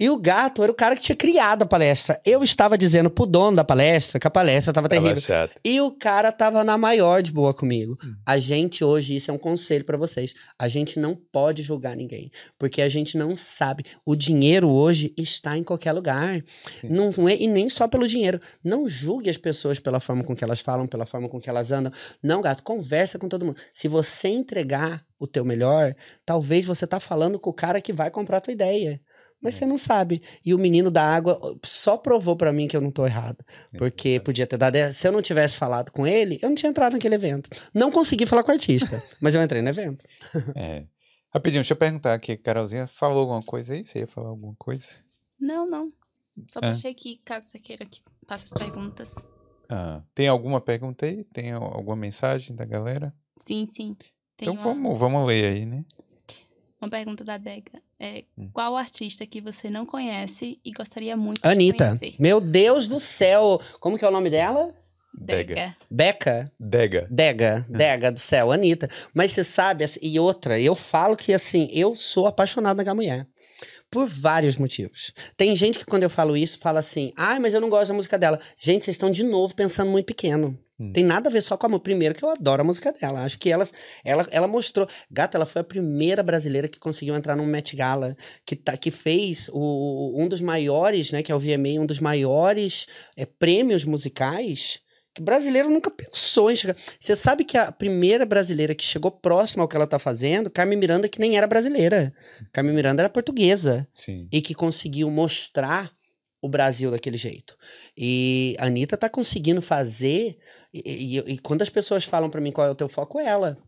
E o gato era o cara que tinha criado a palestra. Eu estava dizendo pro dono da palestra que a palestra tava Tava terrível. chato. E o cara tava na maior de boa comigo. A gente hoje, isso é um conselho pra vocês. A gente não pode julgar ninguém, porque a gente não sabe. O dinheiro hoje está em qualquer lugar. Não é, e nem só pelo dinheiro. Não julgue as pessoas pela forma com que elas falam, pela forma com que elas andam. Não, gato, conversa com todo mundo. Se você entregar o teu melhor, talvez você tá falando com o cara que vai comprar a tua ideia. Mas você não sabe. E o menino da água só provou pra mim que eu não tô errado. Porque podia ter dado. Se eu não tivesse falado com ele, eu não tinha entrado naquele evento. Não consegui falar com o artista, [LAUGHS] mas eu entrei no evento. É. Rapidinho, deixa eu perguntar aqui, Carolzinha, falou alguma coisa aí? Você ia falar alguma coisa? Não, não. Só É. puxei aqui, caso você queira que passe as perguntas. Ah, tem alguma pergunta aí? Tem al- alguma mensagem da galera? Sim, sim. Tem então uma, vamos, vamos ler aí, né? uma pergunta da Dega. É, Hum. Qual artista que você não conhece e gostaria muito de Anitta. conhecer? Meu Deus do céu. Como que é o nome dela? Dega. Beca? Dega. Dega. Dega do céu, Anitta. Mas você sabe, assim, e outra, eu falo que assim, eu sou apaixonado naquela mulher. Por vários motivos. Tem gente que quando eu falo isso, fala assim, ai, mas eu não gosto da música dela. Gente, vocês estão de novo pensando muito pequeno. Hum. Tem nada a ver só com a música. Primeiro que eu adoro a música dela. Acho que ela, ela, ela mostrou. Gata, ela foi a primeira brasileira que conseguiu entrar num Met Gala, que, tá, que fez o, um dos maiores, né? Que é o VMA, um dos maiores é, prêmios musicais. Que brasileiro nunca pensou em chegar. Você sabe que a primeira brasileira que chegou próxima ao que ela tá fazendo, Carmen Miranda, que nem era brasileira. Carmen Miranda era portuguesa Sim. e que conseguiu mostrar o Brasil daquele jeito. E a Anitta tá conseguindo fazer. E, e- e quando as pessoas falam pra mim qual é o teu foco, é ela.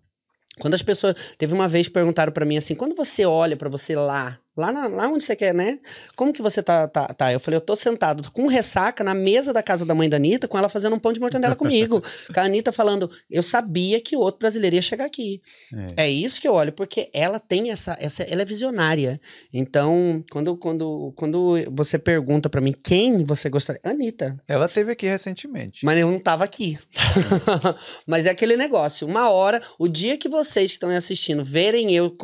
Quando as pessoas. Teve uma vez perguntaram pra mim assim: quando você olha pra você lá, lá, na- lá onde você quer, né? Como que você tá, tá, tá? Eu falei: eu tô sentado com ressaca na mesa da casa da mãe da Anitta, com ela fazendo um pão de mortandela comigo. [LAUGHS] com a Anitta falando: eu sabia que outro brasileiro ia chegar aqui. É. É isso que eu olho, porque ela tem essa, essa ela é visionária. Então, quando, quando, quando você pergunta pra mim quem você gostaria, Anitta. Ela teve aqui recentemente. Mas eu não tava aqui. [LAUGHS] Mas é aquele negócio. Uma hora, o dia que vocês que estão aí assistindo verem eu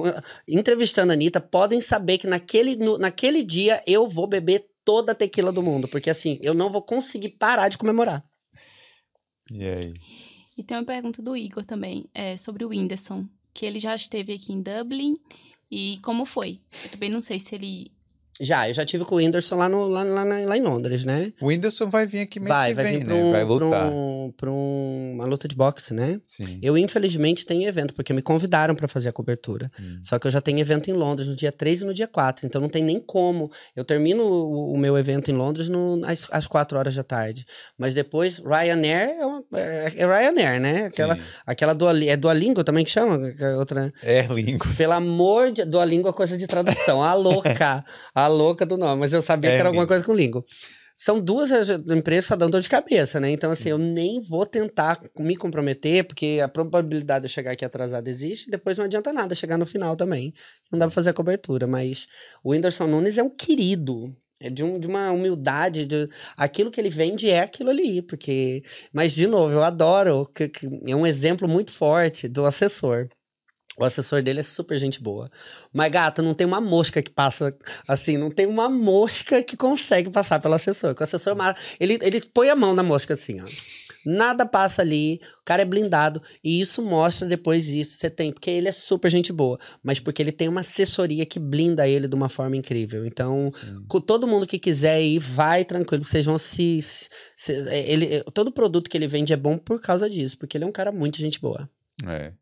entrevistando a Anitta, podem saber que naquele, no- naquele dia eu vou beber toda a tequila do mundo. Porque assim, eu não vou conseguir parar de comemorar. E aí? E tem uma pergunta do Igor também, é, sobre o Whindersson, que ele já esteve aqui em Dublin e como foi? Eu também não sei se ele Já, eu já tive com o Whindersson lá, no, lá, lá, lá em Londres, né? O Whindersson vai vir aqui mês vai, que vai vir né? pra, um, vai pra um- pra um- uma luta de boxe, né? Sim. Eu, infelizmente, tenho evento, porque me convidaram pra fazer a cobertura. Hum. Só que eu já tenho evento em Londres no dia 3 e no dia 4, então não tem nem como. Eu termino o, o meu evento em Londres no, às, às 4 horas da tarde. Mas depois, Ryanair é, uma, é, é Ryanair, né? Aquela, Sim. aquela Duali, é Duolingo também que chama? É Outra... É língua. Pelo amor de Duolingo é coisa de tradução. A louca. a louca do nome. Mas eu sabia É que era alguma língua. coisa com língua. São duas as- empresas que dão dor de cabeça, né? Então, assim, eu nem vou tentar me comprometer, porque a probabilidade de eu chegar aqui atrasado existe, depois não adianta nada chegar no final também. Não dá pra fazer a cobertura. Mas o Whindersson Nunes é um querido. É de, um- de uma humildade. De, aquilo que ele vende é aquilo ali. Porque. Mas, de novo, eu adoro. Que, que é um exemplo muito forte do assessor. O assessor dele é super gente boa. Mas, gata, não tem uma mosca que passa assim, não tem uma mosca que consegue passar pelo assessor. Que o assessor, é ele, ele põe a mão na mosca assim, ó. Nada passa ali, o cara é blindado. E isso mostra depois isso. Você tem, porque ele é super gente boa, mas porque ele tem uma assessoria que blinda ele de uma forma incrível. Então, com todo mundo que quiser ir, vai tranquilo, vocês vão se. se- é, ele, todo produto que ele vende é bom por causa disso, porque ele é um cara muito gente boa. É.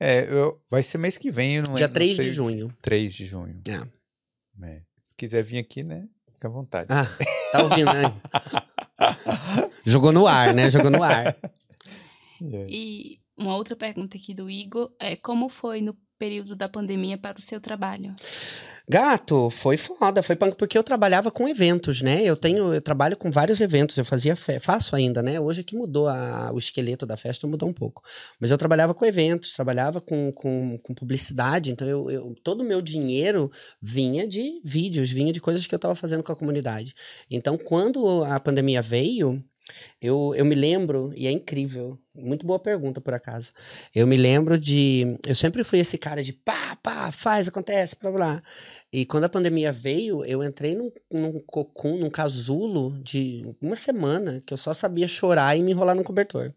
É, eu- vai ser mês que vem, eu não Dia não 3 de sei- junho. 3 de junho. É. É. Se quiser vir aqui, né? Fica à vontade. Ah, tá ouvindo, né? [LAUGHS] Jogou no ar, né? Jogou no ar. [LAUGHS] É. E uma outra pergunta aqui do Igor é como foi no período da pandemia para o seu trabalho? Gato, foi foda, foi punk, porque eu trabalhava com eventos, né? Eu tenho, eu trabalho com vários eventos, eu fazia, faço ainda, né? Hoje é que mudou a- o esqueleto da festa, mudou um pouco. Mas eu trabalhava com eventos, trabalhava com, com, com publicidade, então eu, eu- todo o meu dinheiro vinha de vídeos, vinha de coisas que eu tava fazendo com a comunidade. Então, quando a pandemia veio, eu, eu me lembro, e é incrível, muito boa pergunta por acaso. Eu me lembro de. Eu sempre fui esse cara de pá, pá, faz, acontece, blá blá. E quando a pandemia veio, eu entrei num, num cocum, num casulo de uma semana que eu só sabia chorar e me enrolar no cobertor.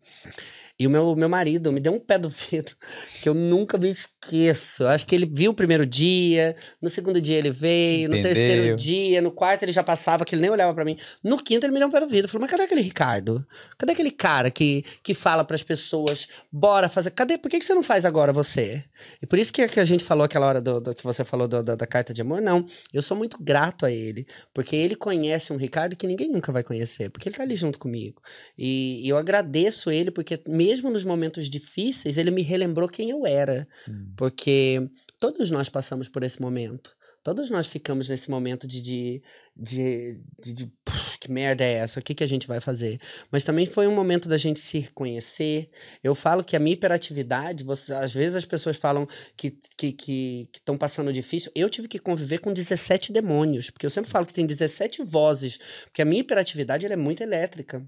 E o meu, meu marido me deu um pé do [LAUGHS] vidro que eu nunca me esqueço. Acho que ele viu o primeiro dia, no segundo dia ele veio, no Entendeu. terceiro dia, no quarto ele já passava, que ele nem olhava pra mim. No quinto ele me deu um pé do vidro. Falou, mas cadê aquele Ricardo? Cadê aquele cara que, que fala pras pessoas, bora fazer? Cadê? Por que, que você não faz agora você? E por isso que, que a gente falou aquela hora do, do que você falou do- da, da carta de amor. Não, eu sou muito grato a ele, porque ele conhece um Ricardo que ninguém nunca vai conhecer, porque ele tá ali junto comigo. E, e eu agradeço ele, porque mesmo nos momentos difíceis, ele me relembrou quem eu era. Hum. Porque todos nós passamos por esse momento. Todos nós ficamos nesse momento de, de, de, de- de, "Puf, que merda é essa? O que, que a gente vai fazer? Mas também foi um momento da gente se reconhecer. Eu falo que a minha hiperatividade, você- às vezes as pessoas falam que estão que, que, estão passando difícil. Eu tive que conviver com 17 demônios, porque eu sempre falo que tem 17 vozes, porque a minha hiperatividade é muito elétrica.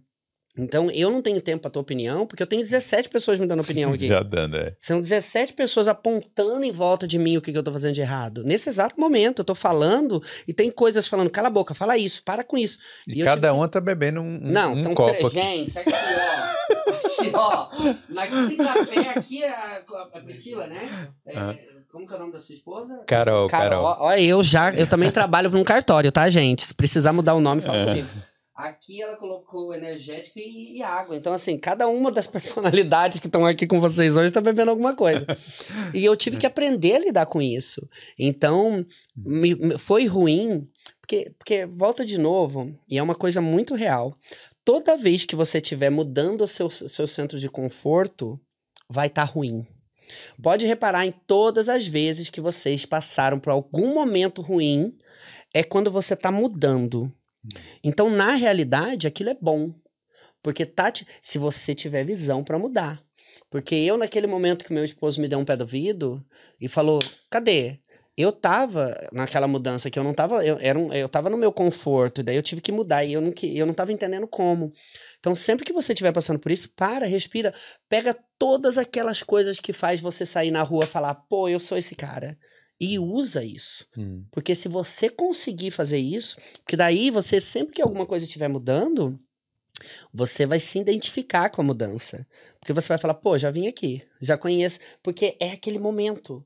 Então, eu não tenho tempo para tua opinião, porque eu tenho 17 pessoas me dando opinião [LAUGHS] aqui. Já dando, é. São 17 pessoas apontando em volta de mim o que, que eu tô fazendo de errado. Nesse exato momento, eu tô falando e tem coisas falando, cala a boca, fala isso, para com isso. E, E cada um tá bebendo um, um, Não, um então, copo aqui. gente, aqui, ó. Aqui, ó. Tem café, aqui a, a Priscila, né? É, Ah. Como que é o nome da sua esposa? Carol, Carol. Ó, ó, eu já, eu também trabalho num cartório, tá, gente? Se precisar mudar o nome, fala É. comigo. Aqui ela colocou energético e, e água. Então, assim, cada uma das [LAUGHS] personalidades que estão aqui com vocês hoje está bebendo alguma coisa. e eu tive que aprender a lidar com isso. Então, me- me- foi ruim, porque, porque, volta de novo, e é uma coisa muito real. Toda vez que você estiver mudando o seu, seu centro de conforto, vai estar ruim. Pode reparar em todas as vezes que vocês passaram por algum momento ruim, é quando você está mudando. Então, na realidade, aquilo é bom. Porque tá, se você tiver visão para mudar. Porque eu, naquele momento que meu esposo me deu um pé do vidro e falou: cadê? Eu tava naquela mudança que eu não tava. Eu, era um, eu tava no meu conforto, daí eu tive que mudar e eu não, eu não tava entendendo como. Então, sempre que você estiver passando por isso, para, respira, pega todas aquelas coisas que faz você sair na rua falar: pô, eu sou esse cara. E usa isso. Hum. Porque se você conseguir fazer isso, porque daí você, sempre que alguma coisa estiver mudando, você vai se identificar com a mudança. Porque você vai falar, pô, já vim aqui, já conheço. Porque é aquele momento.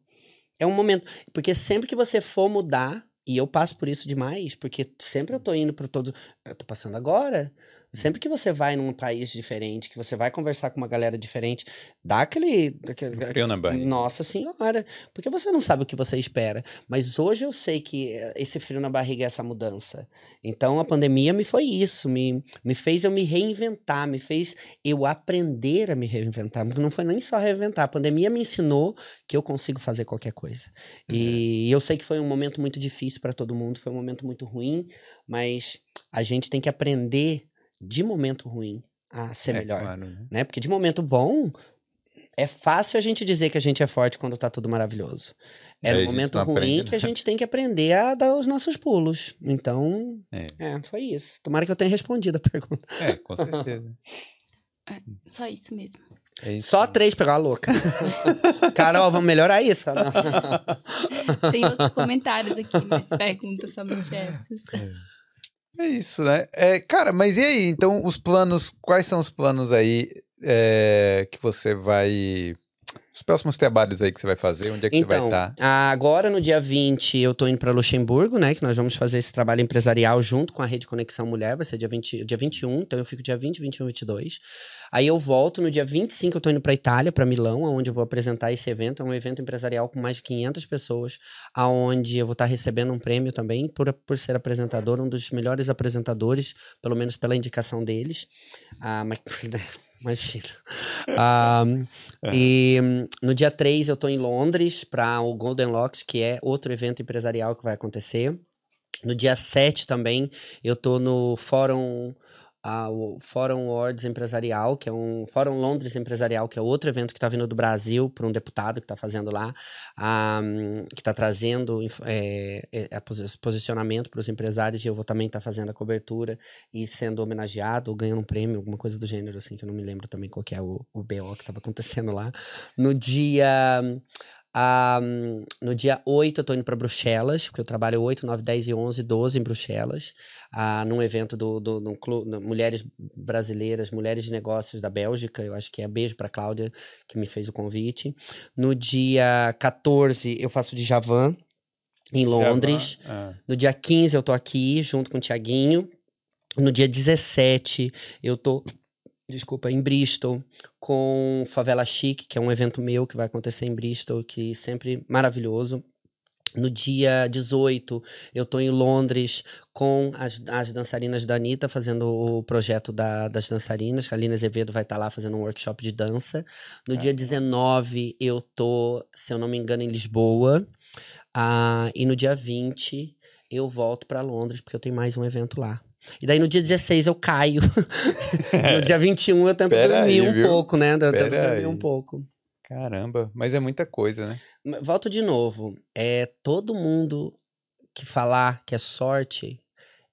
É um momento. Porque sempre que você for mudar, E eu passo por isso demais, porque sempre eu tô indo para todo. Eu tô passando agora. Sempre que você vai num país diferente, que você vai conversar com uma galera diferente, dá aquele. aquele Frio na barriga. Nossa senhora, porque você não sabe o que você espera. Mas hoje eu sei que eh, esse frio na barriga é essa mudança. Então a pandemia me foi isso, me, me fez eu me reinventar, me fez eu aprender a me reinventar. Não foi nem só reinventar, a pandemia me ensinou que eu consigo fazer qualquer coisa. E eu sei que foi um momento muito difícil para todo mundo, foi um momento muito ruim, mas a gente tem que aprender de momento ruim a ser É, melhor claro, né? né? Porque de momento bom, é fácil a gente dizer que a gente é forte quando tá tudo maravilhoso. É no gente momento ruim aprende, que a gente tem que aprender a dar os nossos pulos. Então, É. é, foi isso. Tomara que eu tenha respondido a pergunta. [LAUGHS] É, com certeza. [LAUGHS] Só isso mesmo. É isso. Só três pegou a louca. [LAUGHS] Carol, vamos melhorar isso? Tem outros comentários aqui, mas perguntas somente essas. É isso, né? É, cara, mas e aí? Então, os planos, quais são os planos aí é, que você vai. Os próximos trabalhos aí que você vai fazer? Onde é que Então, você vai estar? agora no dia 20 eu tô indo para Luxemburgo, né? Que nós vamos fazer esse trabalho empresarial junto com a Rede Conexão Mulher, vai ser dia, 20, dia 21, então eu fico dia 20, 21, 22. Aí eu volto no dia 25, eu tô indo para Itália, para Milão, onde eu vou apresentar esse evento. É um evento empresarial com mais de 500 pessoas, aonde eu vou estar recebendo um prêmio também por, por ser apresentador, um dos melhores apresentadores, pelo menos pela indicação deles. Ah, mas, [LAUGHS] imagina. Ah, e hum, no dia 3 eu tô em Londres para o Golden Locks, que é outro evento empresarial que vai acontecer. No dia 7 também eu tô no Fórum ah, o Fórum Worlds Empresarial, que é um Fórum Londres Empresarial, que é outro evento que está vindo do Brasil por um deputado que está fazendo lá, ah, hum, que está trazendo é, é, é, posi- posicionamento para os empresários e eu vou também estar fazendo a cobertura e sendo homenageado ou ganhando um prêmio, alguma coisa do gênero, assim, que eu não me lembro também qual que é o, o BO que estava acontecendo lá. No dia. Ah, no dia 8 eu tô indo para Bruxelas, porque eu trabalho 8, 9, 10 e 11, 12 em Bruxelas, ah, num evento do, do, do clube, no Mulheres Brasileiras, Mulheres de Negócios da Bélgica, eu acho que é beijo para Cláudia, que me fez o convite. No dia 14 eu faço de Javan, em Londres. Ah, No dia 15 eu tô aqui junto com o Tiaguinho. No dia 17 eu tô, desculpa, em Bristol com Favela Chic, que é um evento meu que vai acontecer em Bristol, que sempre maravilhoso. No dia 18, eu tô em Londres com as, as dançarinas da Anitta, fazendo o projeto da- das dançarinas. que A Aline Azevedo vai estar lá fazendo um workshop de dança. No dia 19, eu tô, se eu não me engano, em Lisboa. Ah, e no dia 20, eu volto para Londres, porque eu tenho mais um evento lá. E daí no dia 16 eu caio. [LAUGHS] no dia 21 eu tento Pera dormir aí, um viu? pouco, né? Eu tento Pera dormir aí. um pouco. caramba, mas é muita coisa, né? Volto de novo. É todo mundo que falar que é sorte,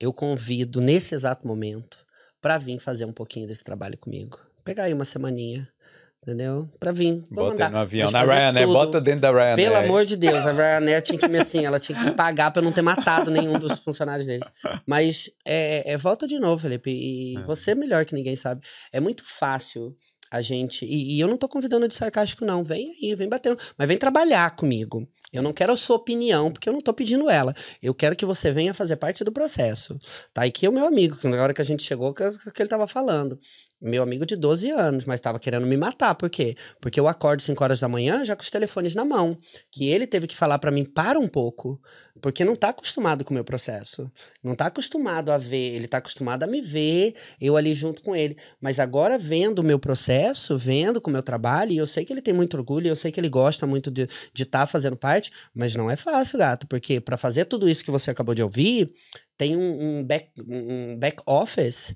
eu convido nesse exato momento para vir fazer um pouquinho desse trabalho comigo. Pegar aí uma semaninha, entendeu? Para vir. Bota no avião. Na Ryanair, tudo. bota dentro da Ryanair. Pelo amor de Deus, a Ryanair tinha que me assim, ela tinha que pagar pra eu não ter matado nenhum dos funcionários deles. Mas é, é- volta de novo, Felipe. E É. você é melhor que ninguém sabe. É muito fácil a gente. E, e eu não tô convidando de sarcástico, não. Vem aí, vem bater. Mas vem trabalhar comigo. Eu não quero a sua opinião, porque eu não tô pedindo ela. Eu quero que você venha fazer parte do processo. Tá? E que é o meu amigo, que na hora que a gente chegou, que, que ele tava falando. Meu amigo de 12 anos, mas tava querendo me matar. Por quê? Porque eu acordo 5 horas da manhã já com os telefones na mão. Que ele teve que falar pra mim, para um pouco. Porque não tá acostumado com o meu processo. Não tá acostumado a ver. Ele tá acostumado a me ver, eu ali junto com ele. Mas agora, vendo o meu processo, vendo com o meu trabalho, e eu sei que ele tem muito orgulho, eu sei que ele gosta muito de estar fazendo parte, mas não é fácil, gato. Porque pra fazer tudo isso que você acabou de ouvir, tem um, um back, um back office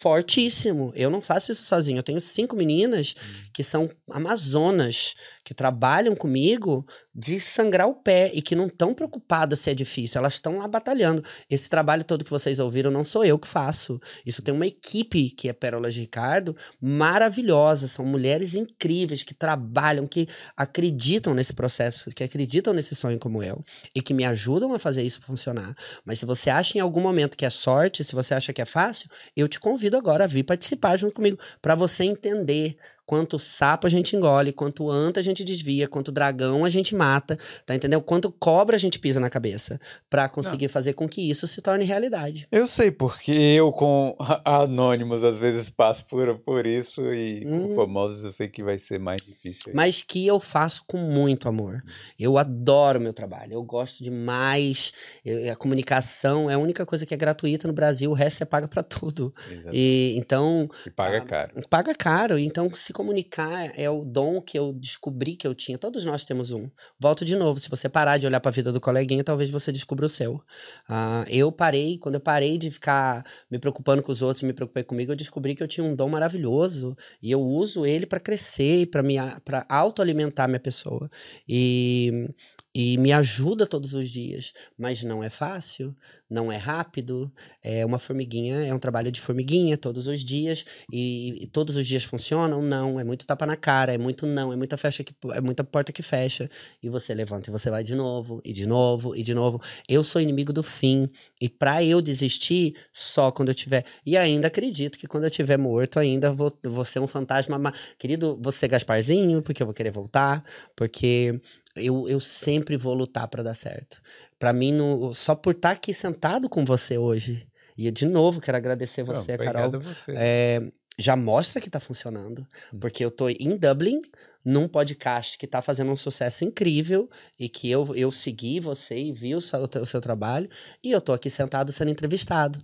fortíssimo. Eu não faço isso sozinho. Eu tenho cinco meninas que são amazonas, que trabalham comigo de sangrar o pé e que não estão preocupadas se é difícil. Elas estão lá batalhando. Esse trabalho todo que vocês ouviram não sou eu que faço. Isso tem uma equipe que é Pérolas de Ricardo maravilhosa. São mulheres incríveis que trabalham, que acreditam nesse processo, que acreditam nesse sonho como eu e que me ajudam a fazer isso funcionar. Mas se você acha em algum momento que é sorte, se você acha que é fácil, eu te convido agora a vir participar junto comigo para você entender quanto sapo a gente engole, quanto anta a gente desvia, quanto dragão a gente mata, tá entendendo? Quanto cobra a gente pisa na cabeça para conseguir Não. fazer com que isso se torne realidade. Eu sei, porque eu com [LAUGHS] anônimos às vezes passo por, por isso e hum. com famosos eu sei que vai ser mais difícil. Aí. Mas que eu faço com muito amor. Eu adoro meu trabalho, eu gosto demais. Eu, a comunicação é a única coisa que é gratuita no Brasil, o resto você paga para tudo. Exatamente. E então. E paga a, caro. Paga caro. Então, se comunicar é o dom que eu descobri que eu tinha. Todos nós temos um. Volto de novo. Se você parar de olhar para a vida do coleguinha, talvez você descubra o seu. Uh, eu parei, quando eu parei de ficar me preocupando com os outros, me preocupei comigo, eu descobri que eu tinha um dom maravilhoso e eu uso ele para crescer, para me para autoalimentar minha pessoa. E e me ajuda todos os dias, mas não é fácil, não é rápido, é uma formiguinha, é um trabalho de formiguinha todos os dias e, e, todos os dias funcionam? Não, é muito tapa na cara, é muito não, é muita fecha que é muita porta que fecha e você levanta e você vai de novo e de novo e de novo. Eu sou inimigo do fim e para eu desistir só quando eu tiver e ainda acredito que quando eu tiver morto ainda vou, vou ser um fantasma, querido, você Gasparzinho, porque eu vou querer voltar, porque eu, eu sempre vou lutar para dar certo. Para mim, no, só por estar tá aqui sentado com você hoje, e de novo quero agradecer você, Não, Carol. Você. É, já mostra que tá funcionando. Hum. Porque eu tô em Dublin, num podcast que tá fazendo um sucesso incrível e que eu, eu segui você e vi o seu, o seu trabalho, e eu tô aqui sentado sendo entrevistado.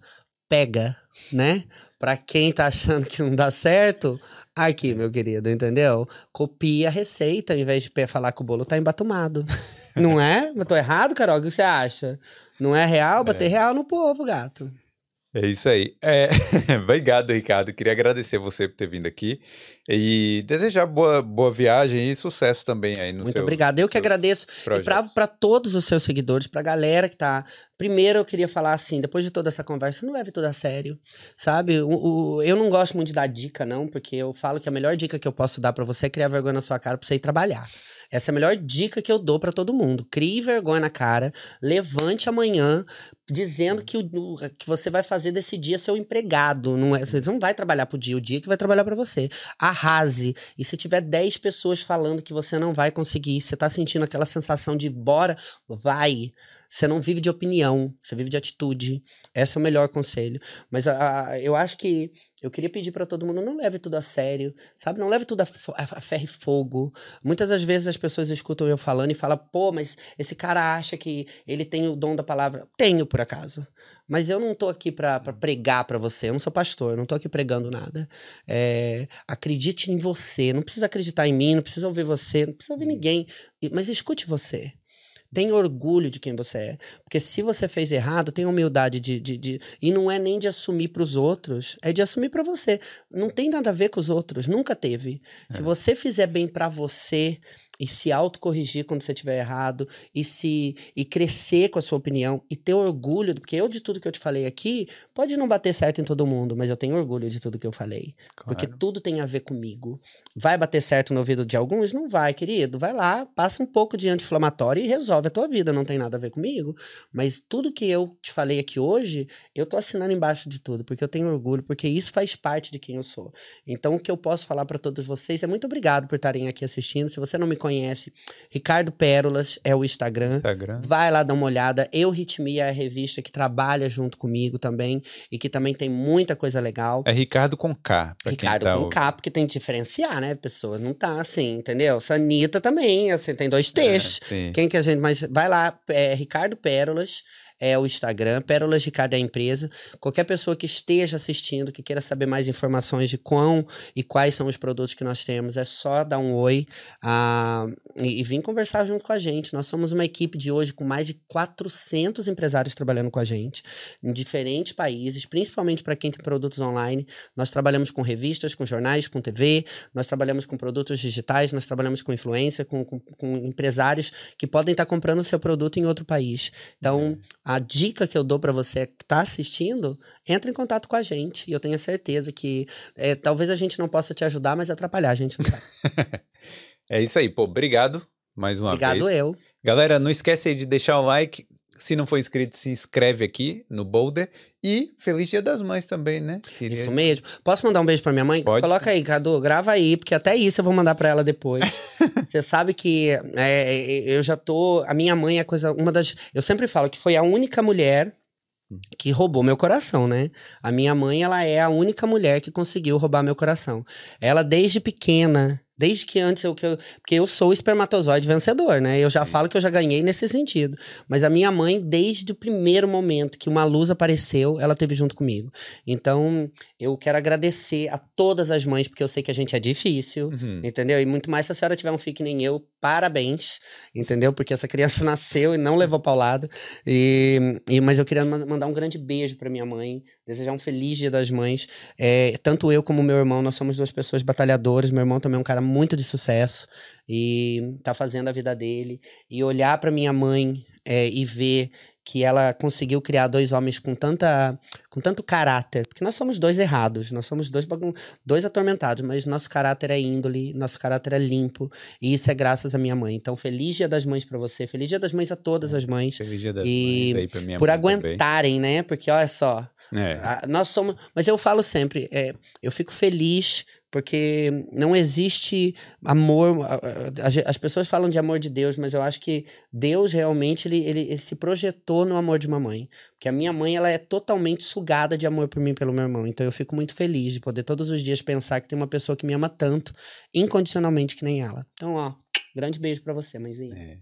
Pega, né? Pra quem tá achando que não dá certo, Aqui, meu querido, entendeu? Copia a receita em vez de falar que o bolo tá embatumado. [LAUGHS] não é? Eu tô errado, Carol? O que você acha? Não é real? Bater é. real no povo, gato. É isso aí. É... [LAUGHS] Obrigado, Ricardo. Queria agradecer você por ter vindo aqui e desejar boa, boa viagem e sucesso também aí no Muito seu, obrigado. Eu que agradeço. Projeto. E para todos os seus seguidores, para a galera que tá. Primeiro, eu queria falar assim: depois de toda essa conversa, não leve tudo a sério, sabe? O, o, eu não gosto muito de dar dica, não, porque eu falo que a melhor dica que eu posso dar para você é criar vergonha na sua cara para você ir trabalhar. Essa é a melhor dica que eu dou para todo mundo. Crie vergonha na cara, levante amanhã dizendo que, o, que você vai fazer desse dia seu empregado. Não é, você não vai trabalhar pro dia, o dia que vai trabalhar para você. Arrase. E se tiver 10 pessoas falando que você não vai conseguir, você tá sentindo aquela sensação de bora, vai. Você não vive de opinião, você vive de atitude. Esse é o melhor conselho. Mas a, eu acho que eu queria pedir para todo mundo, não leve tudo a sério, sabe? Não leve tudo a, a, a, ferro e fogo. Muitas das vezes as pessoas escutam eu falando e falam, pô, mas esse cara acha que ele tem o dom da palavra. Tenho, por acaso. Mas eu não tô aqui para pregar para você, eu não sou pastor, eu não tô aqui pregando nada. É, acredite em você, não precisa acreditar em mim, não precisa ouvir você, não precisa ouvir uhum. ninguém, mas escute você. Tenha orgulho de quem você é. Porque se você fez errado, tenha humildade de. de, de... E não é nem de assumir para os outros, é de assumir para você. Não tem nada a ver com os outros, nunca teve. É. Se você fizer bem para você, e se autocorrigir quando você estiver errado e se e crescer com a sua opinião e ter orgulho, porque eu de tudo que eu te falei aqui, pode não bater certo em todo mundo, mas eu tenho orgulho de tudo que eu falei, claro. porque tudo tem a ver comigo. Vai bater certo no ouvido de alguns? Não vai, querido. Vai lá, passa um pouco de anti-inflamatório e resolve a tua vida, não tem nada a ver comigo, mas tudo que eu te falei aqui hoje, eu tô assinando embaixo de tudo, porque eu tenho orgulho, porque isso faz parte de quem eu sou. Então o que eu posso falar para todos vocês é muito obrigado por estarem aqui assistindo. Se você não me conhece, Ricardo Pérolas é o Instagram. Instagram. Vai lá dar uma olhada. Eu Ritmia é a revista que trabalha junto comigo também e que também tem muita coisa legal. É Ricardo com K. Ricardo tá com K, porque tem que diferenciar, né, pessoas? Não tá assim, entendeu? Sanita também, assim, tem dois T's. É, Quem que a gente mais. Vai lá, é Ricardo Pérolas é o Instagram, Pérolas de Cada Empresa. Qualquer pessoa que esteja assistindo, que queira saber mais informações de quão e quais são os produtos que nós temos, é só dar um oi uh, e, e vir conversar junto com a gente. Nós somos uma equipe de hoje com mais de 400 empresários trabalhando com a gente, em diferentes países, principalmente para quem tem produtos online. Nós trabalhamos com revistas, com jornais, com TV, nós trabalhamos com produtos digitais, nós trabalhamos com influência, com, com, com empresários que podem estar comprando o seu produto em outro país. Então, a dica que eu dou para você que está assistindo, entra em contato com a gente. E eu tenho certeza que é, talvez a gente não possa te ajudar, mas atrapalhar a gente não vai. [LAUGHS] é isso aí, pô. Obrigado mais uma Obrigado vez. Obrigado eu. Galera, não esquece aí de deixar o like, Se não for inscrito, se inscreve aqui no Boulder. E feliz Dia das Mães também, né? Queria... Isso mesmo. Posso mandar um beijo pra minha mãe? Pode. Coloca aí, Cadu, grava aí, porque até isso eu vou mandar pra ela depois. [LAUGHS] Você sabe que é, eu já tô. A minha mãe é coisa. Uma das. Eu sempre falo que foi a única mulher hum. que roubou meu coração, né? A minha mãe, ela é a única mulher que conseguiu roubar meu coração. Ela, desde pequena, Desde que antes eu, que eu. Porque eu sou o espermatozoide vencedor, né? Eu já Sim. falo que eu já ganhei nesse sentido. Mas a minha mãe, desde o primeiro momento que uma luz apareceu, ela teve junto comigo. Então, eu quero agradecer a todas as mães, porque eu sei que a gente é difícil, uhum. entendeu? E muito mais se a senhora tiver um filho que nem eu, parabéns, entendeu? Porque essa criança [LAUGHS] nasceu e não levou paulada. E, e, mas eu queria mandar um grande beijo para minha mãe, desejar um feliz Dia das Mães. É, tanto eu como meu irmão, nós somos duas pessoas batalhadoras. Meu irmão também é um cara muito de sucesso e tá fazendo a vida dele. E olhar para minha mãe é, e ver que ela conseguiu criar dois homens com tanta com tanto caráter, porque nós somos dois errados, nós somos dois dois atormentados, mas nosso caráter é índole, nosso caráter é limpo, e isso é graças à minha mãe. Então, feliz Dia das Mães para você, feliz Dia das Mães a todas as mães. Feliz Dia das e Mães aí pra minha por aguentarem, também. né? Porque olha só, é. a, nós somos, mas eu falo sempre, é, eu fico feliz porque não existe amor. As pessoas falam de amor de Deus, mas eu acho que Deus realmente ele, ele, ele, se projetou no amor de uma mãe. Porque a minha mãe ela é totalmente sugada de amor por mim pelo meu irmão. Então eu fico muito feliz de poder todos os dias pensar que tem uma pessoa que me ama tanto, incondicionalmente que nem ela. Então, ó, grande beijo para você, mãezinha. É.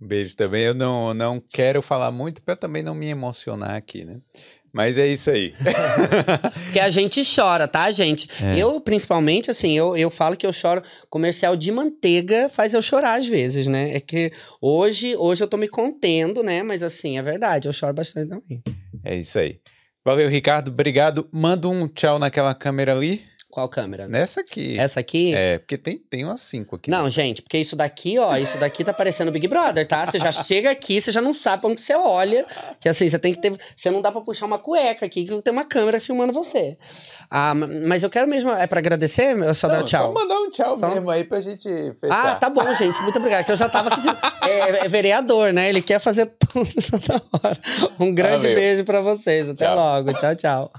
Beijo também. Eu não, não quero falar muito para também não me emocionar aqui, né? Mas é isso aí. [LAUGHS] Porque a gente chora, tá, gente? É. Eu, principalmente, assim, eu, eu falo que eu choro. Comercial de manteiga faz eu chorar às vezes, né? É que hoje, hoje eu tô me contendo, né? Mas assim, é verdade, eu choro bastante também. É isso aí. Valeu, Ricardo. Obrigado. Manda um tchau naquela câmera ali. Qual câmera? Nessa aqui. Essa aqui? É, porque tem, tem umas cinco aqui. Não, gente, porque isso daqui, ó, isso daqui tá parecendo Big Brother, tá? Você já [LAUGHS] chega aqui, você já não sabe pra onde você olha. Que assim, você tem que ter. Você não dá pra puxar uma cueca aqui, que tem uma câmera filmando você. Ah, mas eu quero mesmo. É pra agradecer ou só não, dar tchau? Só mandar um tchau só... mesmo aí pra gente fechar. Ah, tá bom, gente. Muito obrigado. Que eu já tava aqui. De... [LAUGHS] É, é, vereador, né? Ele quer fazer [LAUGHS] tudo toda hora. Um grande beijo pra vocês. Até tchau. logo. Tchau, tchau.